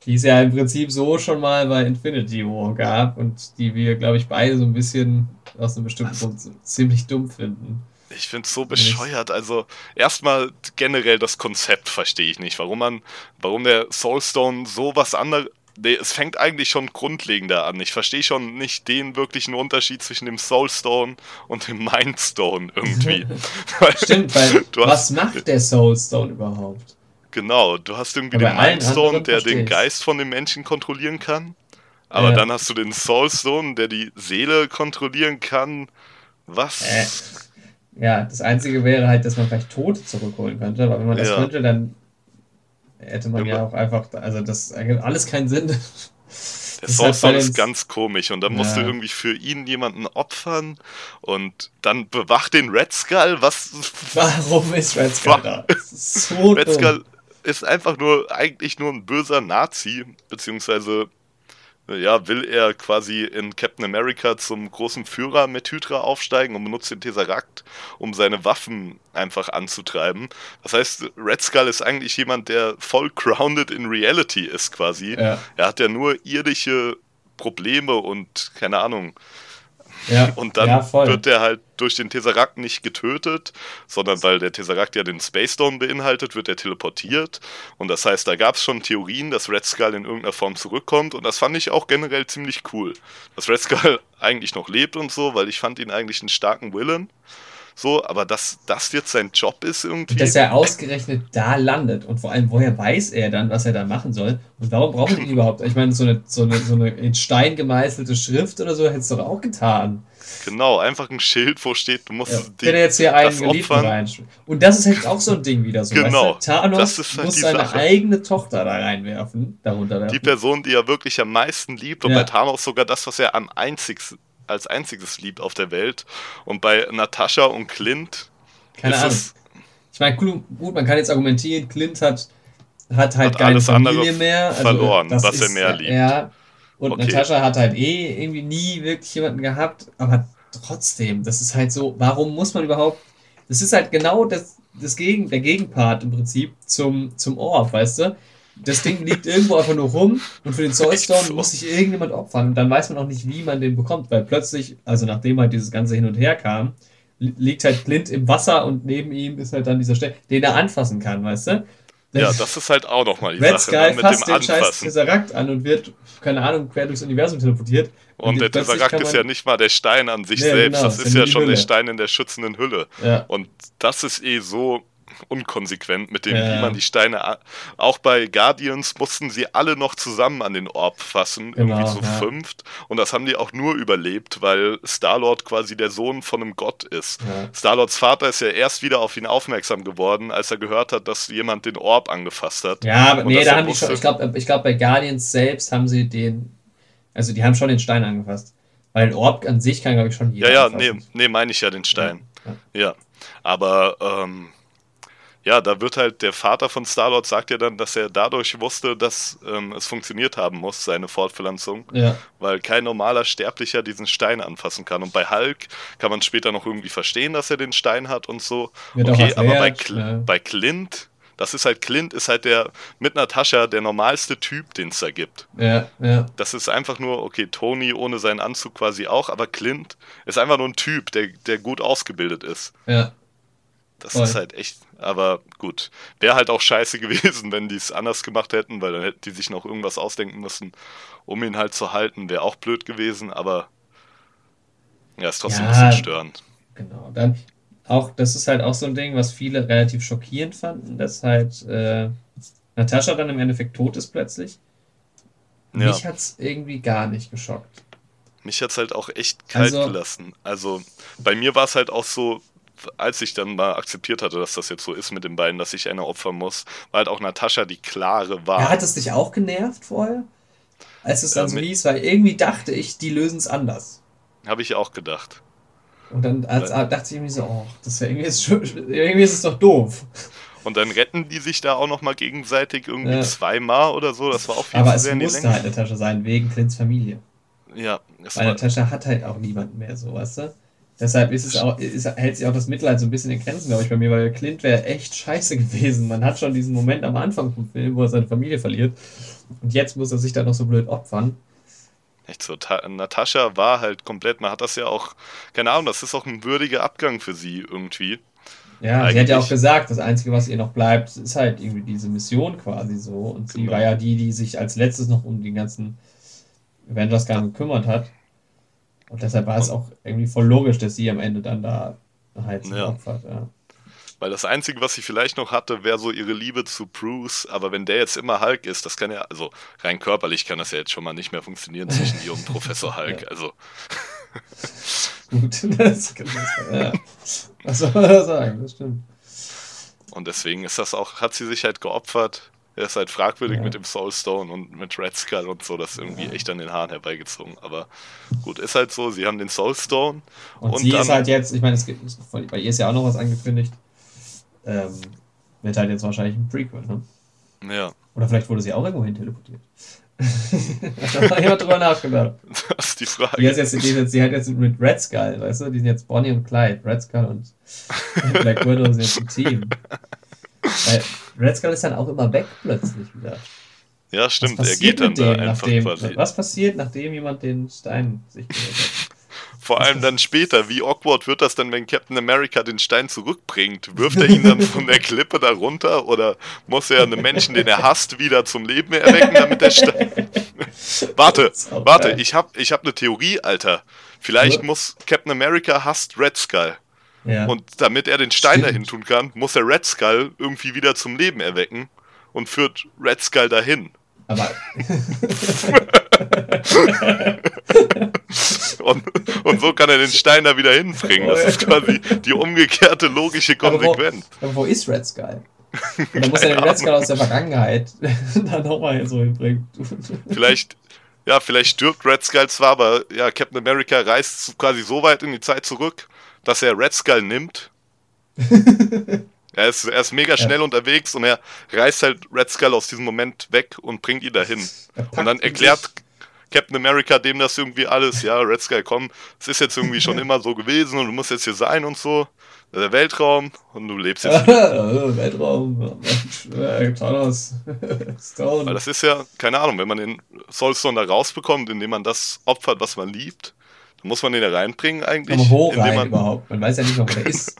Die es ja im Prinzip so schon mal bei Infinity War gab und die wir, glaube ich, beide so ein bisschen aus einem bestimmten Grund so ziemlich dumm finden. ich finde es so bescheuert. Also erstmal generell das Konzept verstehe ich nicht. Warum man, warum der Soulstone so was anderes. Nee, es fängt eigentlich schon grundlegender an. Ich verstehe schon nicht den wirklichen Unterschied zwischen dem Soulstone und dem Mindstone irgendwie. Weil Stimmt, weil was hast, macht der Soulstone überhaupt? Genau, du hast irgendwie den Mindstone, der den. Geist von den Menschen kontrollieren kann. Aber Ja. dann hast du den Soulstone, der die Seele kontrollieren kann. Was? Äh, Ja, das Einzige wäre halt, dass man vielleicht Tote zurückholen könnte, aber wenn man das Ja. könnte, dann hätte man Ja, ja auch einfach, also das ergibt alles keinen Sinn. Der ist halt ist ganz komisch und dann musst du Ja. irgendwie für ihn jemanden opfern und dann bewacht den Red Skull. Was? Warum ist Red Skull da? Ist so Red. Skull ist einfach nur eigentlich nur ein böser Nazi, beziehungsweise ja, will er quasi in Captain America zum großen Führer mit Hydra aufsteigen und benutzt den Tesseract, um seine Waffen einfach anzutreiben. Das heißt, Red Skull ist eigentlich jemand, der voll grounded in Reality ist quasi. Ja, Er hat ja nur irdische Probleme und keine Ahnung. Ja, Und dann ja, wird er halt durch den Tesseract nicht getötet, sondern weil der Tesseract ja den Space Stone beinhaltet, wird er teleportiert. Und das heißt, da gab es schon Theorien, dass Red Skull in irgendeiner Form zurückkommt. Und das fand ich auch generell ziemlich cool. Dass Red Skull eigentlich noch lebt und so, weil ich fand ihn eigentlich einen starken Villain. So, aber dass das jetzt sein Job ist irgendwie. dass er ausgerechnet da landet und vor allem, woher weiß er dann, was er da machen soll und warum brauchen die ihn überhaupt? Ich meine, so eine, so, eine, so eine in Stein gemeißelte Schrift oder so hättest du doch auch getan. genau, einfach ein Schild, wo steht, du musst Ja, die- wenn er jetzt hier einen Geliebten rein. Und das ist halt auch so ein Ding wieder so. Genau, Weißt du? Thanos das ist halt muss seine Sache. eigene Tochter da reinwerfen, darunter werfen. die Person, die er wirklich am meisten liebt und Ja. bei Thanos sogar das, was er am einzigsten, als einziges liebt auf der Welt. Und bei Natascha und Clint Keine Ahnung. Ich meine, gut, man kann jetzt argumentieren, Clint hat, hat halt Hat keine alles Familie andere mehr. Also, verloren, das was er ist, mehr liebt. Ja. Und Okay. Natascha hat halt eh irgendwie nie wirklich jemanden gehabt, aber trotzdem, das ist halt so, warum muss man überhaupt. Das ist halt genau das, das Gegen, der Gegenpart im Prinzip zum, zum Orb, weißt du? Das Ding liegt irgendwo einfach nur rum und für den Soulstone so. muss sich irgendjemand opfern. Und dann weiß man auch nicht, wie man den bekommt, weil plötzlich, also nachdem halt dieses ganze Hin und Her kam, li- liegt halt Clint im Wasser und neben ihm ist halt dann dieser Stein, den er anfassen kann, weißt du? ja, das ist halt auch nochmal die Red Sache Skull ne, mit fasst dem den scheiß Anfassen. Tesseract an und wird, keine Ahnung, quer durchs Universum teleportiert. Und der plötzlich Tesseract ist ja nicht mal der Stein an sich Nee, selbst, genau, das ist ja schon der Hülle. Stein in der schützenden Hülle. Ja, Und das ist eh so unkonsequent mit dem, Ja. wie man die Steine. Auch bei Guardians mussten sie alle noch zusammen an den Orb fassen, Genau, irgendwie so ja. fünft. Und das haben die auch nur überlebt, weil Star-Lord quasi der Sohn von einem Gott ist. ja. Star-Lords Vater ist ja erst wieder auf ihn aufmerksam geworden, als er gehört hat, dass jemand den Orb angefasst hat. Ja, aber nee, da haben die schon, ich glaube, ich glaub, bei Guardians selbst haben sie den, also die haben schon den Stein angefasst. Weil den Orb an sich kann, glaube ich, schon jeder Ja, ja, anfassen. nee, nee, meine ich ja den Stein. Ja. Ja. Aber ähm, ja, da wird halt der Vater von Star-Lord sagt ja dann, dass er dadurch wusste, dass ähm, es funktioniert haben muss, seine Fortpflanzung, Ja, weil kein normaler Sterblicher diesen Stein anfassen kann. Und bei Hulk kann man später noch irgendwie verstehen, dass er den Stein hat und so. Wird okay, aber bei, Cl ja. bei Clint, Das ist halt, Clint ist halt der, mit Natascha, der normalste Typ, den es da gibt. Ja, ja. Das ist einfach nur, okay, Tony ohne seinen Anzug quasi auch, aber Clint ist einfach nur ein Typ, der, der gut ausgebildet ist. Ja. Das Voll. ist halt echt, aber gut. Wäre halt auch scheiße gewesen, wenn die es anders gemacht hätten, weil dann hätten die sich noch irgendwas ausdenken müssen, um ihn halt zu halten. Wäre auch blöd gewesen, aber ja, ist trotzdem ein Ja. bisschen störend. Genau. Dann auch, das ist halt auch so ein Ding, was viele relativ schockierend fanden, dass halt äh, Natascha dann im Endeffekt tot ist plötzlich. Ja. Mich hat's irgendwie gar nicht geschockt. Mich hat's halt auch echt kalt Also- gelassen. Also bei mir war es halt auch so, als ich dann mal akzeptiert hatte, dass das jetzt so ist mit den beiden, dass ich eine opfern muss, war halt auch Natascha die klare Wahl. Ja, hat es dich auch genervt vorher? Als es dann Ja, so hieß, weil irgendwie dachte ich, die lösen es anders. Habe ich auch gedacht. Und dann als, dachte ich irgendwie so, oh, das ist ja irgendwie, ist irgendwie ist es doch doof. Und dann retten die sich da auch nochmal gegenseitig irgendwie Ja. zweimal oder so. Das war auch viel Aber zu es musste halt Natascha sein, wegen Clints Familie. Ja, es Weil Natascha hat halt auch niemanden mehr, so, weißt du? Deshalb ist es auch, ist, hält sich auch das Mitleid so ein bisschen in Grenzen, glaube ich, bei mir, weil Clint wäre echt scheiße gewesen. Man hat schon diesen Moment am Anfang vom Film, wo er seine Familie verliert. Und jetzt muss er sich dann noch so blöd opfern. echt so. Ta Natascha war halt komplett, man hat das ja auch, keine Ahnung, das ist auch ein würdiger Abgang für sie irgendwie. Ja, sie hat ja Eigentlich- auch gesagt, das Einzige, was ihr noch bleibt, ist halt irgendwie diese Mission quasi so. Und sie Genau. war ja die, die sich als letztes noch um den ganzen Avengers-Gang gekümmert hat. Und deshalb war es auch irgendwie voll logisch, dass sie am Ende dann da halt Ja. opfert. Ja. Weil das Einzige, was sie vielleicht noch hatte, wäre so ihre Liebe zu Bruce. Aber wenn der jetzt immer Hulk ist, das kann ja, also rein körperlich kann das ja jetzt schon mal nicht mehr funktionieren zwischen ihr und Professor Hulk. Also Gut, das kann man ja. Was soll man da sagen? Das stimmt. Und deswegen ist das auch, hat sie sich halt geopfert. Er ist halt fragwürdig Ja. mit dem Soulstone und mit Red Skull und so, das ist irgendwie echt an den Haaren herbeigezogen. Aber gut, ist halt so, sie haben den Soulstone Und, Und sie ist halt jetzt, ich meine, es gibt, bei ihr ist ja auch noch was angekündigt. Ähm, wird halt jetzt wahrscheinlich ein Prequel, ne? ja, Oder vielleicht wurde sie auch irgendwo hin teleportiert. da hat jemand drüber nachgedacht. das ist die Frage. Die, jetzt, die, die hat jetzt mit Red Skull, weißt du? Die sind jetzt Bonnie und Clyde. Red Skull und Black Widow sind jetzt ein Team. Weil Red Skull ist dann auch immer weg plötzlich wieder. Ja, stimmt, was er passiert geht dann da einfach nachdem, quasi. Was passiert, nachdem jemand den Stein sich geholt hat? Vor allem dann später, wie awkward wird das dann, wenn Captain America den Stein zurückbringt? Wirft er ihn dann von der Klippe da runter oder muss er einen Menschen, den er hasst, wieder zum Leben erwecken, damit der Stein. warte, warte, geil. ich hab, ich hab eine Theorie, Alter. Vielleicht Ja. muss Captain America hasst Red Skull. Ja. Und damit er den Stein Stimmt. dahin tun kann, muss er Red Skull irgendwie wieder zum Leben erwecken und führt Red Skull dahin. Aber Und, und so kann er den Stein da wieder hinbringen. Das ist quasi die umgekehrte logische Aber wo- Konsequenz. Aber wo ist Red Skull? Und dann muss er den Red Skull aus der Vergangenheit dann nochmal so hinbringen. Vielleicht, ja, vielleicht stirbt Red Skull zwar, aber ja, Captain America reist quasi so weit in die Zeit zurück, dass er Red Skull nimmt. er, ist, er ist mega schnell unterwegs und er reißt halt Red Skull aus diesem Moment weg und bringt ihn dahin. Und dann erklärt Captain America dem das irgendwie alles, ja, Red Skull, komm, es ist jetzt irgendwie schon immer so gewesen und du musst jetzt hier sein und so. Der Weltraum und du lebst jetzt. Oh, Weltraum, äh, Thanos, Stone. Weil das ist ja, keine Ahnung, wenn man den Soulstone da rausbekommt, indem man das opfert, was man liebt, dann muss man den da reinbringen eigentlich. Aber wo indem rein man, überhaupt? Man weiß ja nicht, wo der ist.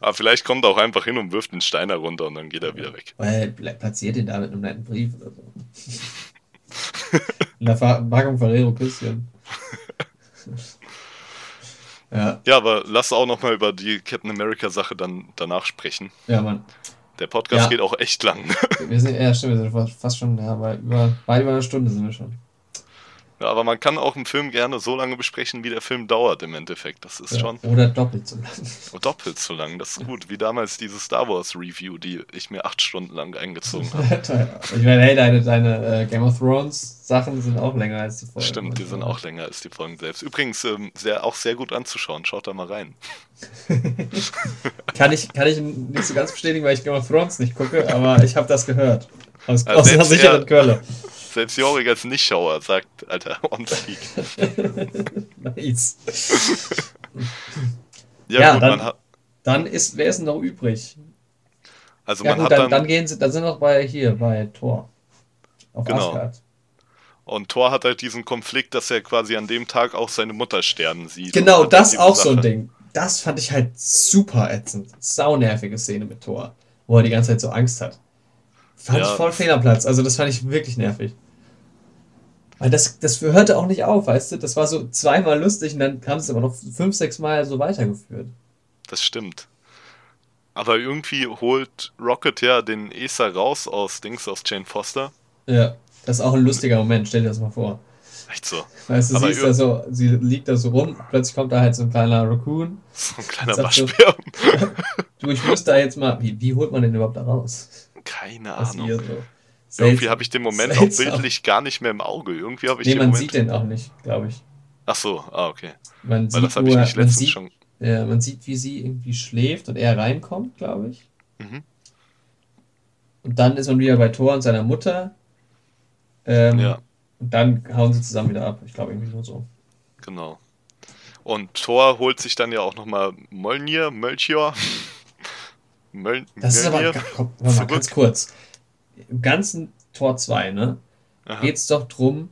aber vielleicht kommt er auch einfach hin und wirft den Stein da runter und dann geht er wieder weg. Weil pla- platziert ihn da mit einem netten Brief oder so. In der Verpackung Ferrero Küsschen. ja, Ja, aber lass auch nochmal über die Captain America-Sache dann danach sprechen. ja, Mann. Der Podcast Ja. geht auch echt lang. Wir sind, ja, stimmt, wir sind fast- fast schon, ja, bei über, weit über eine Stunde sind wir schon. Ja, aber man kann auch einen Film gerne so lange besprechen, wie der Film dauert im Endeffekt. Das ist Ja. schon Oder doppelt so lang. doppelt so lang. Das ist gut. Wie damals diese Star Wars Review, die ich mir acht Stunden lang eingezogen habe. Ich meine, hey, deine, deine äh, Game of Thrones Sachen sind auch länger als die Folgen. Stimmt, die sind auch länger als die Folgen selbst. Übrigens, ähm, sehr, auch sehr gut anzuschauen. Schaut da mal rein. Kann ich, kann ich nicht so ganz bestätigen, weil ich Game of Thrones nicht gucke, aber ich habe das gehört. Aus, Also aus einer sicheren er- Quelle. Selbst Jorik als Nichtschauer sagt, Alter, on fleek. nice. Ja, Ja, gut, dann- man hat. Dann ist, wer ist denn noch übrig? Also Ja man gut, hat dann, dann, gehen sie, dann sind wir noch bei hier, bei Thor. Auf Genau. Asgard. und Thor hat halt diesen Konflikt, dass er quasi an dem Tag auch seine Mutter sterben sieht. Genau, das auch so ein Sache. Ding. Das fand ich halt super ätzend. Saunervige Szene mit Thor, wo er die ganze Zeit so Angst hat. Fand Ja. ich voll fehl am Platz. Also das fand ich wirklich nervig. Weil das, das hörte auch nicht auf, weißt du? Das war so zweimal lustig und dann sie es aber noch fünf, sechs Mal so weitergeführt. Das stimmt. Aber irgendwie holt Rocket ja den Acer raus aus Dings, aus Jane Foster. Ja, das ist auch ein lustiger Moment, stell dir das mal vor. Echt so. Weißt du, Aber sie da so, sie liegt da so rum, plötzlich kommt da halt so ein kleiner Raccoon. So ein kleiner Sagt so- Waschbär. Du, ich muss da jetzt mal, wie, wie holt man den überhaupt da raus? Keine Ahnung. so. Irgendwie Seltsam. habe ich den Moment Seltsam. auch bildlich gar nicht mehr im Auge. Irgendwie habe ich Nee, den man Moment. sieht den auch nicht, glaube ich. Ach so, ah, okay. Man Weil sieht, das habe ich nicht letztens sieht, schon. Ja, man sieht, wie sie irgendwie schläft und er reinkommt, glaube ich. Mhm. Und dann ist man wieder bei Thor und seiner Mutter. Ähm, Ja. Und dann hauen sie zusammen wieder ab. Ich glaube irgendwie nur so. Genau. Und Thor holt sich dann ja auch nochmal Mjolnir, Mölchior. Möl Das ist aber, komm, mal, ganz kurz. Im ganzen Tor 2, ne, geht es doch drum,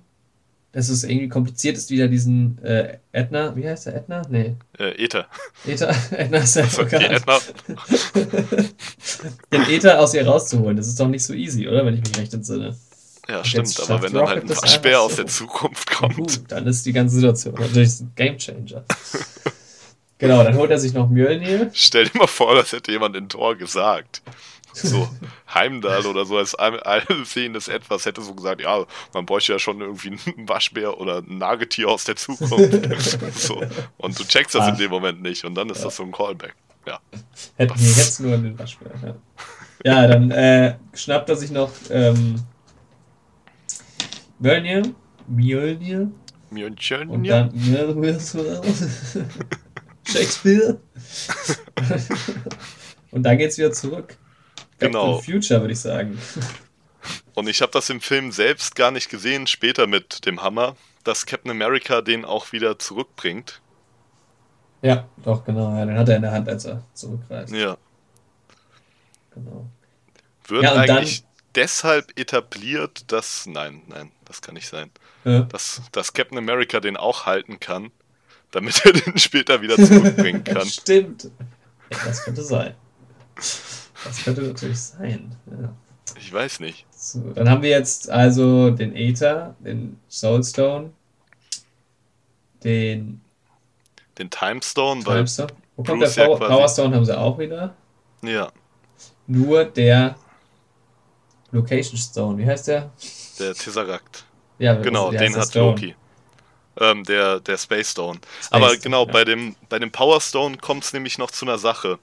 dass es irgendwie kompliziert ist, wieder diesen äh, Ätna, wie heißt der Ätna? Nee, Äh, Ether. Äther, Ätna ist ja Also. Ätna. Den Äther aus ihr rauszuholen. Das ist doch nicht so easy, oder? Wenn ich mich recht entsinne. Ja, jetzt stimmt. Aber wenn dann halt Rocket ein einfach aus der Zukunft kommt. dann ist die ganze Situation natürlich ein Gamechanger. genau, dann holt er sich noch Mjölnir. Stell dir mal vor, das hätte jemand in Tor gesagt. So, Heimdall oder so als all- allsehendes Etwas hätte so gesagt, ja, man bräuchte ja schon irgendwie einen Waschbär oder ein Nagetier aus der Zukunft. so. Und du checkst das Ah. in dem Moment nicht und dann ist das so ein Callback. Ja. Hätten wir jetzt nur den Waschbär. Ja, ja dann äh, schnappt er sich noch ähm, Mjölnir. Mjölnir. Und Mjölnir? dann Shakespeare. Und dann geht's wieder zurück. Back Genau. Future, würde ich sagen. Und ich habe das im Film selbst gar nicht gesehen, später mit dem Hammer, dass Captain America den auch wieder zurückbringt. Ja, doch, genau. Ja, den hat er in der Hand, als er zurückreist. Ja. Genau. Wird Ja, und dann- eigentlich deshalb etabliert, dass. Nein, nein, das kann nicht sein. Ja. Dass, dass Captain America den auch halten kann, damit er den später wieder zurückbringen kann. Stimmt. Ja, das könnte sein. Das könnte natürlich sein. Ja. Ich weiß nicht. So, dann haben wir jetzt also den Aether, den Soulstone, den Den Time Stone, weil. Timestone. Wo kommt Bruce der ja Power, quasi- Power Stone? Haben sie auch wieder. Ja, Nur der Location Stone. Wie heißt der? der Tesseract. Ja, Genau, heißt den hat Stone? Loki. Ähm, der, der Space Stone. Space Aber genau, ja. bei dem, bei dem Power Stone kommt es nämlich noch zu einer Sache.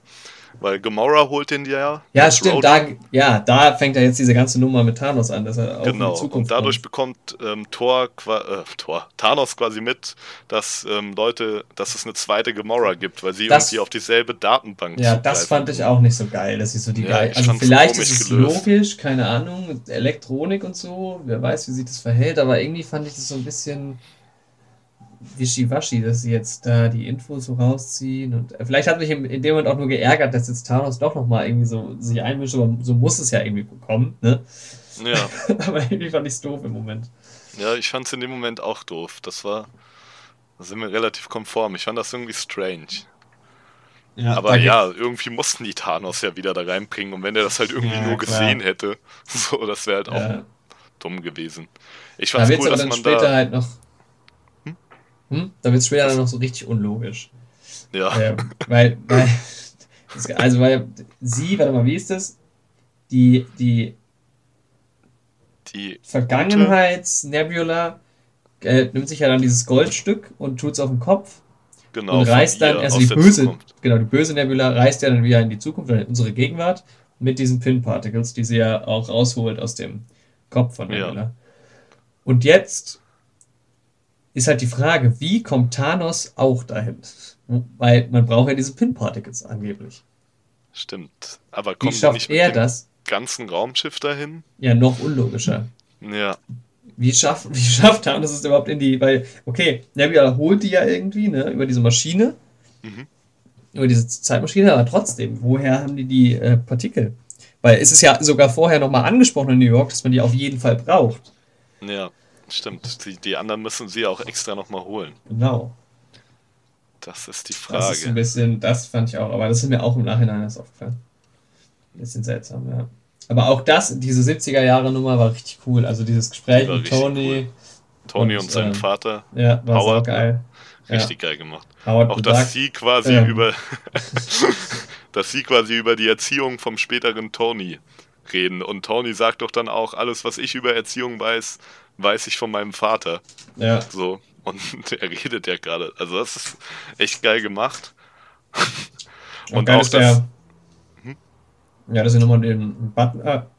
Weil Gamora holt den ja. Ja, stimmt. Da, ja, da fängt ja jetzt diese ganze Nummer mit Thanos an, dass er auch in Genau, die Zukunft und dadurch kommt. bekommt ähm, Thor, äh, Thor, Thanos quasi mit, dass ähm, Leute, dass es eine zweite Gamora gibt, weil sie Das- irgendwie auf dieselbe Datenbank Ja, das fand ich auch nicht so geil, dass sie so die Ja, geil. Also vielleicht ist es gelöst. logisch, keine Ahnung, Elektronik und so, wer weiß, wie sich das verhält, aber irgendwie fand ich das so ein bisschen wischiwaschi, dass sie jetzt da die Infos so rausziehen und äh, vielleicht hat mich in, dem Moment auch nur geärgert, dass jetzt Thanos doch nochmal irgendwie so sich einmischt, aber so muss es ja irgendwie kommen, ne? Ja, aber irgendwie fand ich es doof im Moment. ja, ich fand es in dem Moment auch doof. Das war, da sind wir relativ konform. Ich fand das irgendwie strange. Ja, Aber ja, irgendwie mussten die Thanos ja wieder da reinbringen und wenn er das halt irgendwie Ja, nur klar. gesehen hätte, so, das wäre halt auch Ja. dumm gewesen. Ich Da wird es cool, aber dass man später da, halt noch. Hm? Da wird es später dann noch so richtig unlogisch. ja, Ähm, weil, weil, also weil sie, warte mal, wie ist das? Die, die die, Vergangenheits-Nebula äh, nimmt sich ja dann dieses Goldstück und tut es auf den Kopf genau, und von reist dann, also die böse, Zukunft. genau, die böse Nebula reist ja dann wieder in die Zukunft, in unsere Gegenwart, mit diesen Pin-Particles, die sie ja auch rausholt aus dem Kopf von Ja. Nebula. Und jetzt ist halt die Frage, wie kommt Thanos auch dahin? Weil man braucht ja diese Pin-Particles angeblich. Stimmt. Aber Wie kommen sie schafft nicht mit er das? ganzen Raumschiff dahin? Ja, noch unlogischer. Ja, Wie schafft, wie schafft Thanos es überhaupt in die, weil, okay, Nebula holt die ja irgendwie, ne, über diese Maschine, Mhm. über diese Zeitmaschine, aber trotzdem, woher haben die die äh, Partikel? Weil es ist ja sogar vorher nochmal angesprochen in New York, dass man die auf jeden Fall braucht. Ja, stimmt. Die, die anderen müssen sie auch extra nochmal holen. Genau. Das ist die Frage. Das ist ein bisschen, das fand ich auch, aber das ist mir auch im Nachhinein erst aufgefallen. Ein bisschen seltsam, ja. Aber auch das, diese 70er-Jahre-Nummer war richtig cool. Also dieses Gespräch mit Tony. Cool. Tony und, und seinem ähm, Vater. Ja, war Howard, geil. Richtig ja. geil gemacht. Howard auch dass sie quasi ja. über dass sie quasi über die Erziehung vom späteren Tony reden. Und Tony sagt doch dann auch, alles, was ich über Erziehung weiß, weiß ich von meinem Vater. Ja. So. Und er redet ja gerade. Also das ist echt geil gemacht. Und, und auch das. Der, hm? Ja, dass sie nochmal den Butler,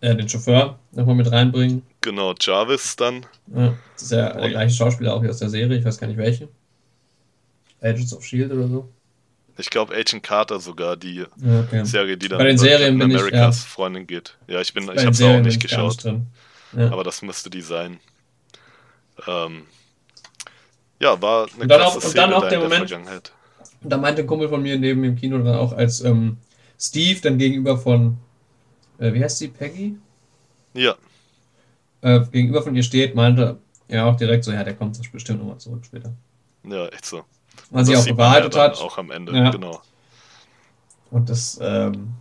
äh, den Chauffeur nochmal mit reinbringen. Genau, Jarvis dann. Ja, das ist ja der gleiche Schauspieler auch wie aus der Serie, ich weiß gar nicht welche. Agents of Shield oder so. Ich glaube Agent Carter sogar, die okay. Serie, die dann Bei den Serien Americas ich, ja. Freundin geht. Ja, ich bin, ich habe es auch nicht geschaut. Nicht ja. Aber das müsste die sein. Ähm, ja, war eine und dann auch, und dann auch der Moment, Vergangenheit. Da meinte ein Kumpel von mir neben dem Kino dann auch, als ähm, Steve dann gegenüber von, äh, wie heißt sie, Peggy? Ja. Äh, gegenüber von ihr steht, meinte er auch direkt so, ja, der kommt bestimmt nochmal zurück später. Ja, echt so. Was sie auch bewahrheitet ja hat. Auch am Ende, ja. genau. Und das ähm,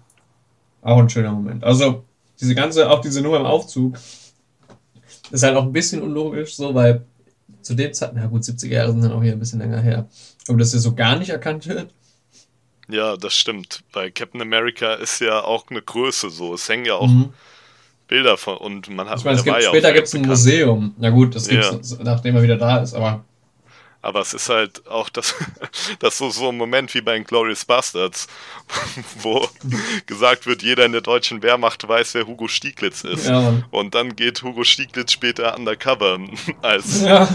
auch ein schöner Moment. Also, diese ganze, auch diese Nummer im Aufzug, ist halt auch ein bisschen unlogisch, so, weil zu dem Zeitpunkt, na gut, 70er Jahre sind dann auch hier ein bisschen länger her, aber dass er so gar nicht erkannt wird. Ja, das stimmt. Bei Captain America ist ja auch eine Größe so. Es hängen ja auch mhm. Bilder von und man hat. Ich meine, es gibt, später gibt es ein Museum. Na gut, das gibt es, ja. nachdem er wieder da ist, aber aber es ist halt auch das, das so, so ein Moment wie bei den Glorious Bastards, wo gesagt wird, jeder in der deutschen Wehrmacht weiß, wer Hugo Stieglitz ist. Ja, und dann geht Hugo Stieglitz später undercover als. Ja.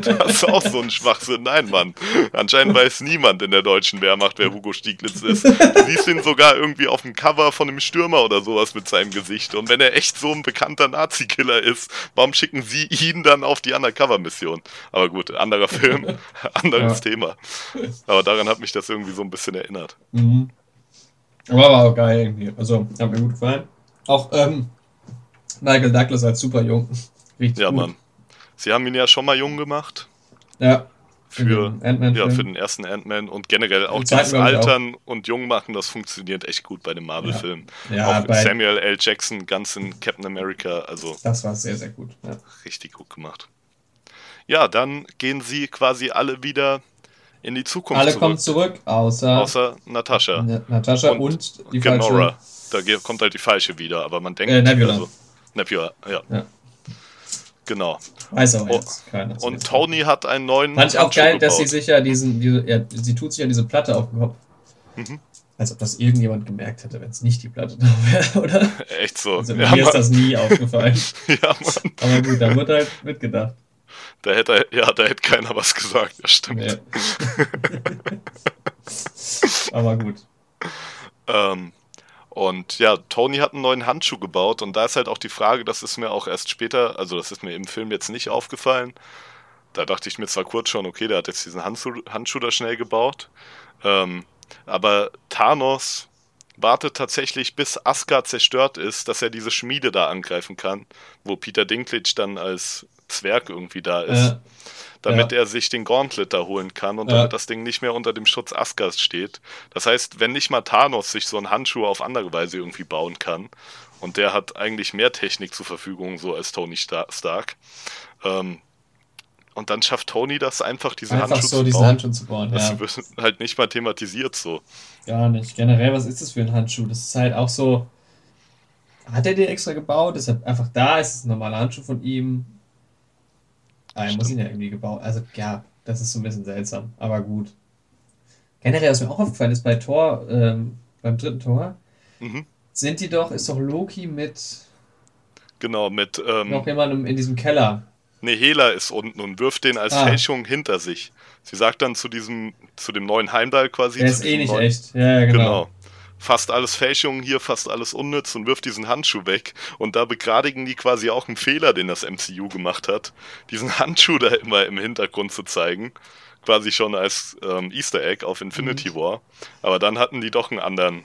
das ist auch so ein Schwachsinn. Nein, Mann. Anscheinend weiß niemand in der deutschen Wehrmacht, wer Hugo Stieglitz ist. Du siehst ihn sogar irgendwie auf dem Cover von einem Stürmer oder sowas mit seinem Gesicht. Und wenn er echt so ein bekannter Nazi-Killer ist, warum schicken sie ihn dann auf die Undercover-Mission? Situation. Aber gut, anderer Film, anderes ja. Thema. Aber daran hat mich das irgendwie so ein bisschen erinnert. Mhm. Aber war auch geil irgendwie. Also, hat mir gut gefallen. Auch ähm, Michael Douglas als super jung. Richtig ja, gut. Mann. Sie haben ihn ja schon mal jung gemacht. Ja. Für, ja, für den ersten Ant-Man und generell auch das Altern auch. und Jungmachen, das funktioniert echt gut bei dem Marvel-Film. Ja. ja auch Samuel L. Jackson ganz in Captain America, also. Das war sehr, sehr gut. Ja. Richtig gut gemacht ja, dann gehen sie quasi alle wieder in die Zukunft alle zurück. kommen zurück, außer, außer Natascha. Natascha und, und die Gamora. falsche. Da kommt halt die falsche wieder, aber man denkt... Äh, Nebula. Also, Nebula, ja. ja. Genau. Weiß aber jetzt oh, keiner. Und Tony hat einen neuen. Fand ich auch geil, gebaut. dass sie sich ja diesen, diese, ja, sie tut sich ja diese Platte auf den Kopf. Mhm. Als ob das irgendjemand gemerkt hätte, wenn es nicht die Platte da wäre, oder? Echt so. Also, ja, mir Mann. ist das nie aufgefallen. ja, Mann. Aber gut, da wird halt mitgedacht. Da hätte, ja, da hätte keiner was gesagt, das stimmt. Nee. Aber gut. Ähm, und ja, Tony hat einen neuen Handschuh gebaut und da ist halt auch die Frage, das ist mir auch erst später, also das ist mir im Film jetzt nicht aufgefallen. Da dachte ich mir zwar kurz schon, okay, der hat jetzt diesen Handschuh, Handschuh da schnell gebaut. Ähm, aber Thanos wartet tatsächlich, bis Asgard zerstört ist, dass er diese Schmiede da angreifen kann, wo Peter Dinklage dann als Zwerg irgendwie da ist. Ja. Damit ja. er sich den Gauntlet da holen kann und damit das Ding nicht mehr unter dem Schutz Asgards steht. Das heißt, wenn nicht mal Thanos sich so einen Handschuh auf andere Weise irgendwie bauen kann, und der hat eigentlich mehr Technik zur Verfügung, so als Tony Stark, ähm, und dann schafft Tony das einfach, diese einfach Handschuhe so zu diesen bauen. Handschuh zu bauen. Das ja. wird halt nicht mal thematisiert so. Gar nicht. Generell, was ist das für ein Handschuh? Das ist halt auch so. Hat er den extra gebaut? Ist er einfach da? Ist es ein normaler Handschuh von ihm? Ah, er muss ihn ja irgendwie gebaut. Also ja, das ist so ein bisschen seltsam, aber gut. Generell, was mir auch aufgefallen ist bei Tor, ähm, beim dritten Tor, mhm. sind die doch, ist doch Loki mit. Genau, mit. Ähm, noch jemandem in diesem Keller. Ne, Hela ist unten und wirft den als ah. Fälschung hinter sich. Sie sagt dann zu diesem, zu dem neuen Heimdall quasi. Der ist eh nicht neuen, echt. Ja, ja, genau. genau fast alles Fälschungen hier, fast alles unnütz und wirft diesen Handschuh weg. Und da begradigen die quasi auch einen Fehler, den das MCU gemacht hat, diesen Handschuh da immer im Hintergrund zu zeigen. Quasi schon als ähm, Easter Egg auf Infinity mhm. War. Aber dann hatten die doch einen anderen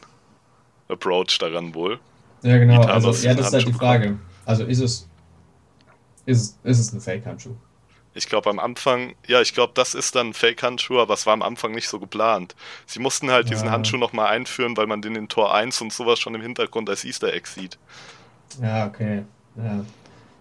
Approach daran wohl. Ja, genau. Also, ja, das ist halt die Frage. Also ist es. Ist es, ist es ein Fake-Handschuh? Ich glaube am Anfang, ja, ich glaube, das ist dann Fake-Handschuh, aber es war am Anfang nicht so geplant. Sie mussten halt diesen Ja. Handschuh nochmal einführen, weil man den in Tor 1 und sowas schon im Hintergrund als Easter Egg sieht. Ja, okay. Ja.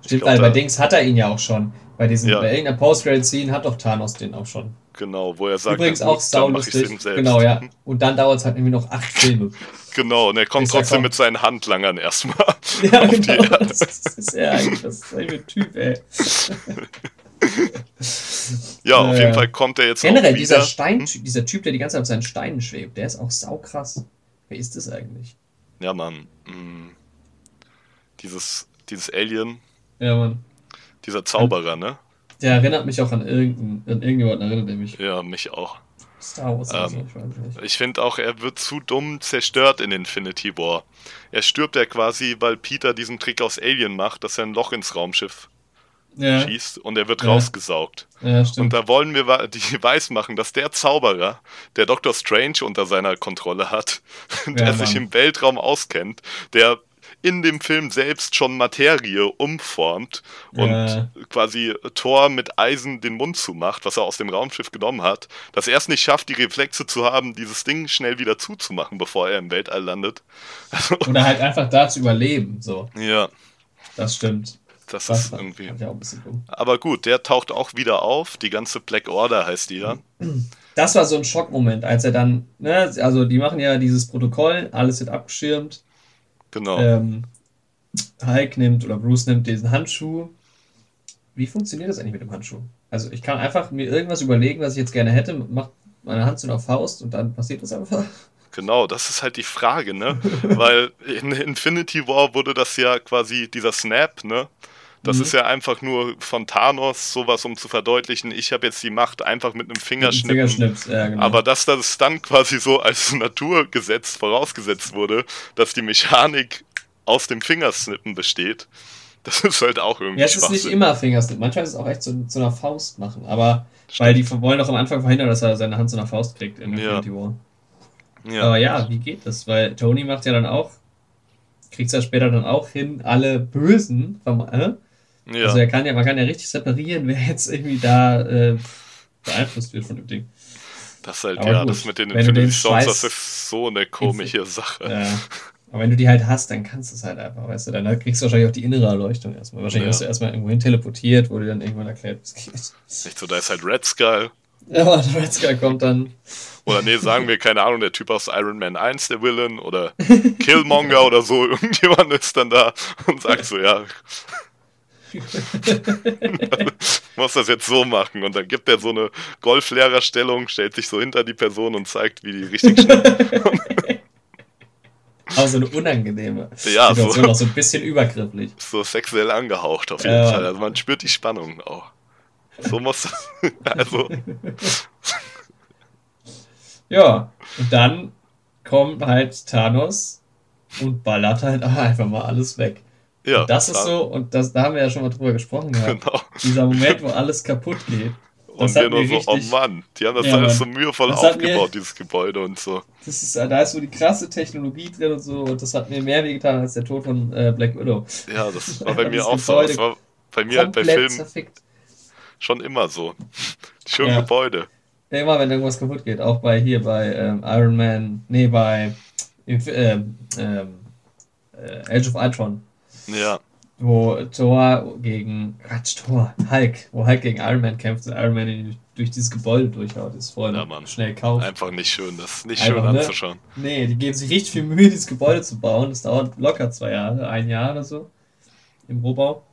Stimmt, glaub, weil bei Dings hat er ihn ja auch schon. Bei diesem, Ja. bei irgendeiner Post-Credit-Scene hat doch Thanos den auch schon. Genau, wo er sagt, Übrigens auch saulustig. Genau, ja. Und dann dauert es halt irgendwie noch acht Filme. Genau, und er kommt er trotzdem mit seinen Handlangern erstmal. Ja, genau. Das ist er eigentlich. Das ist ein Typ, ey. Ja, auf Ja, jeden. Fall kommt er jetzt Generell, dieser. Stein, dieser Typ, der die ganze Zeit auf seinen Steinen schwebt, der ist auch saukrass. Wer ist das eigentlich? Ja, Mann. mm, Dieses, dieses Alien, Ja, Mann. dieser Zauberer, ne? Der erinnert mich auch an irgendeinen, an irgendjemanden erinnert er mich. Ja, mich auch. Star Wars oder so, Ähm, ich weiß nicht. Ich finde auch, er wird zu dumm zerstört in Infinity War. Er stirbt ja quasi, weil Peter diesen Trick aus Alien macht, dass er ein Loch ins Raumschiff Ja, schießt und er wird Ja. rausgesaugt. ja, Und da wollen wir die weiß machen, dass der Zauberer, der Dr. Strange unter seiner Kontrolle hat, der sich im Weltraum auskennt, der in dem Film selbst schon Materie umformt und Ja. quasi Thor mit Eisen den Mund zumacht, was er aus dem Raumschiff genommen hat, dass er es nicht schafft, die Reflexe zu haben, dieses Ding schnell wieder zuzumachen, bevor er im Weltall landet. Also, Oder halt einfach da zu überleben, so. ja, Das stimmt. Das ist irgendwie. Aber gut, der taucht auch wieder auf. Die ganze Black Order heißt die ja. Das war so ein Schockmoment, als er dann, ne, also die machen ja dieses Protokoll, alles wird abgeschirmt. Genau. Ähm, Hulk nimmt oder Bruce nimmt diesen Handschuh. Wie funktioniert das eigentlich mit dem Handschuh? Also ich kann einfach mir irgendwas überlegen, was ich jetzt gerne hätte, macht meine Hand zu einer Faust und dann passiert das einfach. Genau, das ist halt die Frage, ne? Weil in Infinity War wurde das ja quasi dieser Snap, ne? Das Mhm. ist ja einfach nur von Thanos sowas, um zu verdeutlichen, ich habe jetzt die Macht einfach mit einem Fingerschnippen. Fingerschnips, ja, genau. Aber dass das dann quasi so als Naturgesetz vorausgesetzt wurde, dass die Mechanik aus dem Fingersnippen besteht, das ist halt auch irgendwie ja, es ist nicht immer Fingerschnipp. Manchmal ist es auch echt zu, zu einer Faust machen. Aber weil die wollen doch am Anfang verhindern, dass er seine Hand zu einer Faust kriegt in Ja. Infinity War. Ja, Aber ja, wie geht das? Weil Tony macht ja dann auch, kriegt es ja später dann auch hin, alle Bösen, vom, äh? Ja. also er kann ja, man kann ja richtig separieren, wer jetzt irgendwie da äh, beeinflusst wird von dem Ding. das ist halt, aber ja, gut, das mit den Infinity Stones, das ist so eine komische Sache. Ja. Aber wenn du die halt hast, dann kannst du es halt einfach, weißt du, dann kriegst du wahrscheinlich auch die innere Erleuchtung erstmal. Wahrscheinlich Ja. wirst du erstmal irgendwo hin teleportiert, wo dir dann irgendwann erklärt, was geht. Nicht so, da ist halt Red Skull. Ja, aber der Red Skull kommt dann. Oder nee, sagen wir, keine Ahnung, der Typ aus Iron Man 1, der Villain, oder Killmonger oder so, irgendjemand ist dann da und sagt so, ja, muss das jetzt so machen. Und dann gibt er so eine Golflehrerstellung, stellt sich so hinter die Person und zeigt, wie die richtig schnell. Aber so eine unangenehme Ja, so. Situation, auch so ein bisschen übergrifflich. so sexuell angehaucht auf jeden Ja. Fall. Also man spürt die Spannung auch. So muss das. Also, Ja, und dann kommt halt Thanos und ballert halt einfach mal alles weg. Ja. und das ist klar. so, und das, da haben wir ja schon mal drüber gesprochen gehabt. Genau. Dieser Moment, wo alles kaputt geht. Und hat wir nur so, oh Mann, die haben das Ja, alles so mühevoll Das hat mir- aufgebaut, dieses Gebäude und so. Das ist, da ist so die krasse Technologie drin und so, und das hat mir mehr wehgetan als der Tod von äh, Black Widow. Ja, das war bei Das mir auch so. Das war bei mir halt bei Filmen zerfickt. schon immer so. Schön Ja. Gebäude. Ja, immer wenn irgendwas kaputt geht. Auch bei hier bei ähm, Iron Man, nee, bei ähm, ähm, äh, Age of Ultron. Ja, wo Thor gegen Quatsch, Thor, Hulk, wo Hulk gegen Iron Man kämpft und Iron Man ihn durch dieses Gebäude durchhaut, ist voll Ja, Mann. schnell kauft. einfach nicht schön. Das ist nicht Einfach, schön ne? anzuschauen. Nee, die geben sich richtig viel Mühe, dieses Gebäude zu bauen. Das dauert locker zwei Jahre, ein Jahr oder so im Rohbau.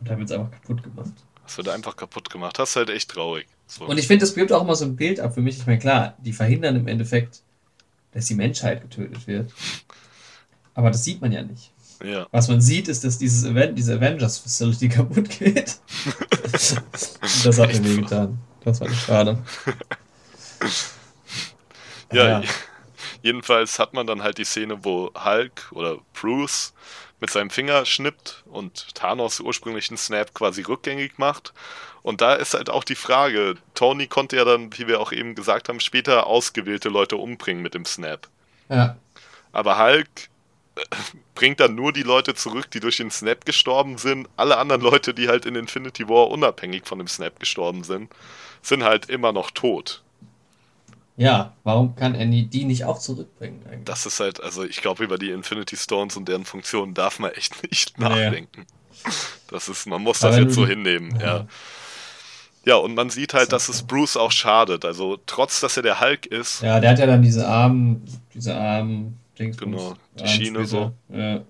Und dann wird es einfach kaputt gemacht. Das wird einfach kaputt gemacht. Das ist halt echt traurig. So. Und ich finde, das gibt auch immer so ein Bild ab für mich. Ich meine, klar, die verhindern im Endeffekt, dass die Menschheit getötet wird. Aber das sieht man ja nicht. Ja. Was man sieht, ist, dass dieses Event, diese Avengers Facility kaputt geht. Das hat mir so. wehgetan. Das war nicht schade. Ja, jedenfalls hat man dann halt die Szene, wo Hulk oder Bruce mit seinem Finger schnippt und Thanos ursprünglichen Snap quasi rückgängig macht. Und da ist halt auch die Frage, Tony konnte ja dann, wie wir auch eben gesagt haben, später ausgewählte Leute umbringen mit dem Snap. Ja. Aber Hulk bringt dann nur die Leute zurück, die durch den Snap gestorben sind. Alle anderen Leute, die halt in Infinity War unabhängig von dem Snap gestorben sind, sind halt immer noch tot. Ja, warum kann er die nicht auch zurückbringen? Eigentlich? Das ist halt, also ich glaube, über die Infinity Stones und deren Funktionen darf man echt nicht nachdenken. Nee. Das ist, man muss das jetzt so hinnehmen, ja. ja. Ja, und man sieht halt, dass es Bruce auch schadet. Also trotz, dass er der Hulk ist. Ja, der hat ja dann diese Armen, diese Armen, Genau, die Schiene so. Ja.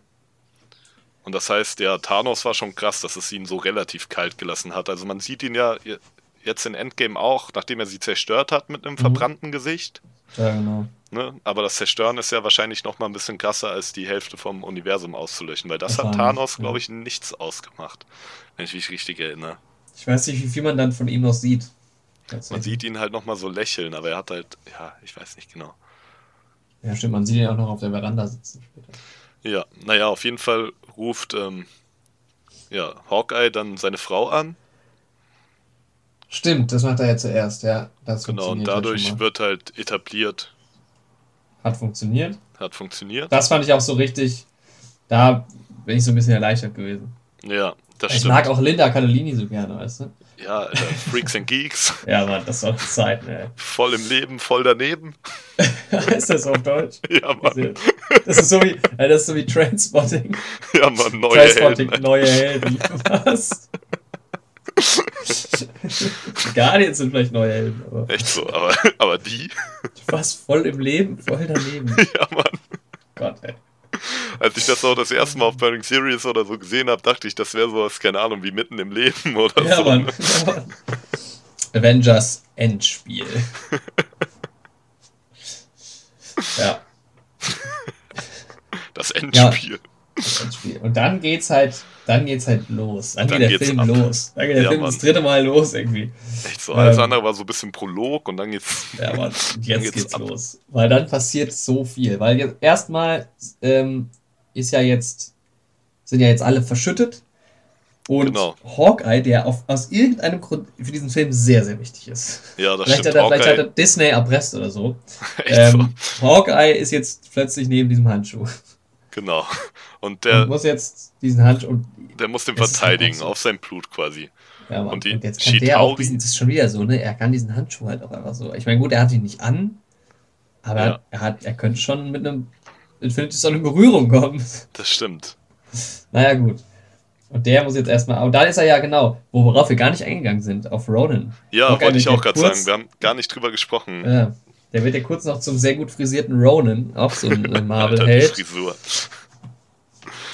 Und das heißt, der Thanos war schon krass, dass es ihn so relativ kalt gelassen hat. Also man sieht ihn ja jetzt in Endgame auch, nachdem er sie zerstört hat mit einem mhm. verbrannten Gesicht. Ja, genau. Ne? Aber das Zerstören ist ja wahrscheinlich noch mal ein bisschen krasser, als die Hälfte vom Universum auszulöschen, weil das, das hat Thanos, glaube ich, nichts ausgemacht, wenn ich mich richtig erinnere. Ich weiß nicht, wie viel man dann von ihm noch sieht. Man sieht ihn halt noch mal so lächeln, aber er hat halt, ja, ich weiß nicht genau. Ja, stimmt, man sieht ihn auch noch auf der Veranda sitzen später. Ja, naja, auf jeden Fall ruft ähm, ja, Hawkeye dann seine Frau an. Stimmt, das macht er ja zuerst, ja. Das genau, und dadurch wird halt etabliert. Hat funktioniert. Hat funktioniert. Das fand ich auch so richtig. Da bin ich so ein bisschen erleichtert gewesen. Ja, das ich stimmt. Mag auch Linda Cardellini so gerne, weißt du? Ja, Alter, Freaks and Geeks. ja, Mann, das soll Zeit, ey. Voll im Leben, voll daneben. ist das auf Deutsch? Ja, Mann. Das ist so wie, das ist so wie Transpotting. Ja, Mann, neue Transpotting, Helden. neue Helden. Was? Guardians sind vielleicht neue Helden. Aber Echt so, aber, aber die? Was? Voll im Leben, voll daneben. Ja, Mann. Gott, ey. Als ich das auch das erste Mal auf Burning Series oder so gesehen habe, dachte ich, das wäre sowas, keine Ahnung, wie mitten im Leben oder ja, so. Mann. Ja, Mann. Avengers Endspiel. ja. Das Endspiel. Ja. Und dann geht's halt, dann geht's halt los. Dann, dann geht der Film ab. los. Dann geht der ja, Film Mann. das dritte Mal los irgendwie. Echt so. Alles ähm, andere war so ein bisschen Prolog und dann geht's. Ja, Mann, jetzt geht's, geht's los. Weil dann passiert so viel. Weil jetzt erstmal ähm, ist ja jetzt, sind ja jetzt alle verschüttet. Und genau. Hawkeye, der auf, aus irgendeinem Grund für diesen Film sehr, sehr wichtig ist. Ja, das vielleicht stimmt. Hat er, vielleicht hat er Disney erpresst oder so. ähm, so. Hawkeye ist jetzt plötzlich neben diesem Handschuh. Genau. Und der und muss jetzt diesen Handschuh. Der muss den verteidigen so. auf sein Blut quasi. Ja, Mann. Und, die und jetzt kann Chitauri, der auch diesen, das ist schon wieder so, ne? Er kann diesen Handschuh halt auch einfach so. Ich meine, gut, er hat ihn nicht an, aber ja. er hat, er könnte schon mit einem Infinity Stone in Berührung kommen. Das stimmt. Naja, gut. Und der muss jetzt erstmal. Aber da ist er ja genau, worauf wir gar nicht eingegangen sind, auf Ronan. Ja, wollte ich auch gerade sagen. Wir haben gar nicht drüber gesprochen. Ja. Der wird ja kurz noch zum sehr gut frisierten Ronan, auch so ein Marvel-Held. Frisur.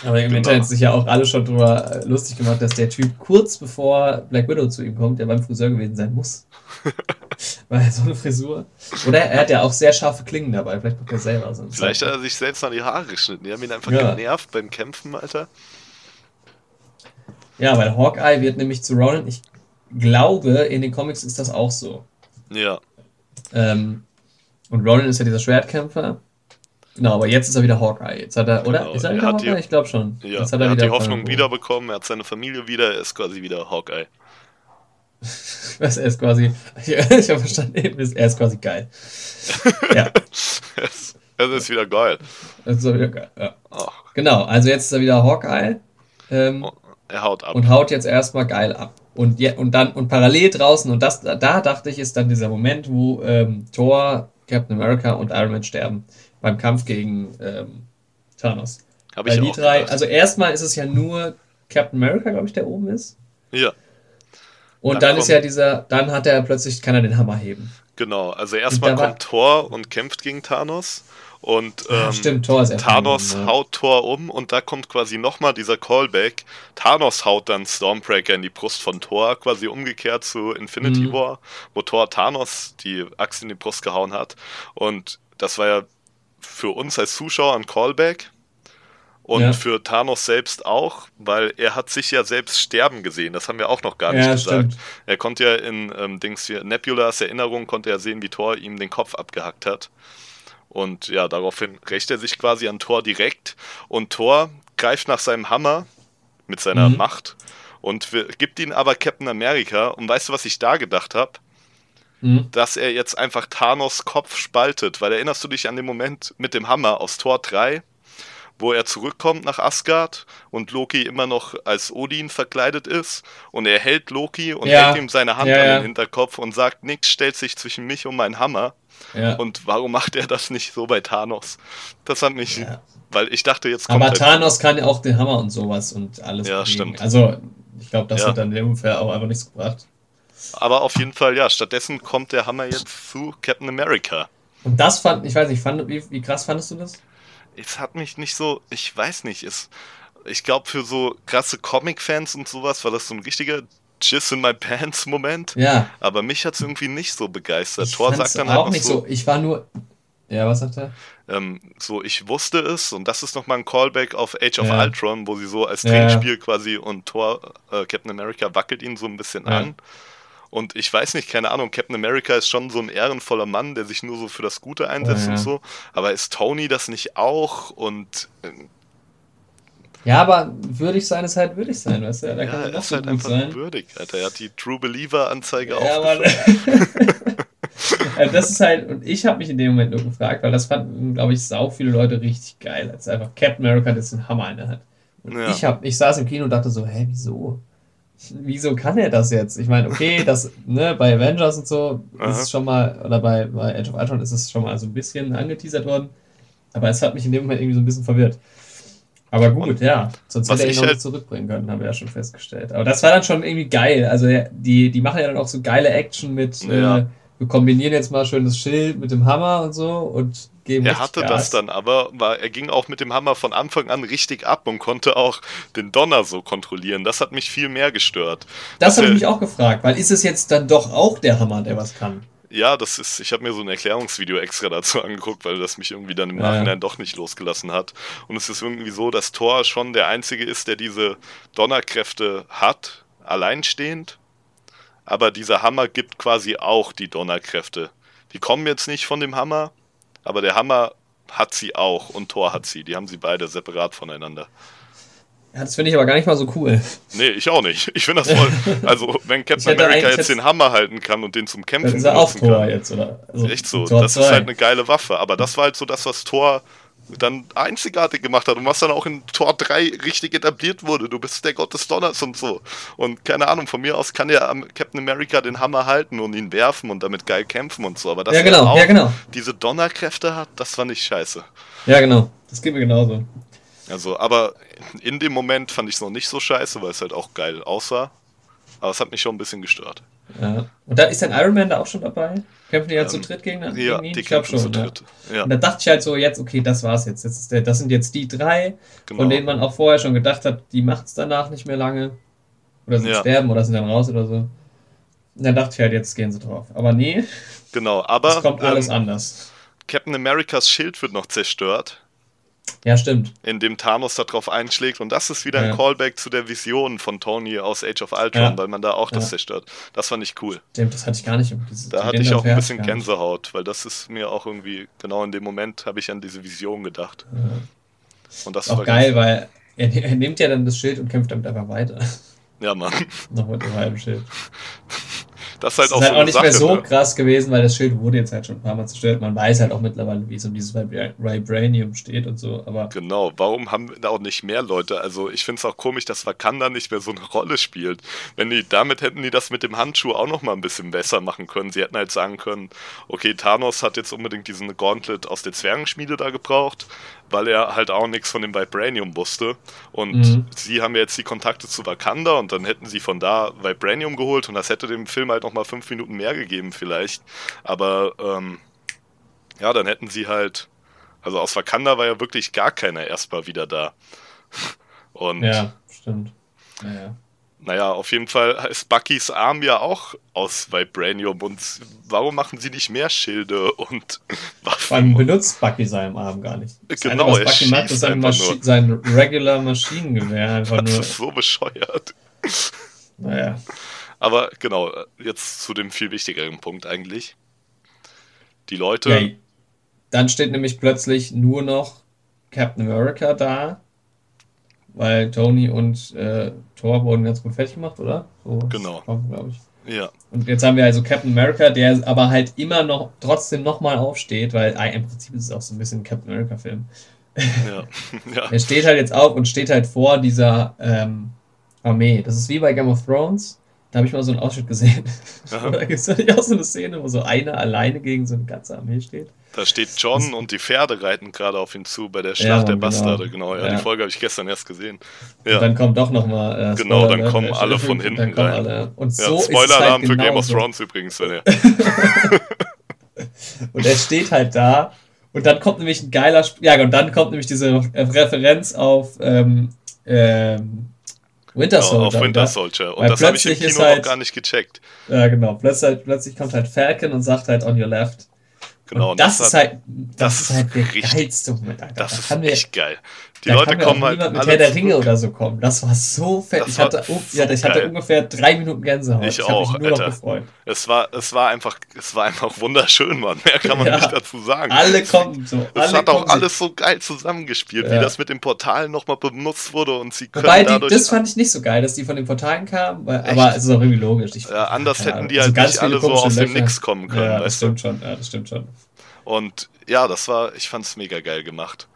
Aber im genau. Internet sich ja auch alle schon drüber äh, lustig gemacht, dass der Typ kurz bevor Black Widow zu ihm kommt, der beim Friseur gewesen sein muss. Weil so eine Frisur. Oder er hat ja auch sehr scharfe Klingen dabei. Vielleicht macht er selber so. Vielleicht hat er sich selbst an die Haare geschnitten. Die haben ihn einfach ja. genervt beim Kämpfen, Alter. Ja, weil Hawkeye wird nämlich zu Ronan. Ich glaube, in den Comics ist das auch so. Ja. Ähm, und Ronan ist ja dieser Schwertkämpfer. Genau, aber jetzt ist er wieder Hawkeye. Jetzt hat er, oder? Genau. Ist er wieder er Hawkeye? Die, ich glaube schon. Ja, jetzt hat er, er hat die Hoffnung wiederbekommen, er hat seine Familie wieder, er ist quasi wieder Hawkeye. Was, er ist quasi, ich, ich habe verstanden, er ist quasi geil. ja. Es ist wieder geil. Es ist wieder geil, ja. Ach. Genau, also jetzt ist er wieder Hawkeye. Ähm, oh, er haut ab. Und haut jetzt erstmal geil ab. Und, ja, und dann, und parallel draußen, und das, da dachte ich, ist dann dieser Moment, wo ähm, Thor Captain America und Iron Man sterben beim Kampf gegen ähm, Thanos. Hab ich Weil die drei, gedacht. also erstmal ist es ja nur Captain America, glaube ich, der oben ist. Ja. Und dann, dann ist ja dieser, dann hat er plötzlich, kann er den Hammer heben. Genau, also erstmal kommt Thor und kämpft gegen Thanos. Und ähm, Stimmt, Thor ist Thanos um, haut Thor um und da kommt quasi nochmal dieser Callback. Thanos haut dann Stormbreaker in die Brust von Thor, quasi umgekehrt zu Infinity mhm. War, wo Thor Thanos die Axt in die Brust gehauen hat. Und das war ja für uns als Zuschauer ein Callback. Und ja. für Thanos selbst auch, weil er hat sich ja selbst sterben gesehen. Das haben wir auch noch gar nicht ja, gesagt. Stimmt. Er konnte ja in ähm, Dings hier, Nebulas Erinnerung konnte er sehen, wie Thor ihm den Kopf abgehackt hat. Und ja, daraufhin rächt er sich quasi an Thor direkt. Und Thor greift nach seinem Hammer mit seiner mhm. Macht und gibt ihn aber Captain America. Und weißt du, was ich da gedacht habe? Mhm. dass er jetzt einfach Thanos Kopf spaltet. Weil erinnerst du dich an den Moment mit dem Hammer aus Tor 3, wo er zurückkommt nach Asgard und Loki immer noch als Odin verkleidet ist und er hält Loki und ja. hält ihm seine Hand ja, an den Hinterkopf und sagt, nichts stellt sich zwischen mich und meinen Hammer. Und warum macht er das nicht so bei Thanos? Das hat mich, weil ich dachte, jetzt kommt. Aber Thanos kann ja auch den Hammer und sowas und alles. Ja, bewegen. stimmt. Also, ich glaube, das hat dann in dem Fall auch einfach nichts gebracht. Aber auf jeden Fall, ja, stattdessen kommt der Hammer jetzt zu Captain America. Und das fand, ich weiß nicht, fand, wie, wie krass fandest du das? es hat mich nicht so, ich weiß nicht, es, ich glaube für so krasse Comic-Fans und sowas war das so ein richtiger Jizz in my pants Moment. Ja. Aber mich hat es irgendwie nicht so begeistert. Ich Thor sagt dann halt auch nicht so, ich war nur, ja, was sagt er? Ähm, so, ich wusste es und das ist nochmal ein Callback auf Age of ja. Ultron, wo sie so als Trinkspiel ja. quasi und Thor, äh, Captain America wackelt ihn so ein bisschen ja. an. Und ich weiß nicht, keine Ahnung, Captain America ist schon so ein ehrenvoller Mann, der sich nur so für das Gute einsetzt ja. und so. Aber ist Tony das nicht auch? Und. Äh, ja, aber würdig sein ist halt würdig sein, weißt du? Da ja, er ist halt einfach sein. würdig, Alter. Er hat die True Believer-Anzeige ja, aber Das ist halt, und ich habe mich in dem Moment nur gefragt, weil das fanden, glaube ich, sau viele Leute richtig geil, als einfach Captain America das den Hammer in der Hand. Und ja. ich, hab, ich saß im Kino und dachte so, hä, wieso? Wieso kann er das jetzt? Ich meine, okay, das, ne, bei Avengers und so Aha. ist es schon mal, oder bei, bei Age of Ultron ist es schon mal so ein bisschen angeteasert worden. Aber es hat mich in dem Moment irgendwie so ein bisschen verwirrt. Aber gut, und ja. Sonst hätte er ihn noch halt nicht zurückbringen können, haben wir ja schon festgestellt. Aber das war dann schon irgendwie geil. Also die, die machen ja dann auch so geile Action mit, ja. äh, wir kombinieren jetzt mal schön das Schild mit dem Hammer und so und geben Er hatte Gas. das dann aber, war, er ging auch mit dem Hammer von Anfang an richtig ab und konnte auch den Donner so kontrollieren. Das hat mich viel mehr gestört. Das habe ich mich auch gefragt, weil ist es jetzt dann doch auch der Hammer, der was kann? Ja, das ist, ich habe mir so ein Erklärungsvideo extra dazu angeguckt, weil das mich irgendwie dann im ja. Nachhinein doch nicht losgelassen hat. Und es ist irgendwie so, dass Thor schon der Einzige ist, der diese Donnerkräfte hat, alleinstehend aber dieser Hammer gibt quasi auch die Donnerkräfte. Die kommen jetzt nicht von dem Hammer, aber der Hammer hat sie auch und Thor hat sie. Die haben sie beide separat voneinander. Ja, das finde ich aber gar nicht mal so cool. Nee, ich auch nicht. Ich finde das voll. Also, wenn Captain America jetzt den Hammer halten kann und den zum Kämpfen benutzen auch Thor kann. Jetzt, oder? Also echt so. Das 2. ist halt eine geile Waffe. Aber das war halt so das, was Thor dann einzigartig gemacht hat und was dann auch in Tor 3 richtig etabliert wurde. Du bist der Gott des Donners und so. Und keine Ahnung, von mir aus kann ja Captain America den Hammer halten und ihn werfen und damit geil kämpfen und so. Aber dass ja, genau, er auch ja, genau. diese Donnerkräfte hat, das fand ich scheiße. Ja, genau. Das geht mir genauso. Also, aber in dem Moment fand ich es noch nicht so scheiße, weil es halt auch geil aussah. Aber es hat mich schon ein bisschen gestört. Ja. Und da ist dann Iron Man da auch schon dabei? Kämpfen die ja ähm, zu dritt gegen, ja, gegen ihn? Die ich glaube schon. Zu dritt. Ja. Und da dachte ich halt so, jetzt, okay, das war's jetzt. jetzt der, das sind jetzt die drei, genau. von denen man auch vorher schon gedacht hat, die macht es danach nicht mehr lange. Oder sind ja. sterben oder sind dann raus oder so. Und dann dachte ich halt, jetzt gehen sie drauf. Aber nee. Genau, aber. Es kommt alles ähm, anders. Captain Americas Schild wird noch zerstört. Ja, stimmt. In dem Thanos darauf einschlägt. Und das ist wieder ja. ein Callback zu der Vision von Tony aus Age of Ultron, ja. weil man da auch das zerstört. Das fand ich cool. Stimmt, das hatte ich gar nicht. Diese, da hatte ich auch ein bisschen Gänsehaut, weil das ist mir auch irgendwie, genau in dem Moment habe ich an diese Vision gedacht. Und das auch geil, weil er, er, nimmt ja dann das Schild und kämpft damit einfach weiter. Ja, Mann. Noch mit dem halben Schild. Das ist halt das auch, ist halt so auch nicht Sache, mehr so ne? krass gewesen, weil das Schild wurde jetzt halt schon ein paar Mal zerstört. Man weiß halt auch mittlerweile, wie es um dieses Vibranium steht und so. Aber genau, warum haben da auch nicht mehr Leute? Also ich finde es auch komisch, dass Wakanda nicht mehr so eine Rolle spielt. Wenn die, damit hätten die das mit dem Handschuh auch noch mal ein bisschen besser machen können. Sie hätten halt sagen können, okay, Thanos hat jetzt unbedingt diesen Gauntlet aus der Zwergenschmiede da gebraucht, weil er halt auch nichts von dem Vibranium wusste. Und mhm. sie haben jetzt die Kontakte zu Wakanda und dann hätten sie von da Vibranium geholt und das hätte dem Film halt nochmal fünf Minuten mehr gegeben vielleicht. Aber ähm, ja, dann hätten sie halt, also aus Wakanda war ja wirklich gar keiner erstmal wieder da. Und ja, stimmt. Ja, naja, auf jeden Fall ist Buckys Arm ja auch aus Vibranium und warum machen sie nicht mehr Schilde und Waffen? Man benutzt Bucky seinen Arm gar nicht. Das genau, eine, was Bucky macht, ist sein, sein regular Maschinengewehr. Einfach das nur. ist so bescheuert. Naja. Aber genau, jetzt zu dem viel wichtigeren Punkt eigentlich. Die Leute. Ja, dann steht nämlich plötzlich nur noch Captain America da weil Tony und äh, Thor wurden ganz gut fertig gemacht, oder? So genau. Glaube ich. Ja. Und jetzt haben wir also Captain America, der aber halt immer noch trotzdem nochmal aufsteht, weil äh, im Prinzip ist es auch so ein bisschen ein Captain America-Film. Ja. ja. Er steht halt jetzt auf und steht halt vor dieser ähm, Armee. Das ist wie bei Game of Thrones. Da habe ich mal so einen Ausschnitt gesehen. Da gibt es ja auch so eine Szene, wo so einer alleine gegen so eine ganze Armee steht. Da steht John und die Pferde reiten gerade auf ihn zu bei der Ja, Schlacht der Mann, genau. Bastarde. Genau, ja, Ja. die Folge habe ich gestern erst gesehen. Und Ja, dann kommt doch nochmal. Äh, Genau, dann Spoiler, kommen ne? alle von Dann hinten kommen rein. Alle. Und ja so Spoiler-Alarm halt für Game of. Thrones übrigens, wenn ihr. Und er steht halt da. Und dann kommt nämlich ein geiler. Sp ja, und dann kommt nämlich diese Referenz auf ähm, ähm, Winter Soldier. auf Winter. Soldier. Und das habe ich im Kino halt- noch gar nicht gecheckt. Ja, genau. Plötzlich, plötzlich kommt halt Falcon und sagt halt on your left. Genau, und das, hat- ist halt, das, das ist halt der richtig- geilste Moment, Alter. Das Da ist mir- echt geil. Die Leute kommen halt niemand mit Herr der. Ringe oder so kommen. Das war so fett. Das ich hatte, oh, ja, ich hatte ungefähr drei Minuten Gänsehaut. Ich hab auch, mich nur Alter. noch gefreut. Es war, es war einfach, es war einfach wunderschön, Mann. Mehr kann man Ja. nicht dazu sagen. Alle kommen so. Es alle hat auch alles so geil zusammengespielt, wie Ja. das mit dem Portal nochmal benutzt wurde und sie können Wobei, die, dadurch. das fand ich nicht so geil, dass die von den Portalen kamen, weil, aber es ist auch irgendwie logisch. Ich, ja, anders hätten die Also halt ganz nicht alle so aus dem. Nix kommen können, Ja, das weißt du? stimmt schon. Ja, das stimmt schon. Und ja, das war, ich fand's mega geil gemacht.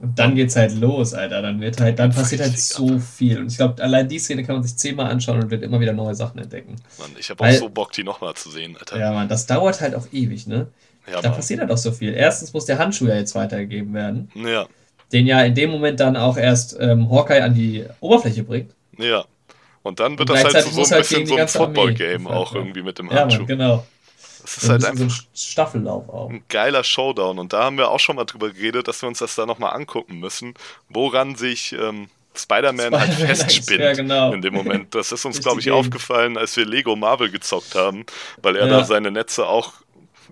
Und dann geht's halt los, Alter. Dann wird halt, dann passiert halt so viel. Und ich glaube, allein die Szene kann man sich zehnmal anschauen und wird immer wieder neue Sachen entdecken. Mann, ich habe auch so Bock, die nochmal zu sehen, Alter. Ja, Mann, das dauert halt auch ewig, ne? Ja, Da Mann. passiert halt auch so viel. Erstens muss der Handschuh ja jetzt weitergegeben werden, ja, den ja in dem Moment dann auch erst ähm, Hawkeye an die Oberfläche bringt. ja. Und dann wird Und das halt so, so ein halt bisschen so ein Football-Game auch ja. irgendwie mit dem Ja, Handschuh. Mann, genau. Das ist halt einfach so ein Staffellauf auch. ein geiler Showdown. Und da haben wir auch schon mal drüber geredet, dass wir uns das da nochmal angucken müssen, woran sich ähm, Spider-Man halt Spider-Man festspinnt ja, genau. in dem Moment. Das ist uns, glaube ich, aufgefallen, als wir Lego Marvel gezockt haben, weil er Ja. da seine Netze auch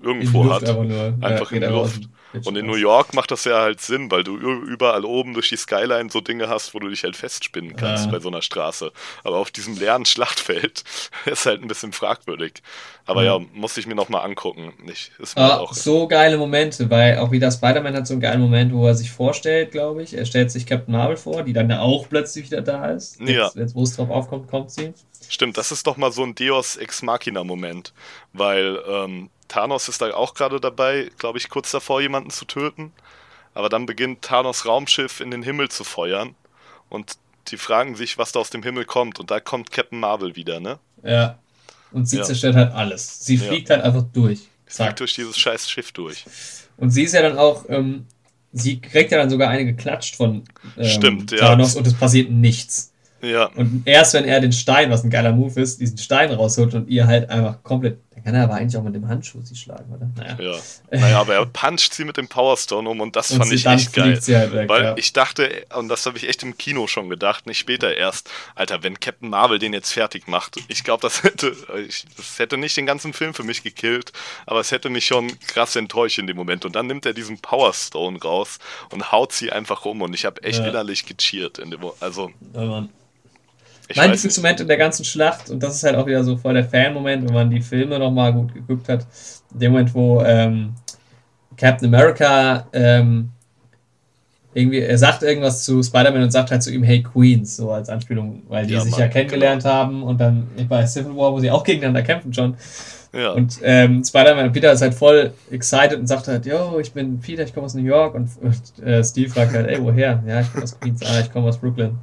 irgendwo hat. einfach in die Luft. Und in. New York macht das ja halt Sinn, weil du überall oben durch die Skyline so Dinge hast, wo du dich halt festspinnen kannst Ja. bei so einer Straße. Aber auf diesem leeren Schlachtfeld ist halt ein bisschen fragwürdig. Aber Ja. ja, muss ich mir nochmal angucken. Ich, ist mir Ah, auch. so geile Momente, weil auch wieder Spider-Man hat so einen geilen Moment, wo er sich vorstellt, glaube ich. Er stellt sich Captain Marvel vor, die dann ja auch plötzlich wieder da ist. Ja. Jetzt, jetzt wo es drauf aufkommt, kommt sie. Stimmt, das ist doch mal so ein Deus Ex Machina Moment, weil ähm, Thanos ist da auch gerade dabei, glaube ich, kurz davor jemanden zu töten. Aber dann beginnt Thanos Raumschiff in den Himmel zu feuern und die fragen sich, was da aus dem Himmel kommt. Und da kommt Captain Marvel wieder, ne? Ja. Und sie Ja. zerstört halt alles. Sie Ja. fliegt halt einfach durch. Zack. Fliegt durch dieses scheiß Schiff durch. Und sie ist ja dann auch, ähm, sie kriegt ja dann sogar eine geklatscht von ähm, Stimmt, ja. Thanos und es passiert nichts. Ja, Und erst wenn er den Stein, was ein geiler Move ist, diesen Stein rausholt und ihr halt einfach komplett, dann kann er aber eigentlich auch mit dem Handschuh sie schlagen, oder? Naja. ja. Naja, aber er puncht sie mit dem Power Stone um und das Und fand sie, ich dann echt geil. halt weg. Weil ja. ich dachte, und das habe ich echt im Kino schon gedacht, nicht später erst, Alter, wenn Captain Marvel den jetzt fertig macht, ich glaube, das hätte, ich, das hätte nicht den ganzen Film für mich gekillt, aber es hätte mich schon krass enttäuscht in dem Moment. Und dann nimmt er diesen Power Stone raus und haut sie einfach um und ich habe echt Ja. innerlich gecheert. In dem, also, Ja, Mann. Ich mein. Lieblingsmoment in der ganzen Schlacht, und das ist halt auch wieder so voll der Fan-Moment, wenn man die Filme nochmal gut geguckt hat, in dem Moment, wo ähm, Captain America ähm, irgendwie, er sagt irgendwas zu Spider-Man und sagt halt zu ihm, hey Queens, so als Anspielung, weil die Ja, sich Mann, ja kennengelernt haben und dann bei Civil War, wo sie auch gegeneinander kämpfen schon. Ja. Und ähm, Spider-Man und Peter ist halt voll excited und sagt halt, yo, ich bin Peter, ich komme aus New York. Und, und äh, Steve fragt halt, ey, woher? Ja, ich komme aus Queens. Ah, ich komme aus Brooklyn.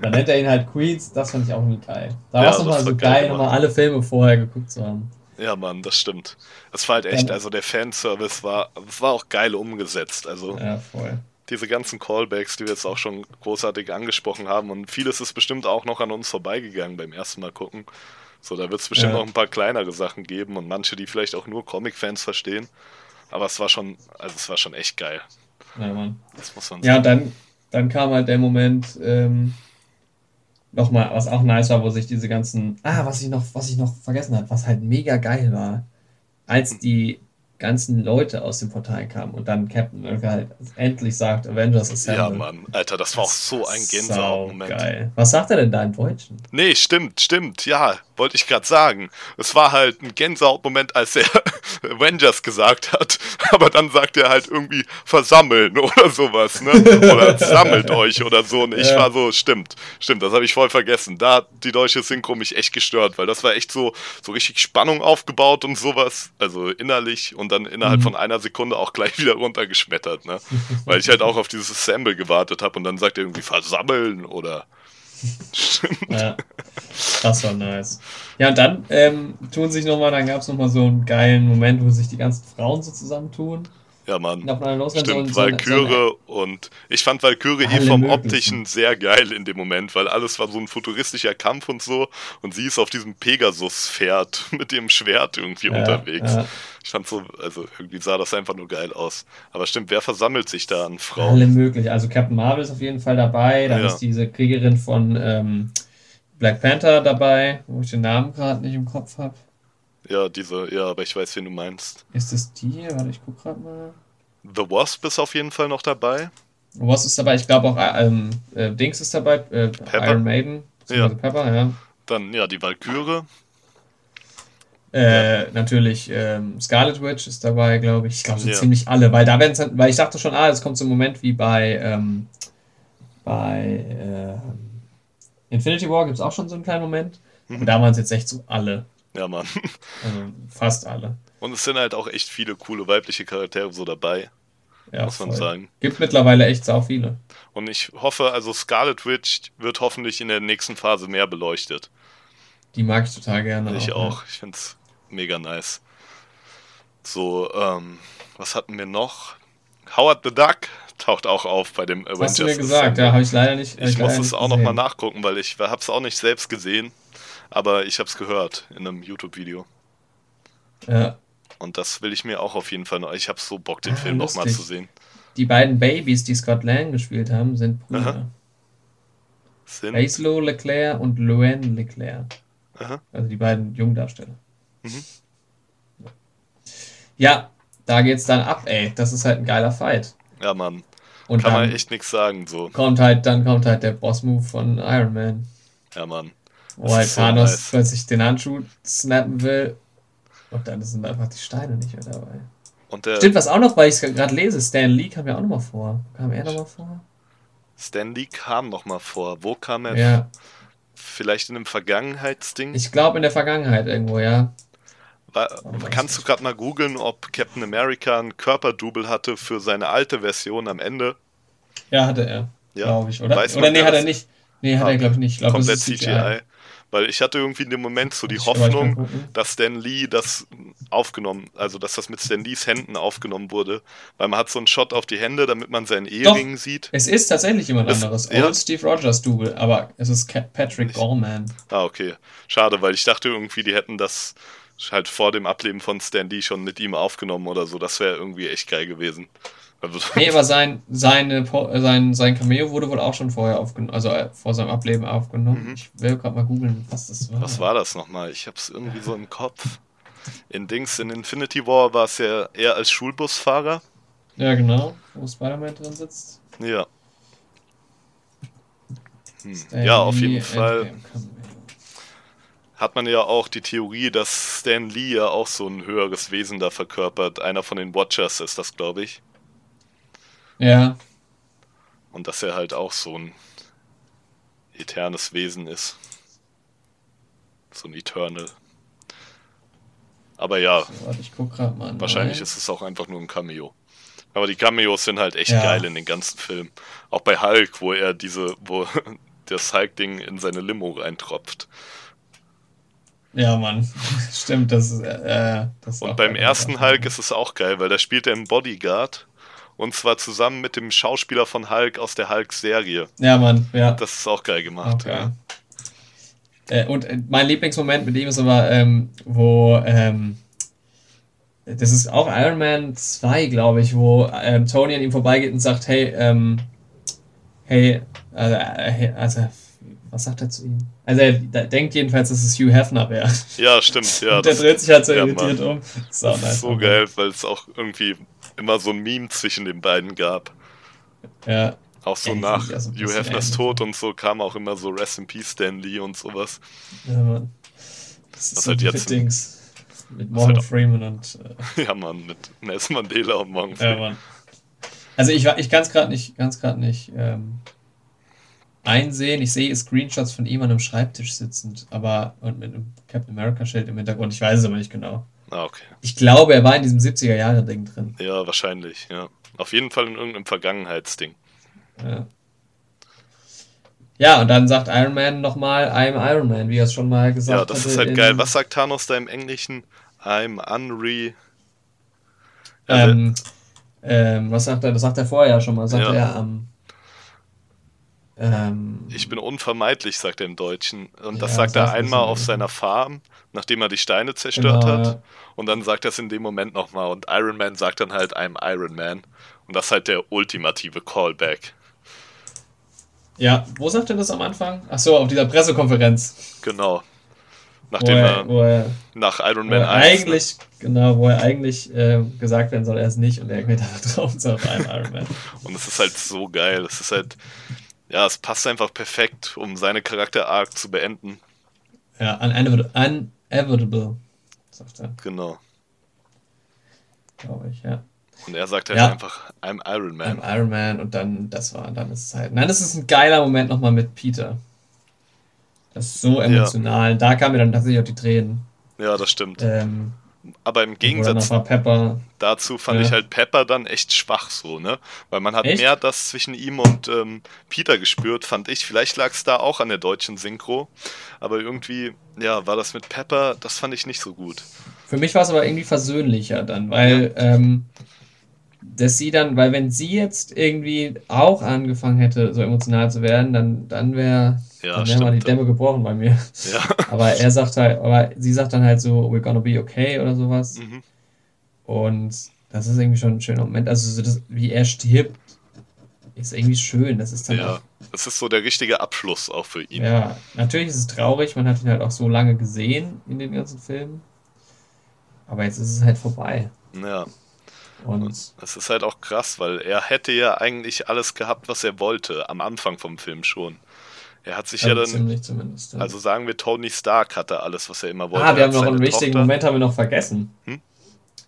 Dann nennt er ihn halt Queens, das fand ich auch irgendwie geil. Da Ja, war es das nochmal so geil geil, nochmal alle Filme vorher geguckt zu haben. Ja, Mann, das stimmt. Es war halt echt, also der Fanservice war, war auch geil umgesetzt. Also Ja, voll. diese ganzen Callbacks, die wir jetzt auch schon großartig angesprochen haben und vieles ist bestimmt auch noch an uns vorbeigegangen beim ersten Mal gucken. So, da wird es bestimmt Ja. noch ein paar kleinere Sachen geben und manche, die vielleicht auch nur Comic-Fans verstehen. Aber es war schon, also es war schon echt geil. Ja, Mann. Das muss man Ja, sagen. und dann, dann kam halt der Moment, ähm, nochmal, was auch nice war, wo sich diese ganzen, ah, was ich noch, was ich noch vergessen habe, was halt mega geil war, als die ganzen Leute aus dem Portal kamen und dann Captain America halt endlich sagt, Avengers Assemble. Ja, Mann. Alter, das war auch so ein Gänsehaut-Moment. Geil. Was sagt er denn da im Deutschen? Nee, stimmt, stimmt. Ja, wollte ich gerade sagen. Es war halt ein Gänsehaut-Moment, als er Avengers gesagt hat. Aber dann sagt er halt irgendwie versammeln oder sowas, ne? Oder sammelt euch oder so. Und ich Ja. war so, stimmt, stimmt, das habe ich voll vergessen. Da hat die deutsche Synchro mich echt gestört, weil das war echt so, so richtig Spannung aufgebaut und sowas. Also innerlich und dann innerhalb Mhm. von einer Sekunde auch gleich wieder runtergeschmettert, ne? Weil ich halt auch auf dieses Assemble gewartet habe und dann sagt er irgendwie versammeln oder. Ja, das war nice. Ja, und dann ähm, tun sich nochmal, dann gab es nochmal so einen geilen Moment, wo sich die ganzen Frauen so zusammentun. Ja, Mann. Stimmt, so, Valkyrie und ich fand Valkyrie eh Alle vom möglichen. Optischen sehr geil in dem Moment, weil alles war so ein futuristischer Kampf und so und sie ist auf diesem Pegasus-Pferd mit dem Schwert irgendwie Ja, unterwegs. ja. Ich fand so, also irgendwie sah das einfach nur geil aus. Aber stimmt, wer versammelt sich da an Alle Frauen? möglich. Also Captain Marvel ist auf jeden Fall dabei. Dann Ja. ist diese Kriegerin von ähm, Black Panther dabei, wo ich den Namen gerade nicht im Kopf habe. Ja, diese, ja, aber ich weiß, wen du meinst. Ist das die? Warte, ich guck gerade mal. The Wasp ist auf jeden Fall noch dabei. Was ist dabei? Ich glaube auch äh, ähm, äh, Dings ist dabei. Äh, Pepper. Iron Maiden. beziehungsweise Pepper, ja. Dann, ja, die Valkyrie. Äh, natürlich ähm, Scarlet Witch ist dabei, glaube ich. Ich glaube, so Ja. ziemlich alle, weil da werden weil ich dachte schon, ah, es kommt so ein Moment wie bei ähm, bei ähm, Infinity War gibt es auch schon so einen kleinen Moment. Mhm. Und da waren es jetzt echt so alle. Ja, Mann. Also fast alle. Und es sind halt auch echt viele coole weibliche Charaktere so dabei, Ja, muss man voll. sagen. Gibt mittlerweile echt sau viele. Und ich hoffe, also Scarlet Witch wird hoffentlich in der nächsten Phase mehr beleuchtet. Die mag ich total gerne. ich ja. auch. Ich finde es mega nice. So, ähm, was hatten wir noch? Howard the Duck taucht auch auf bei dem Avengers. hast du mir gesagt, ja, habe ich leider nicht. hab Ich muss es auch nochmal nachgucken, weil ich habe es auch nicht selbst gesehen, aber ich habe es gehört in einem YouTube-Video. Ja. Und das will ich mir auch auf jeden Fall noch. Ich habe so Bock, den Ah, Film nochmal zu sehen. Die beiden Babys, die Scott Lang gespielt haben, sind Brüder. Aha. Sind, Laszlo Leclerc und Luann Leclerc. Aha. Also die beiden Jungdarsteller. Mhm. Ja, da geht's dann ab, ey. Das ist halt ein geiler Fight. Ja, Mann. Und Kann man echt nichts sagen, so. kommt halt, dann kommt halt der Boss-Move von Iron Man. Ja, Mann. Wo Das halt so Thanos nice. plötzlich den Handschuh snappen will. Und dann sind einfach die Steine nicht mehr dabei. Und der Stimmt, was auch noch, weil ich es gerade lese, Stan Lee kam ja auch nochmal vor. Kam er nochmal vor? Stan Lee kam nochmal vor. Wo kam er? Ja, Vielleicht in einem Vergangenheitsding? ich glaube in der Vergangenheit irgendwo, ja. War, weiß kannst du gerade mal googeln, ob Captain America ein Körperdouble hatte für seine alte Version am Ende? Ja, hatte er, Ja. glaube ich, oder? Weiß Oder nee, hat er nicht. Nee, hat Ah, er, glaube ich, nicht. Ich glaube, das Komplett ist CGI. Weil ich hatte irgendwie in dem Moment so die Ich- ich Hoffnung, dass Stan Lee das aufgenommen, also dass das mit Stan Lees Händen aufgenommen wurde. Weil man hat so einen Shot auf die Hände, damit man seinen Ehering sieht. Es ist tatsächlich jemand Es- anderes. ja. Old Steve Rogers Double, aber es ist Patrick Gorman. Ah, okay. Schade, weil ich dachte irgendwie, die hätten das halt vor dem Ableben von Stan Lee schon mit ihm aufgenommen oder so. Das wäre irgendwie echt geil gewesen. Also, Nee, aber sein, seine, äh, sein, sein Cameo wurde wohl auch schon vorher aufgenommen, also äh, vor seinem Ableben aufgenommen. Mhm. Ich will gerade mal googeln, was das war. was war das nochmal? Ich hab's irgendwie so im Kopf. In Dings, in Infinity War war es ja eher als Schulbusfahrer. Ja, genau, wo Spider-Man drin sitzt. Ja. Hm. Ja, auf jeden Fall hat man ja auch die Theorie, dass Stan Lee ja auch so ein höheres Wesen da verkörpert. Einer von den Watchers ist das, glaube ich. Ja, Und dass er halt auch so ein eternes Wesen ist. So ein Eternal. Aber ja, so, warte, ich guck gerade mal. wahrscheinlich Nein. ist es auch einfach nur ein Cameo. Aber die Cameos sind halt echt Ja. geil in den ganzen Filmen. Auch bei Hulk, wo er diese, wo das Hulk-Ding in seine Limo reintropft. Ja, Mann. Stimmt, das ist. Äh, das ist auch Und beim ersten Hulk ist es auch geil, weil da spielt er einen Bodyguard. Und zwar zusammen mit dem Schauspieler von Hulk aus der Hulk-Serie. Ja, Mann, ja. Das ist auch geil gemacht. Auch geil. Äh, und äh, mein Lieblingsmoment mit ihm ist aber, ähm, wo, ähm, das ist auch Iron Man 2, glaube ich, wo ähm, Tony an ihm vorbeigeht und sagt, hey, ähm, hey, also, äh, hey, also Was sagt er zu ihm? Also er denkt jedenfalls, dass es Hugh Hefner wäre. Ja, stimmt. Ja, der dreht sich halt so ja, irritiert Mann. um. Das ist, Das nice, ist so Mann. geil, weil es auch irgendwie immer so ein Meme zwischen den beiden gab. Ja. Auch so Ja, die nach sind ja so ein Hugh Hefners. Tod und so kam auch immer so Rest in Peace Stan Lee und sowas. ja Mann. Das ist Was so halt die jetzt- Dings. Mit Was Morgan halt Freeman und äh, Ja, Mann, mit Nelson Mandela und Morgan Ja, Freeman. Mann. Also ich, ich kann es gerade nicht, ganz gerade nicht ähm, einsehen. Ich sehe Screenshots von ihm an einem Schreibtisch sitzend, aber und mit einem Captain America Schild im Hintergrund. Ich weiß es aber nicht genau. Ah, okay. Ich glaube, er war in diesem 70er Jahre Ding drin. Ja, wahrscheinlich, ja. Auf jeden Fall in irgendeinem Vergangenheitsding. Ja. Ja, und dann sagt Iron Man nochmal, I'm Iron Man, wie er es schon mal gesagt Ja, das ist halt geil. Was sagt Thanos da im Englischen? I'm unre... Also, Ähm, ähm, was sagt er? Das sagt er vorher schon mal. Sagt Ja. er am. ähm, ich bin unvermeidlich, sagt er im Deutschen. Und das Ja, sagt er er einmal auf seiner Farm, nachdem er die Steine zerstört Genau, hat. ja. Und dann sagt er es in dem Moment nochmal. Und Iron Man sagt dann halt, I'm Iron Man. Und das ist halt der ultimative Callback. Ja, wo sagt er das am Anfang? Ach so, auf dieser Pressekonferenz. Genau. Nachdem er, er er, nach Iron Man er 1... eigentlich, genau, wo er eigentlich äh, gesagt werden soll, er ist nicht und er geht da drauf und sagt, I'm Iron Man. Und es ist halt so geil. Es ist halt, ja, es passt einfach perfekt, um seine Charakter-Arc zu beenden. Ja, unevitable, unevitable sagt er, Genau. glaube ich, ja. Und er sagt halt Ja. einfach, I'm Iron Man. I'm Iron Man und dann, das war, dann ist es halt. Nein, das ist ein geiler Moment nochmal mit Peter. Das ist so emotional. Da kamen mir dann tatsächlich auch die Tränen. Ja, das stimmt. Ähm, Aber im Gegensatz dazu fand Ja. ich halt Pepper dann echt schwach so, ne? Weil man hat Echt? mehr das zwischen ihm und ähm, Peter gespürt, fand ich. Vielleicht lag es da auch an der deutschen Synchro. Aber irgendwie, ja, war das mit Pepper, das fand ich nicht so gut. Für mich war es aber irgendwie versöhnlicher dann, weil ähm, dass sie dann, weil wenn sie jetzt irgendwie auch angefangen hätte, so emotional zu werden, dann, dann wäre Ja, dann wär mal die. Dämme gebrochen bei mir. Ja. Aber er sagt halt, aber sie sagt dann halt so, we're gonna be okay oder sowas. Mhm. Und das ist irgendwie schon ein schöner Moment. Also so das, wie er stirbt, ist irgendwie schön. Das ist dann Ja. auch, Das ist so der richtige Abschluss auch für ihn. ja, natürlich ist es traurig, man hat ihn halt auch so lange gesehen in den ganzen Filmen. Aber jetzt ist es halt vorbei. ja. Und Das ist halt auch krass, weil er hätte ja eigentlich alles gehabt, was er wollte, am Anfang vom Film schon. Er hat sich ja also dann, ja. also sagen wir, Tony Stark hatte alles, was er immer wollte. ah, wir haben noch einen wichtigen Tochter- Moment haben wir noch vergessen. Hm?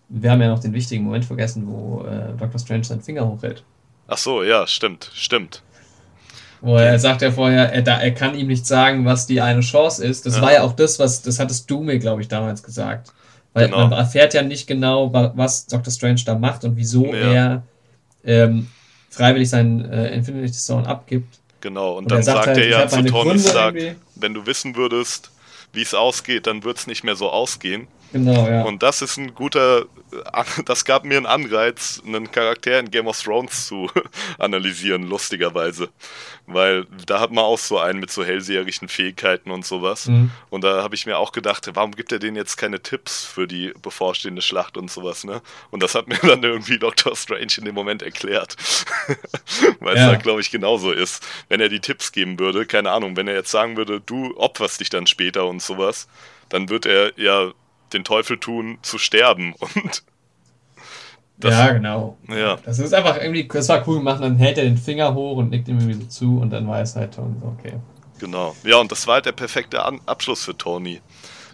Wir haben ja noch den wichtigen Moment vergessen, wo äh, Dr. Strange seinen Finger hochhält. Ach so, ja, stimmt, stimmt. Wo er sagt ja vorher, er, da, er kann ihm nicht sagen, was die eine Chance ist. Das Ja. war ja auch das, was, das hattest du mir, glaube ich, damals gesagt. Weil Genau. man erfährt ja nicht genau, wa- was Dr. Strange da macht und wieso Ja. er ähm, freiwillig seinen äh, Infinity Stone abgibt. Genau. Und, Und dann er sagt sagt halt, er ich ja zu Tony Stark, wenn du wissen würdest, wie es ausgeht, dann wird es nicht mehr so ausgehen. Genau, ja. Und das ist ein guter, das gab mir einen Anreiz, einen Charakter in Game of Thrones zu analysieren, lustigerweise. Weil da hat man auch so einen mit so hellseherischen Fähigkeiten und sowas. Mhm. Und da habe ich mir auch gedacht, warum gibt er denen jetzt keine Tipps für die bevorstehende Schlacht und sowas, ne? Und das hat mir dann irgendwie Dr. Strange in dem Moment erklärt. Weil Ja. es da, glaube ich, genauso ist. Wenn er die Tipps geben würde, keine Ahnung, wenn er jetzt sagen würde, du opferst dich dann später und sowas, dann wird er ja den Teufel tun, zu sterben. Und das- ja, genau. ja, Das ist einfach irgendwie, das war cool gemacht, dann hält er den Finger hoch und nickt ihm irgendwie so zu und dann weiß halt Tony, okay. genau. Ja, und das war halt der perfekte An Abschluss für Tony.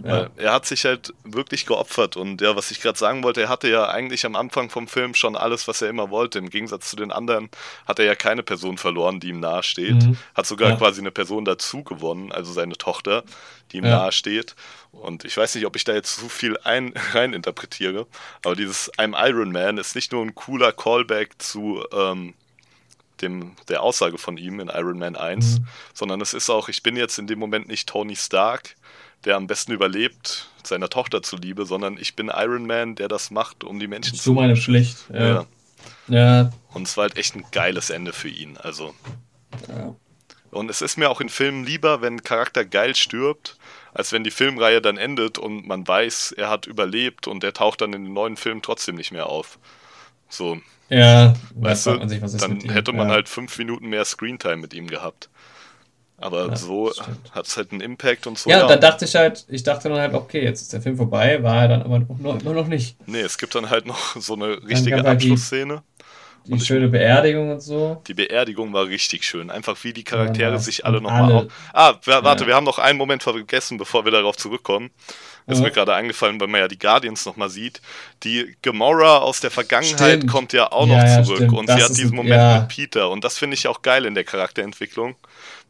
Ja. Er hat sich halt wirklich geopfert und ja, was ich gerade sagen wollte, er hatte ja eigentlich am Anfang vom Film schon alles, was er immer wollte. Im Gegensatz zu den anderen hat er ja keine Person verloren, die ihm nahe steht. Mhm. Hat sogar Ja. quasi eine Person dazu gewonnen, also seine Tochter, die ihm Ja. nahe steht. Und ich weiß nicht, ob ich da jetzt zu viel ein, rein interpretiere, aber dieses I'm Iron Man ist nicht nur ein cooler Callback zu ähm, dem, der Aussage von ihm in Iron Man 1, Mhm. sondern es ist auch, ich bin jetzt in dem Moment nicht Tony Stark, der am besten überlebt, seiner Tochter zuliebe, sondern ich bin Iron Man, der das macht, um die Menschen So meine Pflicht. Ja. Ja. ja. Und es war halt echt ein geiles Ende für ihn. Also. ja. Und es ist mir auch in Filmen lieber, wenn ein Charakter geil stirbt, als wenn die Filmreihe dann endet und man weiß, er hat überlebt und er taucht dann in den neuen Filmen trotzdem nicht mehr auf. So, Ja, weißt du, man sich, was ist dann hätte man ja. halt fünf Minuten mehr Screentime mit ihm gehabt. Aber Ja, so hat es halt einen Impact und so. Ja, und dann dachte ich halt, ich dachte dann halt, okay, jetzt ist der Film vorbei, war er dann aber noch, immer noch nicht. nee, es gibt dann halt noch so eine richtige kam halt die- Und ich- schöne Beerdigung und so. Die Beerdigung war richtig schön. Einfach wie die Charaktere Ja, sich alle nochmal auf. Ah, wa- warte, Ja. wir haben noch einen Moment vergessen, bevor wir darauf zurückkommen. Ist Ja. mir gerade eingefallen, weil man ja die Guardians nochmal sieht. Die Gamora aus der Vergangenheit Stimmt. kommt ja auch noch zurück und Das sie hat diesen Moment mit Peter und das finde ich auch geil in der Charakterentwicklung,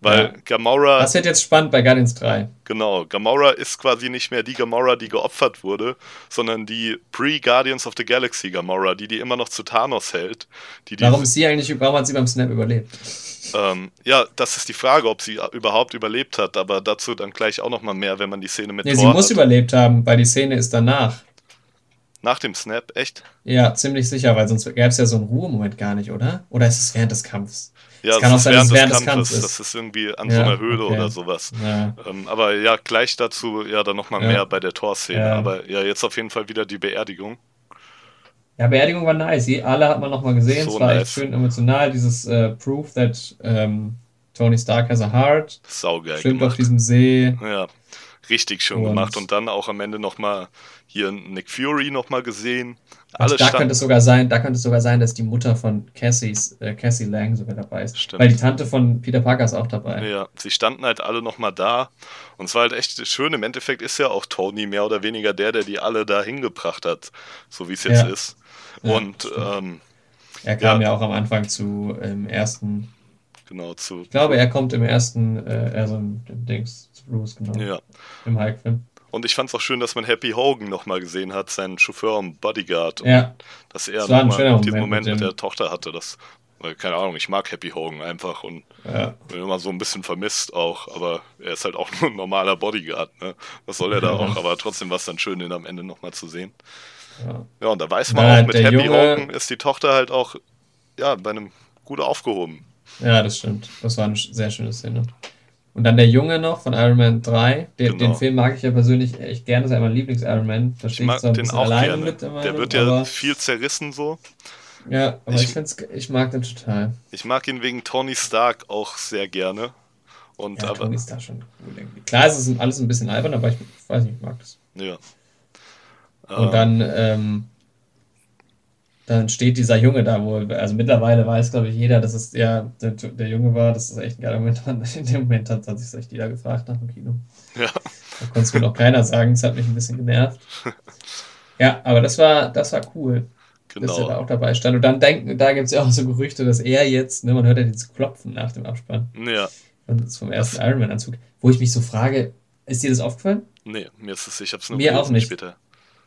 weil Ja. Gamora Das wird jetzt spannend bei Guardians 3. Genau, Gamora ist quasi nicht mehr die Gamora, die geopfert wurde, sondern die Pre-Guardians of the Galaxy Gamora, die die immer noch zu Thanos hält. Die die, Warum ist sie eigentlich, warum hat sie beim Snap überlebt? ähm, ja, das ist die Frage, ob sie überhaupt überlebt hat, aber dazu dann gleich auch nochmal mehr, wenn man die Szene mit Nee, sie Thor muss hat. überlebt haben, weil die Szene ist danach. Nach dem Snap, echt? Ja, ziemlich sicher, weil sonst gäbe es ja so einen Ruhemoment gar nicht, oder? Oder ist es während des Kampfes? Ja, Es kann das auch ist sein, während während des Kampfes, Kampfes das ist irgendwie an Ja, so einer Höhle okay. oder sowas. Ja. Ähm, aber ja, gleich dazu ja dann nochmal Ja. mehr bei der Thor-Szene. Ja. Aber ja, jetzt auf jeden Fall wieder die Beerdigung. Ja, Beerdigung war nice. Die alle hat man nochmal gesehen. So es war nice. echt schön emotional. Dieses äh, Proof that ähm, Tony Stark has a heart. Saugeil Schwimmt gemacht. auf diesem See. Ja, richtig schön Und- gemacht. Und dann auch am Ende nochmal hier Nick Fury nochmal gesehen. Und Alle da könnte es sogar sein, da könnte es sogar sein, dass die Mutter von Cassies, äh, Cassie Lang sogar dabei ist. Stimmt. Weil die Tante von Peter Parker ist auch dabei. Ja, sie standen halt alle nochmal da. Und es war halt echt schön. Im Endeffekt ist ja auch Tony mehr oder weniger der, der die alle da hingebracht hat. So wie es jetzt Ja. ist. Ja, Und stimmt. ähm, Er kam Ja. ja. auch am Anfang zu im ersten, genau zu. ich glaube, er kommt im ersten, äh, also im, im Dings, zu Bruce, genau, Ja. im Hulk-Film. Und ich fand es auch schön, dass man Happy Hogan nochmal gesehen hat, seinen Chauffeur und Bodyguard. Und Ja, dass er nochmal diesen Moment mit mit der Tochter hatte. Das, weil, keine Ahnung, ich mag Happy Hogan einfach und ja. bin immer so ein bisschen vermisst auch, aber er ist halt auch nur ein normaler Bodyguard, ne? Was soll er da Ja. auch? Aber trotzdem war es dann schön, ihn am Ende nochmal zu sehen. ja. Ja, und da weiß man auch, mit der Happy Junge- Hogan ist die Tochter halt auch, ja, bei einem gut aufgehoben. Ja, das stimmt. Das war eine sehr schöne Szene. Und dann der Junge noch von Iron Man 3. Den, Genau. den Film mag ich ja persönlich echt gerne. Das ist ja mein Lieblings-Iron Man. Da Ich stehe ich mag zwar ein den bisschen auch alleine gerne. mit der Meinung, Der wird ja viel zerrissen so. ja, aber Ich- ich, ich mag den total. Ich mag ihn wegen Tony Stark auch sehr gerne. Und Ja, aber, Tony ist da schon cool irgendwie. Klar, es ist alles ein bisschen albern, aber ich weiß nicht, ich mag das. ja. Und Ähm, dann, ähm, dann steht dieser Junge da, wo, also mittlerweile weiß, glaube ich, jeder, dass es der, der, der Junge war. Das ist echt ein geiler Moment. In dem Moment hat, hat sich echt jeder gefragt nach dem Kino. Ja. Da konnte es mir noch keiner sagen, das hat mich ein bisschen genervt. Ja, aber das war, das war cool, dass er da genau. auch dabei stand. Und dann denken, da gibt es ja auch so Gerüchte, dass er jetzt, ne, man hört ja dieses Klopfen nach dem Abspann Ja, und vom ersten Iron Man-Anzug, wo ich mich so frage, ist dir das aufgefallen? nee, mir ist es, ich hab's nur Mir auch nicht. später.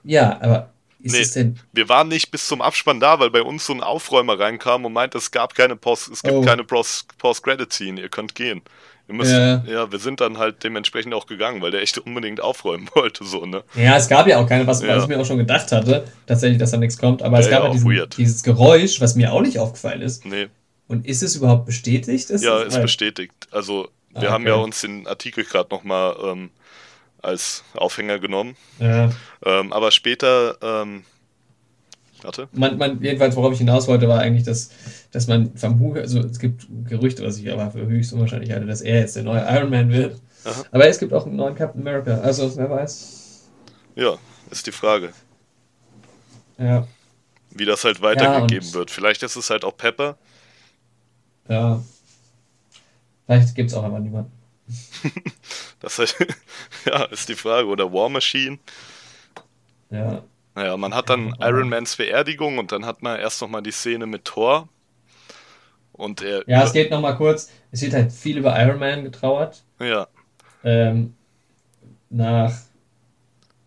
Ja, aber ist Nee. es denn. Wir waren nicht bis zum Abspann da, weil bei uns so ein Aufräumer reinkam und meinte, es gab keine Post, es gibt Oh. keine Post- Post-Credit-Scene, ihr könnt gehen. Wir müssen, Ja. ja, wir sind dann halt dementsprechend auch gegangen, weil der echt unbedingt aufräumen wollte, so, ne? Ja, es gab ja auch keine, was, Ja. was ich mir auch schon gedacht hatte, tatsächlich, dass da nichts kommt. Aber es Ja, gab ja, diesen, dieses Geräusch, was mir auch nicht aufgefallen ist. Nee, Und ist es überhaupt bestätigt? Ist ja, es ist halt- bestätigt. Also, wir Ah, haben ja okay. uns den Artikel gerade nochmal ähm, als Aufhänger genommen. Ja. Ähm, aber später, ähm, warte, Man, man, jedenfalls, worauf ich hinaus wollte, war eigentlich, dass, dass man vom Hu, also es gibt Gerüchte, was ich aber für höchst unwahrscheinlich halte, dass er jetzt der neue Iron Man wird. Aha. Aber es gibt auch einen neuen Captain America, also wer weiß. ja, ist die Frage, Ja, wie das halt weitergegeben und- wird. Vielleicht ist es halt auch Pepper. ja. Vielleicht gibt es auch einfach niemanden. Das halt, ja, ist die Frage. Oder War Machine. Ja. Naja, man hat dann Iron Mans Beerdigung und dann hat man erst nochmal die Szene mit Thor. Und er. Ja, es geht nochmal kurz. Es wird halt viel über Iron Man getrauert. Ja, Ähm, nach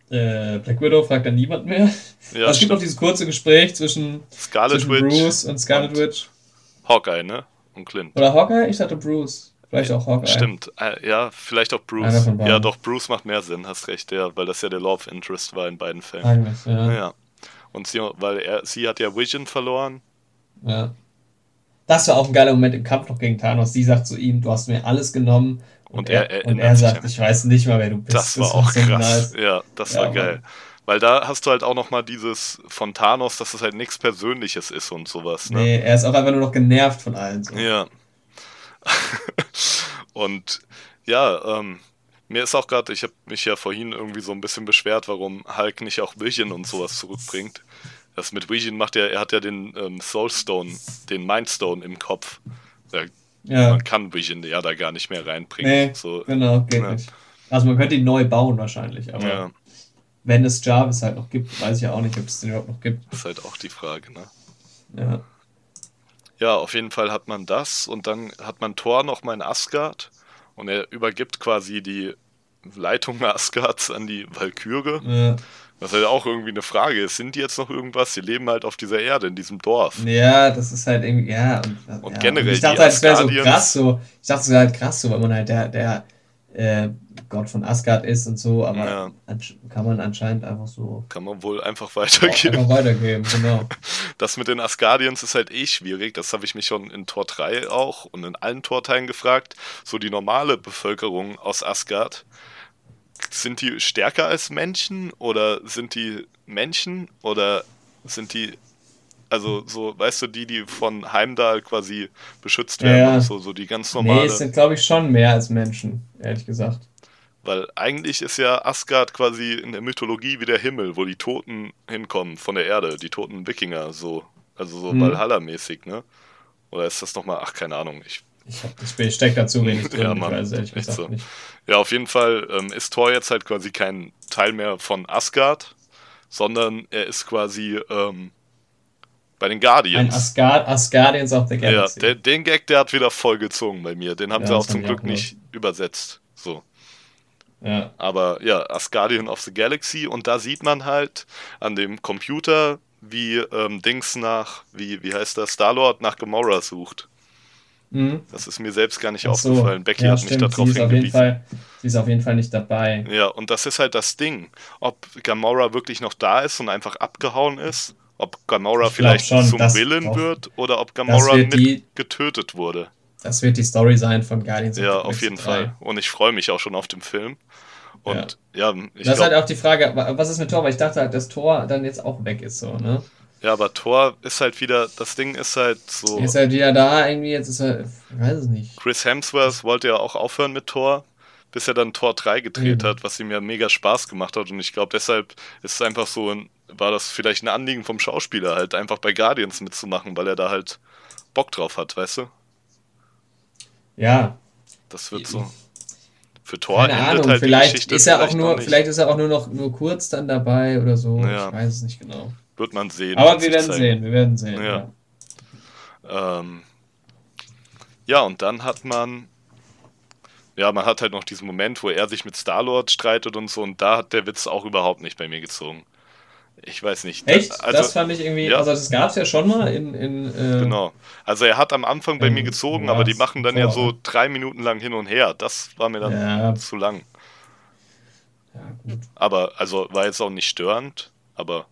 äh, Black Widow fragt dann niemand mehr. ja Also es gibt noch dieses kurze Gespräch zwischen, Scarlet zwischen Witch. Bruce und Scarlet und- Witch. Hawkeye, ne? Und Clint. Oder Hawkeye? Ich dachte Bruce. Vielleicht auch Hawkeye. Stimmt, äh, ja, vielleicht auch Bruce. Ja, doch, Bruce macht mehr Sinn, hast recht, ja, weil das ja der Love Interest war in beiden Fällen. Eigentlich, ja. Ja. Und sie, weil er, sie hat ja Vision verloren. ja. Das war auch ein geiler Moment im Kampf noch gegen Thanos. Sie sagt zu ihm, du hast mir alles genommen. Und er, er und er sagt, ich weiß nicht mal, wer du bist. Das war auch krass. nice. Ja, das Ja, war Mann. geil. Weil da hast du halt auch nochmal dieses von Thanos, dass es halt nichts Persönliches ist und sowas. Ne? Nee, er ist auch einfach nur noch genervt von allen. So. Ja. Und ja, ähm, mir ist auch gerade, ich habe mich ja vorhin irgendwie so ein bisschen beschwert, warum Hulk nicht auch Vision und sowas zurückbringt. Das mit Vision macht er, er hat ja den ähm, Soulstone, den Mindstone im Kopf. Da, Ja, Man kann Vision ja da gar nicht mehr reinbringen. nee, so, genau, geht ja. nicht. Also man könnte ihn neu bauen wahrscheinlich, aber ja, wenn es Jarvis halt noch gibt, weiß ich ja auch nicht, ob es den überhaupt noch gibt. ist halt auch die Frage, ne? Ja. Ja, auf jeden Fall hat man das und dann hat man Thor noch mal in Asgard und er übergibt quasi die Leitung Asgards an die Valkyrie. Ja. Was halt auch irgendwie eine Frage ist. Sind die jetzt noch irgendwas? Sie leben halt auf dieser Erde, in diesem Dorf. Ja, das ist halt irgendwie, ja. Und, Und ja. generell ich dachte die halt, es wäre so krass, so. Ich dachte, es wäre halt krass, so, weil man halt der, der äh, Gott von Asgard ist und so, aber Ja. kann man anscheinend einfach so Kann man wohl einfach weitergeben. einfach weitergeben, genau. Das mit den Asgardians ist halt eh schwierig. Das habe ich mich schon in Tor 3 auch und in allen Torteilen gefragt. So die normale Bevölkerung aus Asgard, sind die stärker als Menschen oder sind die Menschen oder sind die, also so, weißt du, die, die von Heimdall quasi beschützt werden Ja. und so, so die ganz Nee, normale. es sind, glaube ich, schon mehr als Menschen, ehrlich gesagt. Weil eigentlich ist ja Asgard quasi in der Mythologie wie der Himmel, wo die Toten hinkommen von der Erde, die toten Wikinger, so. Also so Mhm. Valhalla-mäßig, ne? Oder ist das nochmal, ach, keine Ahnung. Ich, Ich, hab- ich stecke dazu wenig drin, Ja, ich Mann, weiß es ehrlich gesagt so. nicht. ja, auf jeden Fall ähm, ist Thor jetzt halt quasi kein Teil mehr von Asgard, sondern er ist quasi ähm, bei den Ein Guardians. Asgard, Asgardians of the ja, Galaxy. der, den Gag, der hat wieder voll gezogen bei mir. Den haben Ja, sie auch zum ich Glück auch nicht übersetzt. Ja. Aber ja, Asgardian of the Galaxy und da sieht man halt an dem Computer, wie ähm, Dings nach, wie, wie heißt das, Star-Lord nach Gamora sucht. Mhm. Das ist mir selbst gar nicht so. aufgefallen. Becky ja, hat mich stimmt, darauf sie ist auf jeden hingewiesen. Sie ist auf jeden Fall nicht dabei. Ja, und das ist halt das Ding. Ob Gamora wirklich noch da ist und einfach abgehauen ist, ob Gamora Ich vielleicht schon, zum Willen wird oder ob Gamora mit die- getötet wurde. Das wird die Story sein von Guardians of Ja, the auf Galaxy jeden 3. Fall. Und ich freue mich auch schon auf den Film. Und ja, ich das ist halt auch die Frage, wa- was ist mit Thor? Weil ich dachte halt, dass Thor dann jetzt auch weg ist, so, ne? ja, aber Thor ist halt wieder, das Ding ist halt so. Ist halt wieder da, irgendwie, jetzt ist er, weiß es nicht. Chris Hemsworth wollte ja auch aufhören mit Thor, bis er dann Thor 3 gedreht Mhm. hat, was ihm ja mega Spaß gemacht hat. Und ich glaube, deshalb ist es einfach so, war das vielleicht ein Anliegen vom Schauspieler, halt einfach bei Guardians mitzumachen, weil er da halt Bock drauf hat, weißt du? Ja, Das wird so. Für Thor keine endet Ahnung, halt die vielleicht Geschichte ist er auch vielleicht noch nur, vielleicht ist er auch nur noch nur kurz dann dabei oder so. Ja. Ich weiß es nicht genau. Wird man sehen. Aber wir werden zeigen. sehen, wir werden sehen. Ja. Ja. Ähm, ja, und dann hat man. Ja, man hat halt noch diesen Moment, wo er sich mit Star-Lord streitet und so, und da hat der Witz auch überhaupt nicht bei mir gezogen. Ich weiß nicht. Echt? Also, das fand ich irgendwie, ja. also das gab es ja schon mal in, in äh, Genau. Also er hat am Anfang bei mir gezogen, aber die machen dann ja so ne? drei Minuten lang hin und her. Das war mir dann Ja. zu lang. ja, gut. Aber, also war jetzt auch nicht störend, aber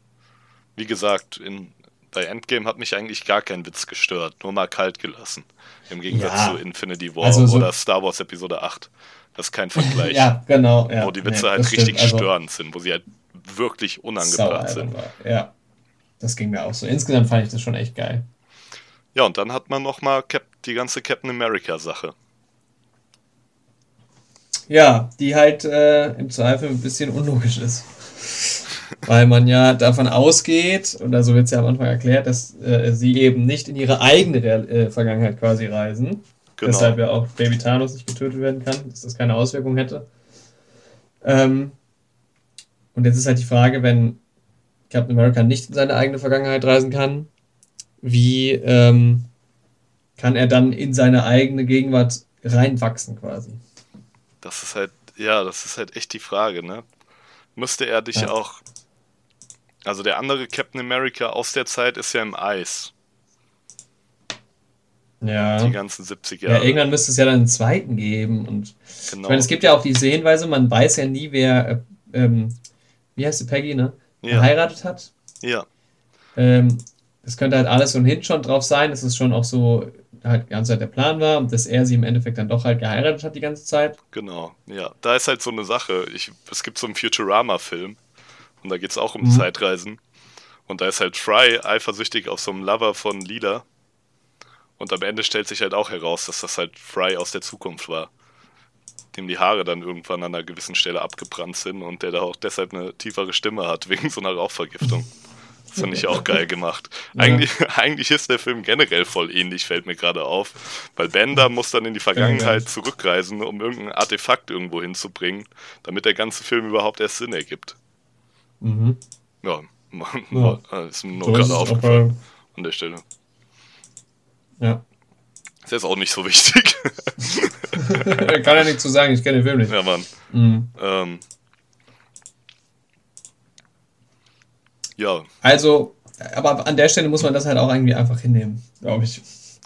wie gesagt, in, bei Endgame hat mich eigentlich gar kein Witz gestört, nur mal kalt gelassen. Im Gegensatz Ja. zu Infinity War Also so- oder Star Wars Episode 8. Das ist kein Vergleich. Ja, genau. Ja. wo die Witze Nee, halt das richtig stimmt, also störend sind, wo sie halt wirklich unangebracht sind. Ja, das ging mir auch so. Insgesamt fand ich das schon echt geil. Ja, und dann hat man nochmal Cap die ganze Captain America-Sache. Ja, die halt äh, im Zweifel ein bisschen unlogisch ist. Weil man ja davon ausgeht, oder so wird es ja am Anfang erklärt, dass äh, sie eben nicht in ihre eigene Real äh, Vergangenheit quasi reisen. Genau. Deshalb ja auch Baby Thanos nicht getötet werden kann, dass das keine Auswirkung hätte. Ähm, und jetzt ist halt die Frage, wenn Captain America nicht in seine eigene Vergangenheit reisen kann, wie ähm, kann er dann in seine eigene Gegenwart reinwachsen quasi? Das ist halt, ja, das ist halt echt die Frage, ne? Müsste er dich Ja. auch. Also der andere Captain America aus der Zeit ist ja im Eis. Ja. Die ganzen 70 Ja, Jahre. irgendwann müsste es ja dann einen zweiten geben. Und genau. ich meine, es gibt ja auch die Sehenweise, man weiß ja nie, wer, äh, ähm, wie heißt sie, Peggy, ne? ja, Geheiratet hat. ja, Ähm, das könnte halt alles so ein Hint schon drauf sein, dass es schon auch so halt die ganze Zeit der Plan war und dass er sie im Endeffekt dann doch halt geheiratet hat die ganze Zeit. genau. Ja, da ist halt so eine Sache. Ich, es gibt so einen Futurama-Film und da geht es auch um Mhm. Zeitreisen. Und da ist halt Fry eifersüchtig auf so einem Lover von Lila. Und am Ende stellt sich halt auch heraus, dass das halt Fry aus der Zukunft war. Dem die Haare dann irgendwann an einer gewissen Stelle abgebrannt sind und der da auch deshalb eine tiefere Stimme hat, wegen so einer Rauchvergiftung. Das finde ich auch geil gemacht. Ja. Eigentlich, eigentlich ist der Film generell voll ähnlich, fällt mir gerade auf. Weil Bender muss dann in die Vergangenheit zurückreisen, um irgendein Artefakt irgendwo hinzubringen, damit der ganze Film überhaupt erst Sinn ergibt. Mhm. Ja, Ja. ist mir nur So gerade aufgefallen bei, an der Stelle. ja. Ist jetzt auch nicht so wichtig. Kann ja nichts zu sagen, ich kenne den Film nicht. ja, Mann. Mhm. Ähm, ja, Also, aber an der Stelle muss man das halt auch irgendwie einfach hinnehmen, glaube ich.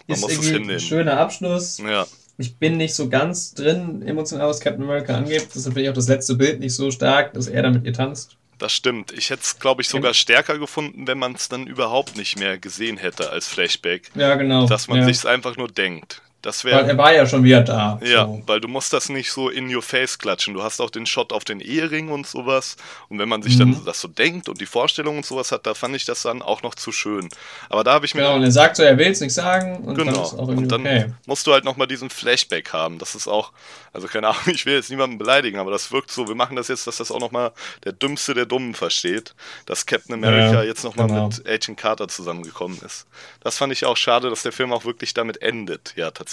Man Ist muss es irgendwie hinnehmen. ein schöner Abschluss. ja, Ich bin nicht so ganz drin, emotional, was Captain America angeht. Deshalb finde ich auch das letzte Bild nicht so stark, dass er da mit ihr tanzt. das stimmt. Ich hätte es, glaube ich, sogar stärker gefunden, wenn man es dann überhaupt nicht mehr gesehen hätte als Flashback. Ja, genau. Dass man ja. sich's einfach nur denkt. Das Weil wäre. er war ja schon wieder da. Ja, So. weil du musst das nicht so in your face klatschen. Du hast auch den Shot auf den Ehering und sowas. Und wenn man sich Mhm. dann das so denkt und die Vorstellung und sowas hat, da fand ich das dann auch noch zu schön. Aber da habe ich mir Genau, und er sagt so, er will es nicht sagen und dann Genau. irgendwie Und dann okay. musst du halt nochmal diesen Flashback haben. Das ist auch, also keine Ahnung, ich will jetzt niemanden beleidigen, aber das wirkt so, wir machen das jetzt, dass das auch nochmal der Dümmste der Dummen versteht, dass Captain America Ja, jetzt nochmal genau. mit Agent Carter zusammengekommen ist. Das fand ich auch schade, dass der Film auch wirklich damit endet, ja, tatsächlich.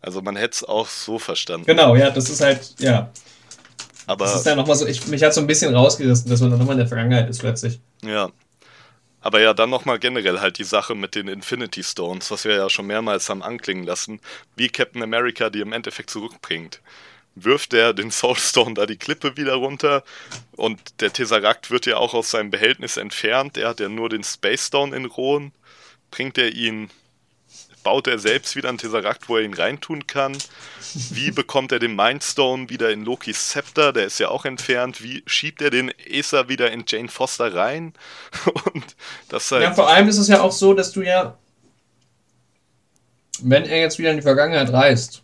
Also man hätte es auch so verstanden. Genau, ja, das ist halt, ja. aber Das ist ja nochmal so, ich, mich hat so ein bisschen rausgerissen, dass man dann nochmal in der Vergangenheit ist plötzlich. Ja. Aber ja, dann nochmal generell halt die Sache mit den Infinity Stones, was wir ja schon mehrmals haben anklingen lassen, wie Captain America die im Endeffekt zurückbringt. Wirft er den Soul Stone da die Klippe wieder runter und der Tesseract wird ja auch aus seinem Behältnis entfernt. Er hat ja nur den Space Stone in Rohen. Bringt er ihn, baut er selbst wieder einen Tesseract, wo er ihn reintun kann? Wie bekommt er den Mindstone wieder in Lokis Scepter? Der ist ja auch entfernt. Wie schiebt er den Acer wieder in Jane Foster rein? Und das halt. Ja, vor allem ist es ja auch so, dass du ja, wenn er jetzt wieder in die Vergangenheit reist,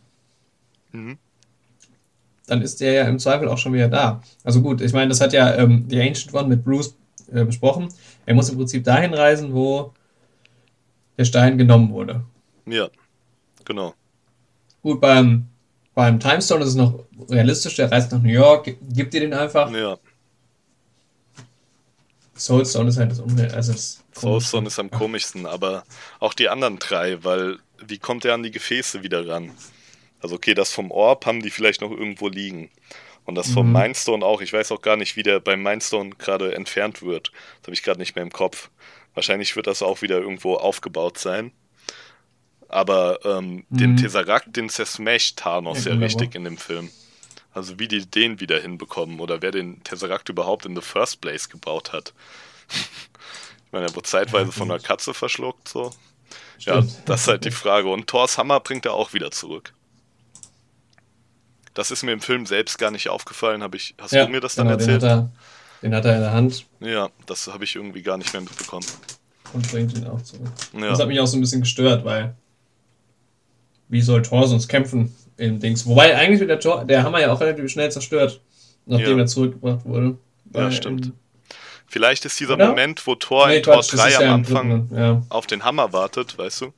Mhm. dann ist der ja im Zweifel auch schon wieder da. Also gut, ich meine, das hat ja ähm, die Ancient One mit Bruce äh, besprochen. Er muss im Prinzip dahin reisen, wo der Stein genommen wurde. Ja, genau. Gut, beim, beim Timestone ist es noch realistisch, der reist nach New York, gi- gibt dir den einfach. Ja, Soulstone ist halt das Unreal. Also das Soulstone ist am komischsten, aber auch die anderen drei, weil wie kommt er an die Gefäße wieder ran? Also okay, das vom Orb haben die vielleicht noch irgendwo liegen. Und das vom Mhm. Mindstone auch. Ich weiß auch gar nicht, wie der beim Mindstone gerade entfernt wird. Das habe ich gerade nicht mehr im Kopf. Wahrscheinlich wird das auch wieder irgendwo aufgebaut sein. Aber ähm, den Mhm. Tesseract, den zersmasht Thanos Ja, ja, richtig in dem Film. Also wie die den wieder hinbekommen oder wer den Tesseract überhaupt in the first place gebaut hat. Ich meine, er wurde zeitweise von einer Katze verschluckt, so. Ja, Stimmt. das ist halt die Frage. Und Thors Hammer bringt er auch wieder zurück. Das ist mir im Film selbst gar nicht aufgefallen. Hab ich, hast Ja, du mir das dann genau, erzählt? Den hat, er, den hat er in der Hand Ja, das habe ich irgendwie gar nicht mehr mitbekommen. und bringt ihn auch zurück. Ja, Das hat mich auch so ein bisschen gestört, weil wie soll Thor sonst kämpfen im Dings? Wobei eigentlich wird der, Thor, der Hammer ja auch relativ schnell zerstört, nachdem Ja. er zurückgebracht wurde. Ja, stimmt. ähm, Vielleicht ist dieser Oder? Moment, wo Thor nee, in Tor Quatsch, das 3 ist am ja Anfang Ja. auf den Hammer wartet, weißt du?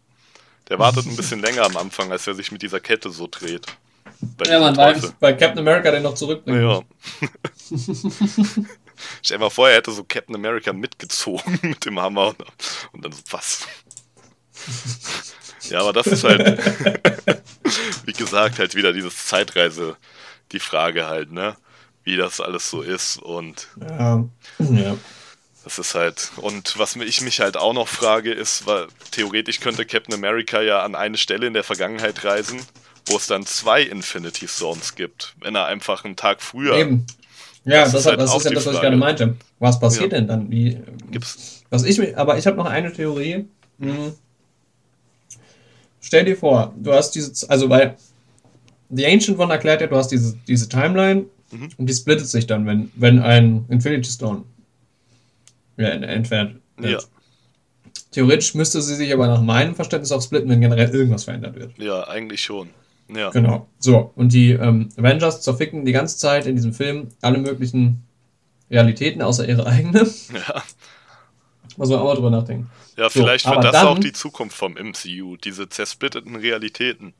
Der wartet ein bisschen länger am Anfang, als er sich mit dieser Kette so dreht. Bei Ja, man, Teufel. weil Captain America den noch zurückbringt. Ja. Stell dir mal vor, er hätte so Captain America mitgezogen mit dem Hammer und, und dann so, was? ja, aber das ist halt, wie gesagt, halt wieder dieses Zeitreise, die Frage halt, ne? Wie das alles so ist und Ja. ja. das ist halt, und was ich mich halt auch noch frage, ist, weil theoretisch könnte Captain America ja an eine Stelle in der Vergangenheit reisen, wo es dann zwei Infinity Stones gibt, wenn er einfach einen Tag früher Eben. Ja, Das das, ist halt das ist ja das, was ich gerade meinte. Was passiert Ja. denn dann? Wie, gibt's. was ich, aber ich habe noch eine Theorie. Hm. Stell dir vor, du hast diese, also weil The Ancient One erklärt ja, du hast diese, diese Timeline Mhm. und die splittet sich dann, wenn, wenn ein Infinity Stone ja, entfernt wird. Ja. Theoretisch müsste sie sich aber nach meinem Verständnis auch splitten, wenn generell irgendwas verändert wird. Ja, eigentlich schon. Ja. Genau. So, und die ähm, Avengers zerficken die ganze Zeit in diesem Film alle möglichen Realitäten, außer ihre eigene. Ja, Muss man auch mal drüber nachdenken. ja So, vielleicht wird aber das dann- auch die Zukunft vom MCU, diese zersplitteten Realitäten.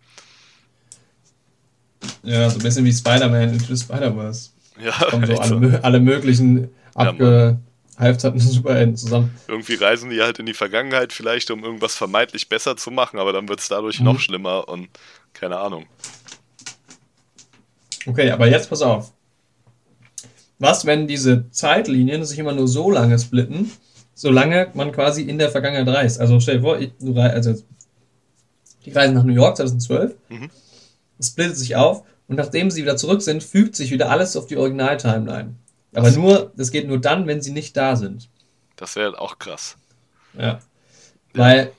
Ja, so ein bisschen wie Spider-Man into the Spider-Verse. Ja, Kommen so alle, alle möglichen Ja, abgehalfterten Superhelden zusammen. Irgendwie reisen die halt in die Vergangenheit vielleicht, um irgendwas vermeintlich besser zu machen, aber dann wird es dadurch Mhm. noch schlimmer und keine Ahnung. Okay, aber jetzt pass auf. Was, wenn diese Zeitlinien sich immer nur so lange splitten, solange man quasi in der Vergangenheit reist? Also stell dir vor, ich, also die reisen nach New York 2012, Mhm. es splittet sich auf und nachdem sie wieder zurück sind, fügt sich wieder alles auf die Original-Timeline. Aber Das- nur, das geht nur dann, wenn sie nicht da sind. Das wäre auch krass. Ja. Weil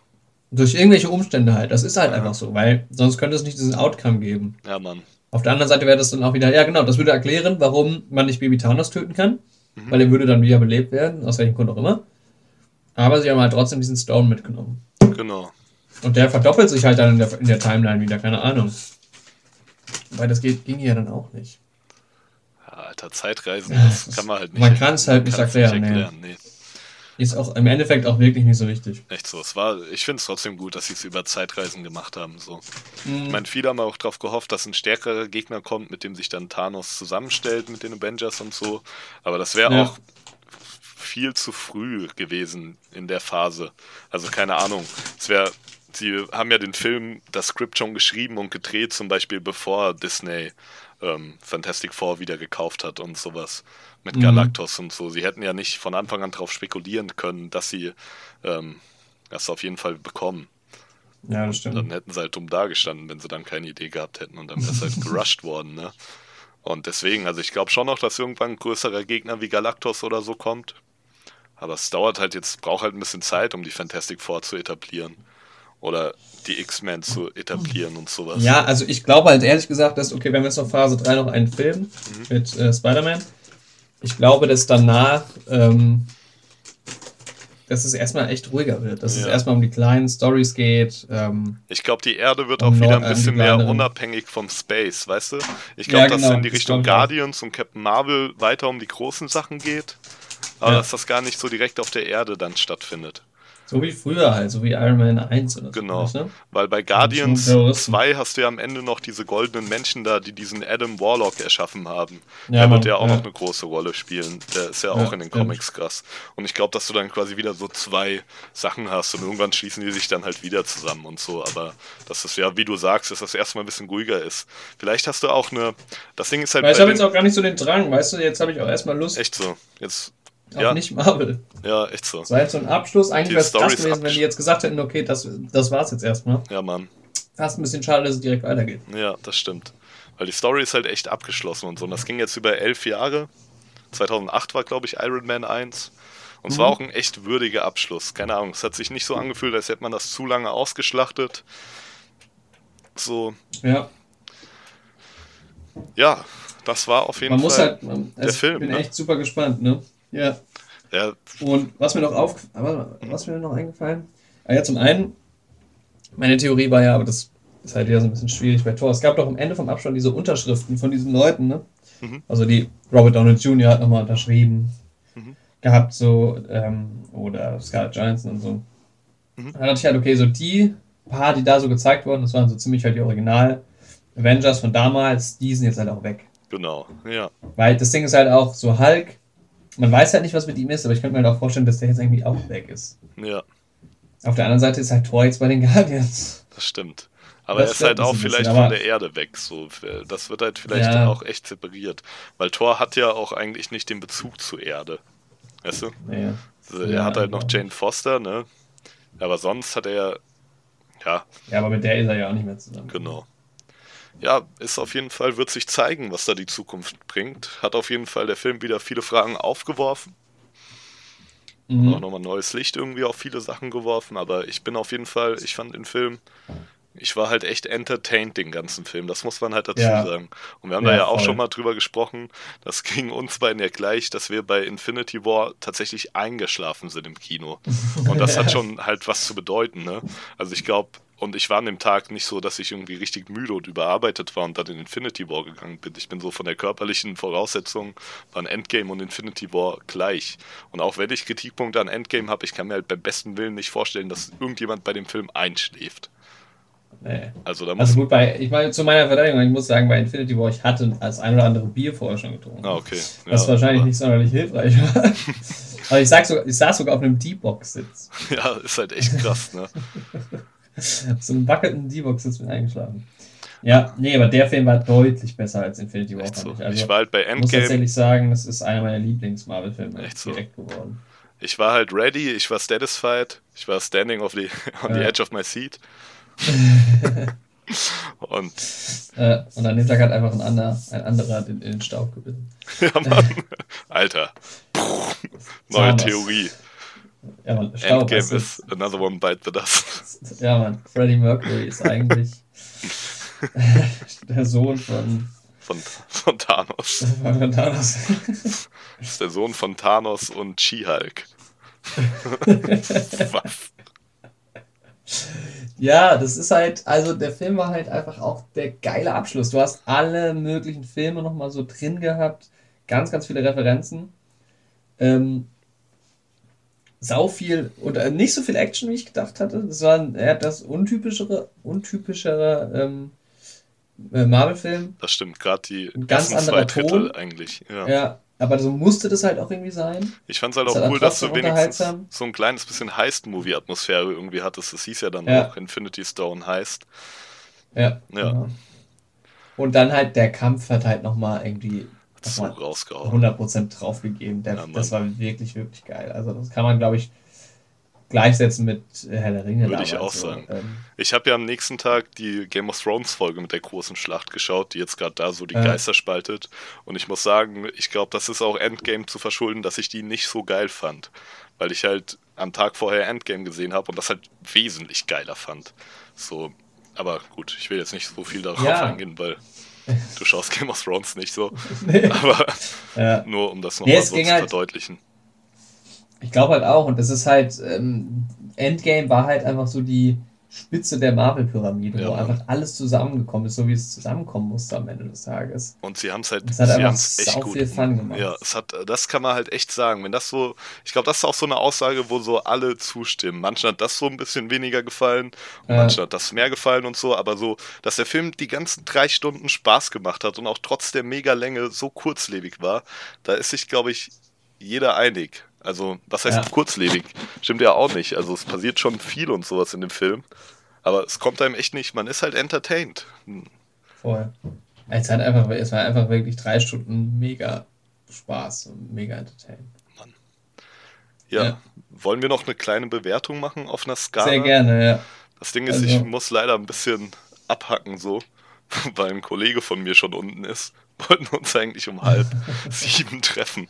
durch irgendwelche Umstände halt, das ist halt einfach so, weil sonst könnte es nicht diesen Outcome geben. Ja, Mann. Auf der anderen Seite wäre das dann auch wieder, ja genau, das würde erklären, warum man nicht Baby Thanos töten kann, Mhm. weil er würde dann wieder belebt werden, aus welchem Grund auch immer. Aber sie haben halt trotzdem diesen Stone mitgenommen. Genau. Und der verdoppelt sich halt dann in der, in der Timeline wieder, keine Ahnung. Weil das geht, ging ja dann auch nicht. Alter, Zeitreisen, Ja, das das- kann man halt nicht. man kann's halt nicht kann's erklären, nee. nee. Ist auch im Endeffekt auch wirklich nicht so wichtig. Echt so. Es war, ich finde es trotzdem gut, dass sie es über Zeitreisen gemacht haben. So. Mhm. Ich meine, viele haben auch darauf gehofft, dass ein stärkerer Gegner kommt, mit dem sich dann Thanos zusammenstellt mit den Avengers und so. Aber das wäre Ja. auch viel zu früh gewesen in der Phase. Also keine Ahnung. Es wäre, sie haben ja den Film, das Skript schon geschrieben und gedreht, zum Beispiel bevor Disney ähm, Fantastic Four wieder gekauft hat und sowas mit Mhm. Galactus und so. Sie hätten ja nicht von Anfang an darauf spekulieren können, dass sie ähm, das auf jeden Fall bekommen. Ja, das Dann stimmt. hätten sie halt dumm dagestanden, wenn sie dann keine Idee gehabt hätten und dann wäre es halt gerusht worden, ne? Und deswegen, also ich glaube schon noch, dass irgendwann ein größerer Gegner wie Galactus oder so kommt. Aber es dauert halt jetzt, braucht halt ein bisschen Zeit, um die Fantastic Four zu etablieren. Oder die X-Men zu etablieren und sowas. Ja, also ich glaube halt ehrlich gesagt, dass, okay, wir jetzt noch Phase 3 noch einen Film Mhm. mit äh, Spider-Man, ich glaube, dass danach, ähm, dass es erstmal echt ruhiger wird, dass es Ja. erstmal um die kleinen Stories geht. Ähm, Ich glaube, die Erde wird Um auch wieder ein bisschen mehr unabhängig vom Space, weißt du? Ich glaube, Ja, dass genau, es in die Richtung. Guardians und Captain Marvel weiter um die großen Sachen geht. Aber Ja. dass das gar nicht so direkt auf der Erde dann stattfindet. so wie früher halt, so wie Iron Man 1 oder so. Genau. du? Weil bei Guardians schon Terroristen. 2 hast du ja am Ende noch diese goldenen Menschen da, die diesen Adam Warlock erschaffen haben. Ja, der wird ja auch ja. noch eine große Rolle spielen. Der ist ja, Ja, auch in den. Comics krass. Und ich glaube, dass du dann quasi wieder so zwei Sachen hast und irgendwann schließen die sich dann halt wieder zusammen und so. Aber dass das ja, wie du sagst, dass das erstmal ein bisschen ruhiger ist. Vielleicht hast du auch eine. Das Ding ist halt Weil ich habe jetzt auch gar nicht so den Drang, weißt du, jetzt habe ich auch erstmal Lust echt so. Jetzt. Auf Ja, nicht Marvel. ja, echt so. Das war jetzt so ein Abschluss. Eigentlich wäre es krass gewesen, wenn die jetzt gesagt hätten, okay, das, das war's jetzt erstmal. Ja, Mann. Fast ein bisschen schade, dass es direkt weitergeht. Ja, das stimmt. Weil die Story ist halt echt abgeschlossen und so. Und das ging jetzt über elf Jahre. 2008 war, glaube ich, Iron Man 1. Und es war Mhm. auch ein echt würdiger Abschluss. Keine Ahnung, es hat sich nicht so angefühlt, als hätte man das zu lange ausgeschlachtet. So, Ja, ja, das war auf jeden man muss Fall. halt, man, der also Film, ich bin ne? echt super gespannt, ne? Ja. ja, Und was mir noch auf, was ist mir noch eingefallen? Ah ja, zum einen, meine Theorie war ja, aber das ist halt wieder so ein bisschen schwierig bei Thor. Es gab doch am Ende vom Abstand diese Unterschriften von diesen Leuten, ne? Mhm. Also die Robert Downey Jr. hat nochmal unterschrieben Mhm. gehabt, so, ähm, oder Scarlett Johansson und so. Mhm. Dann dachte ich halt, okay, so die paar, die da so gezeigt wurden, das waren so ziemlich halt die Original Avengers von damals, die sind jetzt halt auch weg. genau. Ja, Weil das Ding ist halt auch so Hulk, man weiß halt nicht, was mit ihm ist, aber ich könnte mir halt auch vorstellen, dass der jetzt irgendwie auch weg ist. ja, Auf der anderen Seite ist halt Thor jetzt bei den Guardians. das stimmt. Aber Das er ist halt auch bisschen, vielleicht von der Erde weg. So. Das wird halt vielleicht Ja. auch echt separiert. Weil Thor hat ja auch eigentlich nicht den Bezug zur Erde. Weißt du? Naja. Also er Ja, hat halt noch. Jane Foster, ne? Aber sonst hat er, ja, Ja, aber mit der ist er ja auch nicht mehr zusammen. genau. Ja, ist auf jeden Fall, wird sich zeigen, was da die Zukunft bringt. Hat auf jeden Fall der Film wieder viele Fragen aufgeworfen. Auch Mhm. nochmal neues Licht irgendwie auf viele Sachen geworfen. Aber ich bin auf jeden Fall, ich fand den Film, ich war halt echt entertained den ganzen Film. Das muss man halt dazu Ja. sagen. Und wir haben Ja, da ja auch voll. schon mal drüber gesprochen. Das ging uns beiden ja gleich, dass wir bei Infinity War tatsächlich eingeschlafen sind im Kino. Und das hat schon halt was zu bedeuten, ne? Also ich glaube, und ich war an dem Tag nicht so, dass ich irgendwie richtig müde und überarbeitet war und dann in Infinity War gegangen bin. Ich bin so von der körperlichen Voraussetzung waren Endgame und Infinity War gleich. Und auch wenn ich Kritikpunkte an Endgame habe, ich kann mir halt beim besten Willen nicht vorstellen, dass irgendjemand bei dem Film einschläft. Nee. Also da muss Also gut, bei, ich meine, zu meiner Verteidigung, ich muss sagen, bei Infinity War, ich hatte das ein oder andere Bier vorher schon getrunken. Ah, okay. Was Ja, wahrscheinlich aber- nicht sonderlich hilfreich war. Aber ich, sag sogar, ich saß sogar auf einem D-Box-Sitz. Ja, ist halt echt krass, ne? Auf so einem wackelnden D-Box-Sitz bin ich eingeschlafen. Ja, nee, aber der Film war deutlich besser als Infinity War, Echt so. ich. Also, Ich war halt bei ich muss Endgame, tatsächlich sagen, das ist einer meiner Lieblings-Marvel-Filme Echt so. direkt geworden. ich war halt ready, ich war satisfied, ich war standing of the, on the Ja. edge of my seat. Und Äh, und an dem Tag hat einfach ein anderer, ein anderer den, in den Staub gebissen. ja, Mann, Alter, neue Thanos. Theorie. Ja, man, Staub Endgame ist is another one bite the dust. Ja, man, Freddie Mercury ist eigentlich der Sohn von, Von, von Thanos. von Thanos. ist der Sohn von Thanos und She-Hulk. Was? Ja, das ist halt, also der Film war halt einfach auch der geile Abschluss. Du hast alle möglichen Filme nochmal so drin gehabt, ganz, ganz viele Referenzen. Ähm, sau viel und äh, nicht so viel Action, wie ich gedacht hatte. Das war ein, eher das untypischere, untypischere ähm, äh, Marvel-Film. Das stimmt, gerade die ganz Drittel Ton. eigentlich. Ja. Ja, aber so musste das halt auch irgendwie sein. Ich fand es halt Ist auch cool, dass du wenigstens so ein kleines bisschen Heist-Movie-Atmosphäre irgendwie hattest. Das hieß ja dann Ja. auch Infinity Stone Heist. Ja. Ja. genau. Und dann halt der Kampf hat halt nochmal irgendwie Nochmal rausgehauen. 100% draufgegeben. Der, Ja, das war wirklich, wirklich geil. Also das kann man, glaube ich, gleichsetzen mit äh, Herr der Ringe. Würde ich auch so. sagen. Ähm, Ich habe ja am nächsten Tag die Game of Thrones Folge mit der großen Schlacht geschaut, die jetzt gerade da so die Ja. Geister spaltet. Und ich muss sagen, ich glaube, das ist auch Endgame zu verschulden, dass ich die nicht so geil fand. Weil ich halt am Tag vorher Endgame gesehen habe und das halt wesentlich geiler fand. So, aber gut, ich will jetzt nicht so viel darauf Ja. eingehen, weil du schaust Game of Thrones nicht so. nee. Aber ja. nur um das Nee, nochmal es so zu halt- verdeutlichen. Ich glaube halt auch. Und das ist halt, ähm, Endgame war halt einfach so die Spitze der Marvel-Pyramide, Ja, wo einfach alles zusammengekommen ist, so wie es zusammenkommen musste am Ende des Tages. Und sie haben es halt, Es hat sie einfach haben's echt gut. viel Fun gemacht. Ja, es hat, das kann man halt echt sagen. Wenn das so, ich glaube, das ist auch so eine Aussage, wo so alle zustimmen. Manchen hat das so ein bisschen weniger gefallen, Ja. manchen hat das mehr gefallen und so, aber so, dass der Film die ganzen drei Stunden Spaß gemacht hat und auch trotz der Mega-Länge so kurzlebig war, da ist sich, glaube ich, jeder einig. Also, was heißt Ja. kurzlebig? Stimmt ja auch nicht. Also, es passiert schon viel und sowas in dem Film. Aber es kommt einem echt nicht, man ist halt entertained. Hm. Voll. Es, hat einfach, es war einfach wirklich drei Stunden mega Spaß und mega entertainment. Ja. Ja. Wollen wir noch eine kleine Bewertung machen auf einer Skala? Sehr gerne, ja. Das Ding ist, Also- ich muss leider ein bisschen abhacken so, weil ein Kollege von mir schon unten ist. Wollten uns eigentlich um halb sieben treffen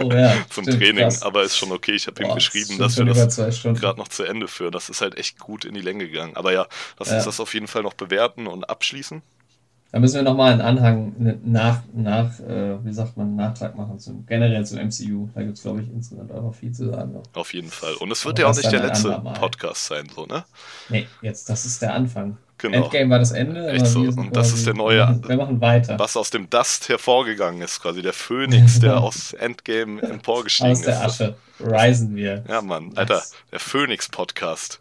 Oh ja. zum stimmt, Training, krass. aber ist schon okay. Ich habe ihm geschrieben, dass wir das gerade noch zu Ende führen. Das ist halt echt gut in die Länge gegangen. Aber ja, lass Ja. uns das auf jeden Fall noch bewerten und abschließen. Da müssen wir nochmal einen Anhang, ne- nach, nach äh, wie sagt man, einen Nachtrag machen, zum, generell zum MCU. Da gibt es, glaube ich, insgesamt auch noch viel zu sagen. noch. Auf jeden Fall. Und es wird Aber ja auch nicht der letzte. Podcast sein, so, ne? Nee, jetzt, das ist der Anfang. Genau. Endgame war das Ende. Echt so. Und das ist der neue- Wir machen, wir machen weiter. Was aus dem Dust hervorgegangen ist, quasi der Phönix, der aus Endgame emporgestiegen Aus der ist. Asche risen wir. Ja, Mann, Alter, der Phönix-Podcast.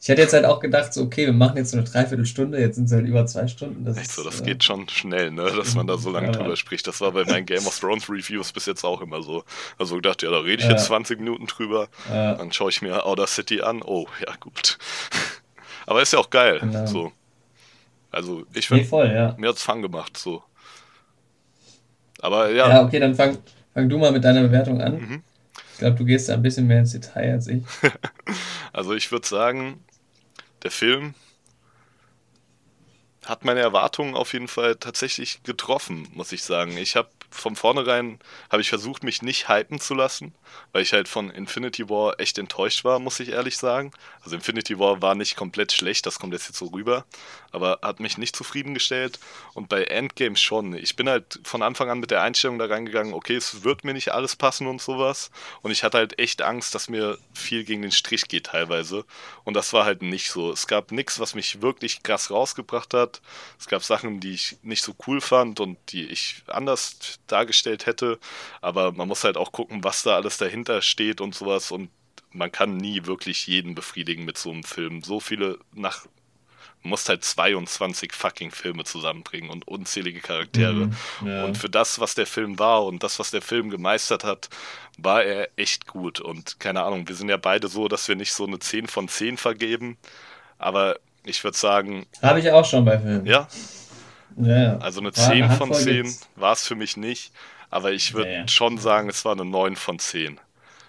Ich hätte jetzt halt auch gedacht, so, okay, wir machen jetzt so eine Dreiviertelstunde, jetzt sind es halt über zwei Stunden. Das Echt so, ist, das äh, geht schon schnell, ne, dass man da so lange Ja, drüber Mann. spricht. Das war bei meinen Game of Thrones Reviews bis jetzt auch immer so. Also gedacht, ja, da rede ich Ja. jetzt 20 Minuten drüber, Äh, dann schaue ich mir Outer City an. Oh, ja, gut. Aber ist ja auch geil, Genau. so. Also, ich nee, finde, voll, ja. mir hat's Fun gemacht, so. Aber ja, Ja, okay, dann fang, fang du mal mit deiner Bewertung an. Mhm. Ich glaube, du gehst da ein bisschen mehr ins Detail als ich. Also ich würde sagen, der Film hat meine Erwartungen auf jeden Fall tatsächlich getroffen, muss ich sagen. Ich habe von vornherein habe ich versucht, mich nicht hypen zu lassen, weil ich halt von Infinity War echt enttäuscht war, muss ich ehrlich sagen. Also Infinity War war nicht komplett schlecht, das kommt jetzt jetzt so rüber, aber hat mich nicht zufriedengestellt und bei Endgame schon. Ich bin halt von Anfang an mit der Einstellung da reingegangen, okay, es wird mir nicht alles passen und sowas und ich hatte halt echt Angst, dass mir viel gegen den Strich geht teilweise und das war halt nicht so. Es gab nichts, was mich wirklich krass rausgebracht hat. Es gab Sachen, die ich nicht so cool fand und die ich anders dargestellt hätte, aber man muss halt auch gucken, was da alles dahinter steht und sowas und man kann nie wirklich jeden befriedigen mit so einem Film. So viele nach musst halt 22 fucking Filme zusammenbringen und unzählige Charaktere. Mhm, ja. Und für das, was der Film war und das, was der Film gemeistert hat, war er echt gut. Und keine Ahnung, wir sind ja beide so, dass wir nicht so eine 10 von 10 vergeben. Aber ich würde sagen. Habe ich auch schon bei Filmen. Ja. Ja. Also eine War 10 eine von Handvoll 10 gibt's. war es für mich nicht. Aber ich würde Ja, ja. schon sagen, es war eine 9 von 10.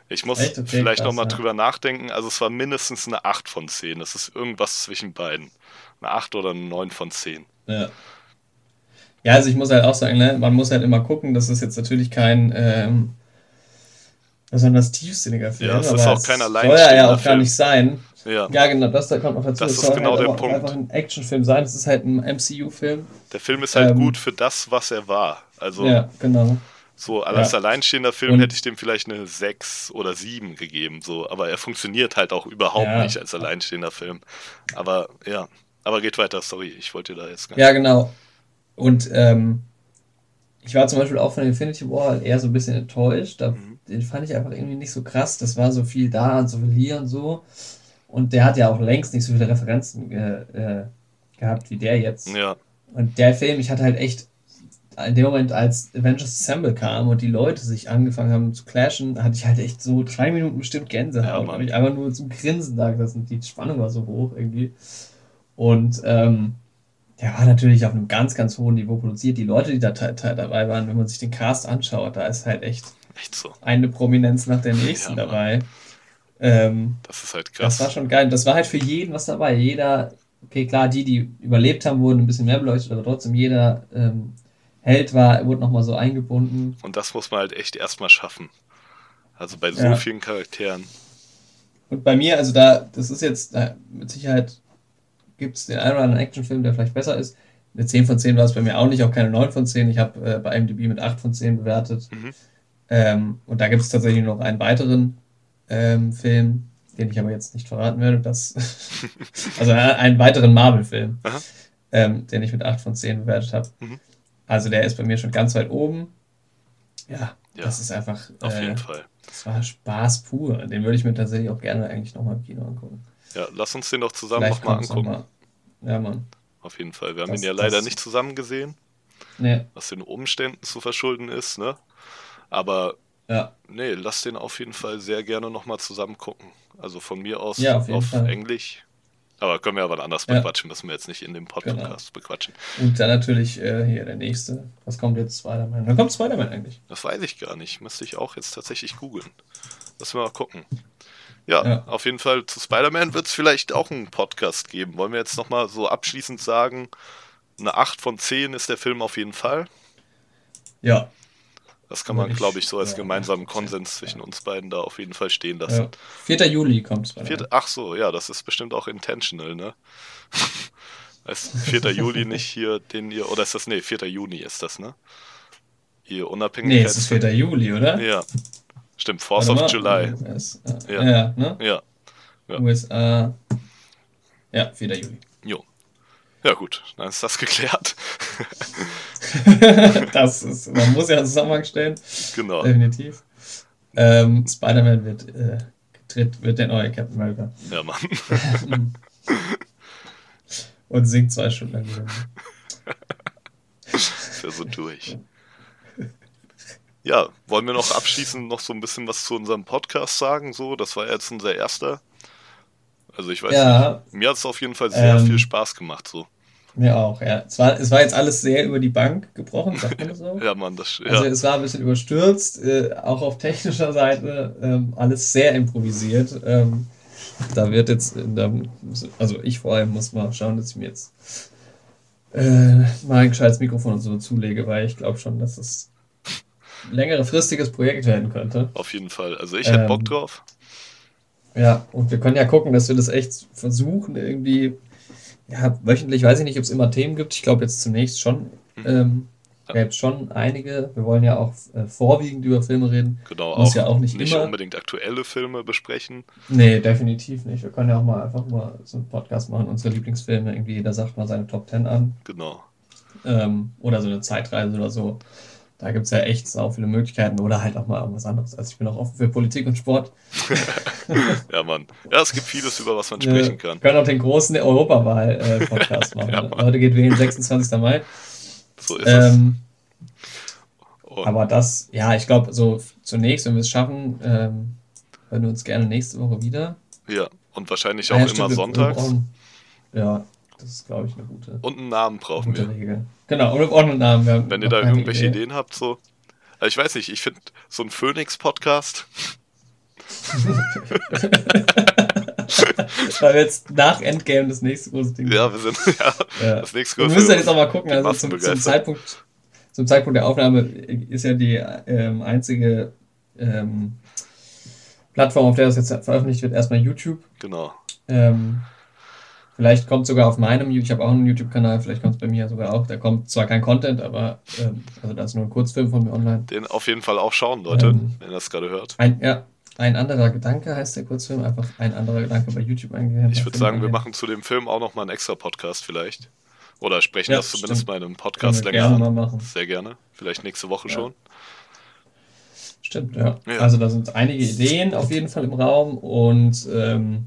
Ich muss Echt? Okay, vielleicht nochmal ja. drüber nachdenken. Also es war mindestens eine 8 von 10. Das ist irgendwas zwischen beiden. Eine 8 oder eine 9 von 10. Ja. Ja, also ich muss halt auch sagen, ne, man muss halt immer gucken, das ist jetzt natürlich kein ähm, besonders tiefsinniger Film, Ja, aber ist auch kein soll ja alleinstehender auch gar nicht sein. Ja. Ja, genau, das da kommt noch dazu. Das Es ist soll genau halt der Punkt. einfach ein Actionfilm sein. Es ist halt ein MCU-Film. Der Film ist halt Ähm, gut für das, was er war. Also Ja, genau. so als Ja. alleinstehender Film Und- hätte ich dem vielleicht eine 6 oder 7 gegeben. So, aber er funktioniert halt auch überhaupt Ja. nicht als alleinstehender Film. Aber ja. Aber geht weiter, sorry, ich wollte da jetzt gar Ja, genau. Und ähm, ich war zum Beispiel auch von Infinity War eher so ein bisschen enttäuscht. Da, Mhm. Den fand ich einfach irgendwie nicht so krass. Das war so viel da und so viel hier und so. Und der hat ja auch längst nicht so viele Referenzen äh, äh, gehabt wie der jetzt. Ja, Und der Film, ich hatte halt echt, in dem Moment, als Avengers Assemble kam und die Leute sich angefangen haben zu clashen, hatte ich halt echt so drei Minuten bestimmt Ja, Gänsehaut. Mann. habe ich einfach nur zum Grinsen da gesessen. Die Spannung war so hoch irgendwie. Und ähm, der war natürlich auf einem ganz, ganz hohen Niveau produziert. Die Leute, die da dabei waren, wenn man sich den Cast anschaut, da ist halt echt echt so. eine Prominenz nach der nächsten Ja, dabei. Ähm, Das ist halt das krass. war schon geil. Das war halt für jeden was dabei. Jeder, okay, klar, die, die überlebt haben, wurden ein bisschen mehr beleuchtet, aber trotzdem jeder ähm, Held war, wurde nochmal so eingebunden. Und das muss man halt echt erstmal schaffen. Also bei so Ja. vielen Charakteren. Und bei mir, also da, das ist jetzt, da, mit Sicherheit gibt es den einen oder anderen Actionfilm, der vielleicht besser ist. Eine 10 von 10 war es bei mir auch nicht, auch keine 9 von 10. Ich habe äh, bei IMDb mit 8 von 10 bewertet. Mhm. Ähm, und da gibt es tatsächlich noch einen weiteren ähm, Film, den ich aber jetzt nicht verraten werde. Das, also äh, einen weiteren Marvel-Film, ähm, den ich mit 8 von 10 bewertet habe. Mhm. Also der ist bei mir schon ganz weit oben. Ja, Ja, das ist einfach, Auf äh, jeden Fall. das war Spaß pur. Den würde ich mir tatsächlich auch gerne eigentlich nochmal im Kino angucken. Ja, lass uns den doch zusammen nochmal angucken. noch mal. Ja, Mann. Auf jeden Fall. Wir haben Das- ihn ja leider nicht zusammen gesehen, Nee, was den Umständen zu verschulden ist, ne? Aber ja. nee, lass den auf jeden Fall sehr gerne nochmal zusammen gucken. Also von mir aus Ja, auf Fall. Englisch. Aber können wir aber anders Ja. bequatschen, müssen wir jetzt nicht in dem Podcast Genau. bequatschen. Und dann natürlich äh, hier der nächste. Was kommt jetzt? Spider-Man. Wann kommt Spider-Man eigentlich? Das weiß ich gar nicht. Müsste ich auch jetzt tatsächlich googeln. Lass mal gucken. Ja, Ja. auf jeden Fall zu Spider-Man wird es vielleicht auch einen Podcast geben. Wollen wir jetzt nochmal so abschließend sagen, eine 8 von 10 ist der Film auf jeden Fall. Ja. Das kann man, glaube ich, so als ja, gemeinsamen 8%, Konsens ja. zwischen uns beiden da auf jeden Fall stehen lassen. ja. 4. Juli kommt. Vierte, ach so, ja, das ist bestimmt auch intentional, ne? Ist 4. Juli nicht hier, den ihr, oder ist das, nee, 4. Juni ist das, ne? Ihr Nee, Unabhängigkeits... es ist 4. Juli, oder? Ja, stimmt, 4th Warte of. July. Ja. Ja, ja ne? Ja, Ja. USA. Ja, 4. Juli. Ja gut, dann ist das geklärt. das ist, man muss ja einen Zusammenhang stellen. genau. Definitiv. Ähm, Spider-Man wird, äh, wird der neue Captain America. Ja, Mann. Und singt zwei Stunden lang. Ist ja so durch. Ja, wollen wir noch abschließend noch so ein bisschen was zu unserem Podcast sagen? So, das war jetzt unser erster. Also ich weiß Ja. nicht. Mir hat es auf jeden Fall sehr Ähm, viel Spaß gemacht. So. Mir auch, ja. Es war, es war jetzt alles sehr über die Bank gebrochen, sagt man das so? Ja, Mann, das Also ja, es war ein bisschen überstürzt, äh, auch auf technischer Seite, ähm, alles sehr improvisiert. Ähm, da wird jetzt, in der, also ich vor allem muss mal schauen, dass ich mir jetzt äh, mal ein gescheites Mikrofon und so zulege, weil ich glaube schon, dass es ein längerefristiges Projekt werden könnte. auf jeden Fall. Also ich hätte Ähm, Bock drauf. Ja, und wir können ja gucken, dass wir das echt versuchen, irgendwie, ja, wöchentlich, weiß ich nicht, ob es immer Themen gibt. Ich glaube jetzt zunächst schon. Mhm. Ähm, gäbe es schon einige. Wir wollen ja auch äh, vorwiegend über Filme reden. Genau, muss auch ja auch nicht immer. unbedingt aktuelle Filme besprechen. Nee, definitiv nicht. Wir können ja auch mal einfach mal so einen Podcast machen, unsere Lieblingsfilme. Irgendwie jeder sagt mal seine Top 10 an. Genau. Ähm, oder so eine Zeitreise oder so. Da gibt es ja echt so viele Möglichkeiten oder halt auch mal irgendwas anderes. Also ich bin auch offen für Politik und Sport. ja, Mann. Ja, es gibt vieles, über was man sprechen kann. Wir können auch den großen Europawahl-Podcast machen. ja, Heute geht wählen 26. Mai. So ist ähm, es. Aber das, ja, ich glaube, so zunächst, wenn wir es schaffen, ähm, hören wir uns gerne nächste Woche wieder. Ja, und wahrscheinlich auch ja, immer sonntags. Ja, das ist, glaube ich, eine gute. Und einen Namen brauchen wir. Regel. Genau, und auch einen Namen. Wir Wenn ihr da irgendwelche Idee. Ideen habt, so. Also ich weiß nicht, ich finde so ein Phoenix-Podcast. Weil wir jetzt nach Endgame das nächste große Ding Ja, wir sind ja, ja. das nächste große Wir müssen ja jetzt auch mal gucken. Also zum, zum, Zeitpunkt, zum Zeitpunkt der Aufnahme ist ja die ähm, einzige ähm, Plattform, auf der das jetzt veröffentlicht wird, erstmal YouTube. Genau. Ähm, Vielleicht kommt sogar auf meinem, ich habe auch einen YouTube-Kanal, vielleicht kommt es bei mir sogar auch. Da kommt zwar kein Content, aber ähm, also da ist nur ein Kurzfilm von mir online. Den auf jeden Fall auch schauen, Leute, ähm, wenn ihr das gerade hört. Ein, ja, ein anderer Gedanke heißt der Kurzfilm, einfach ein anderer Gedanke bei YouTube eingehen. Ich würde sagen, wir machen zu dem Film auch nochmal einen extra Podcast vielleicht. Oder sprechen ja, das zumindest stimmt. mal in einem Podcast länger gerne Mal machen. Sehr gerne. Vielleicht nächste Woche ja. schon. Stimmt, ja. ja. Also da sind einige Ideen auf jeden Fall im Raum und ähm,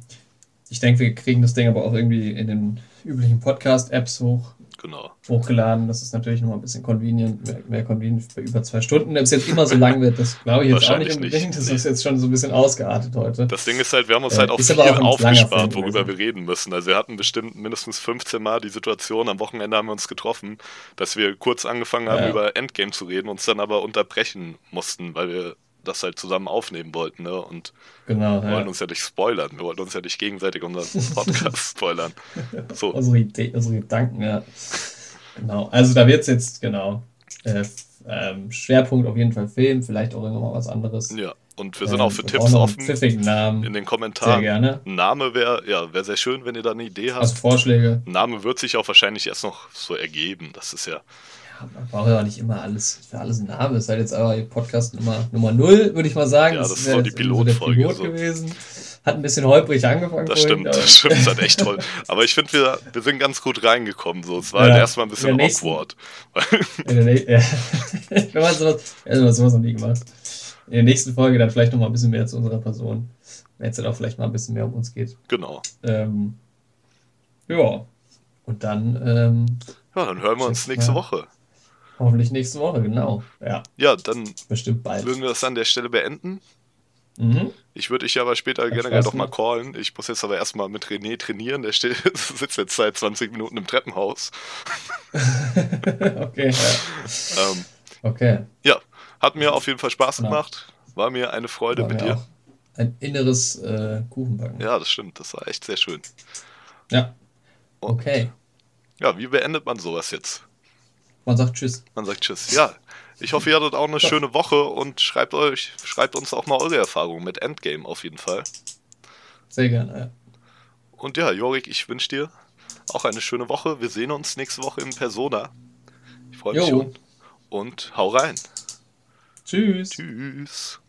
ich denke, wir kriegen das Ding aber auch irgendwie in den üblichen Podcast-Apps hoch. Genau. Hochgeladen. Das ist natürlich nochmal ein bisschen convenient, mehr, mehr convenient bei über zwei Stunden. Ob es jetzt immer so lang wird, das glaube ich jetzt auch nicht unbedingt. Nicht. Das ist jetzt schon so ein bisschen ausgeartet heute. Das Ding ist halt, wir haben uns äh, halt auch viel auch aufgespart, worüber wir reden müssen. Also wir hatten bestimmt mindestens 15 Mal die Situation, am Wochenende haben wir uns getroffen, dass wir kurz angefangen haben, ja. über Endgame zu reden, uns dann aber unterbrechen mussten, weil wir das halt zusammen aufnehmen wollten, ne? Und genau, wir wollten uns ja nicht spoilern. Wir wollten uns ja nicht gegenseitig unseren Podcast spoilern. So. Unsere, Idee, unsere Gedanken, ja. Genau. Also da wird es jetzt, genau. Äh, ähm, Schwerpunkt auf jeden Fall Film, vielleicht auch irgendwann mal was anderes. Ja. Und wir sind ähm, auch für Tipps auch offen. Namen. In den Kommentaren. Sehr gerne. Name wäre ja, wär sehr schön, wenn ihr da eine Idee habt. Also Vorschläge. Name wird sich auch wahrscheinlich erst noch so ergeben. Das ist ja man braucht ja auch nicht immer alles für alles einen Namen. Das ist halt jetzt aber Podcast Nummer, Nummer 0, würde ich mal sagen. Ja, das, das ist so die Pilotfolge. So Pilot gewesen. Hat ein bisschen holprig angefangen. Das vorhin, stimmt, das stimmt, das hat echt toll. Aber ich finde, wir, wir sind ganz gut reingekommen. So. Es war ja, halt erstmal ein bisschen nächsten, awkward. In der ja. ich habe sowas, ja, sowas noch nie gemacht. In der nächsten Folge dann vielleicht noch mal ein bisschen mehr zu unserer Person. Wenn es dann auch vielleicht mal ein bisschen mehr um uns geht. Genau. Ähm, ja. Und dann. Ähm, ja, dann hören wir uns nächste Woche. Hoffentlich nächste Woche, genau. Ja, ja dann Bestimmt bald. würden wir das an der Stelle beenden. Mhm. Ich würde dich aber später ich generell doch mal callen. Ich muss jetzt aber erstmal mit René trainieren. Der sitzt jetzt seit 20 Minuten im Treppenhaus. okay. Ja. ähm, okay. Ja, hat mir auf jeden Fall Spaß genau. gemacht. War mir eine Freude war mit dir. Ein inneres äh, Kuchenbacken. Ja, das stimmt. Das war echt sehr schön. Ja. okay. ja, wie beendet man sowas jetzt? Man sagt Tschüss. Man sagt Tschüss. Ja, ich hoffe, ihr hattet auch eine ja. schöne Woche und schreibt euch, schreibt uns auch mal eure Erfahrungen mit Endgame auf jeden Fall. Sehr gerne, ja. Und ja, Jorik, ich wünsche dir auch eine schöne Woche. Wir sehen uns nächste Woche in Persona. Ich freue mich schon. Und hau rein. Tschüss. Tschüss.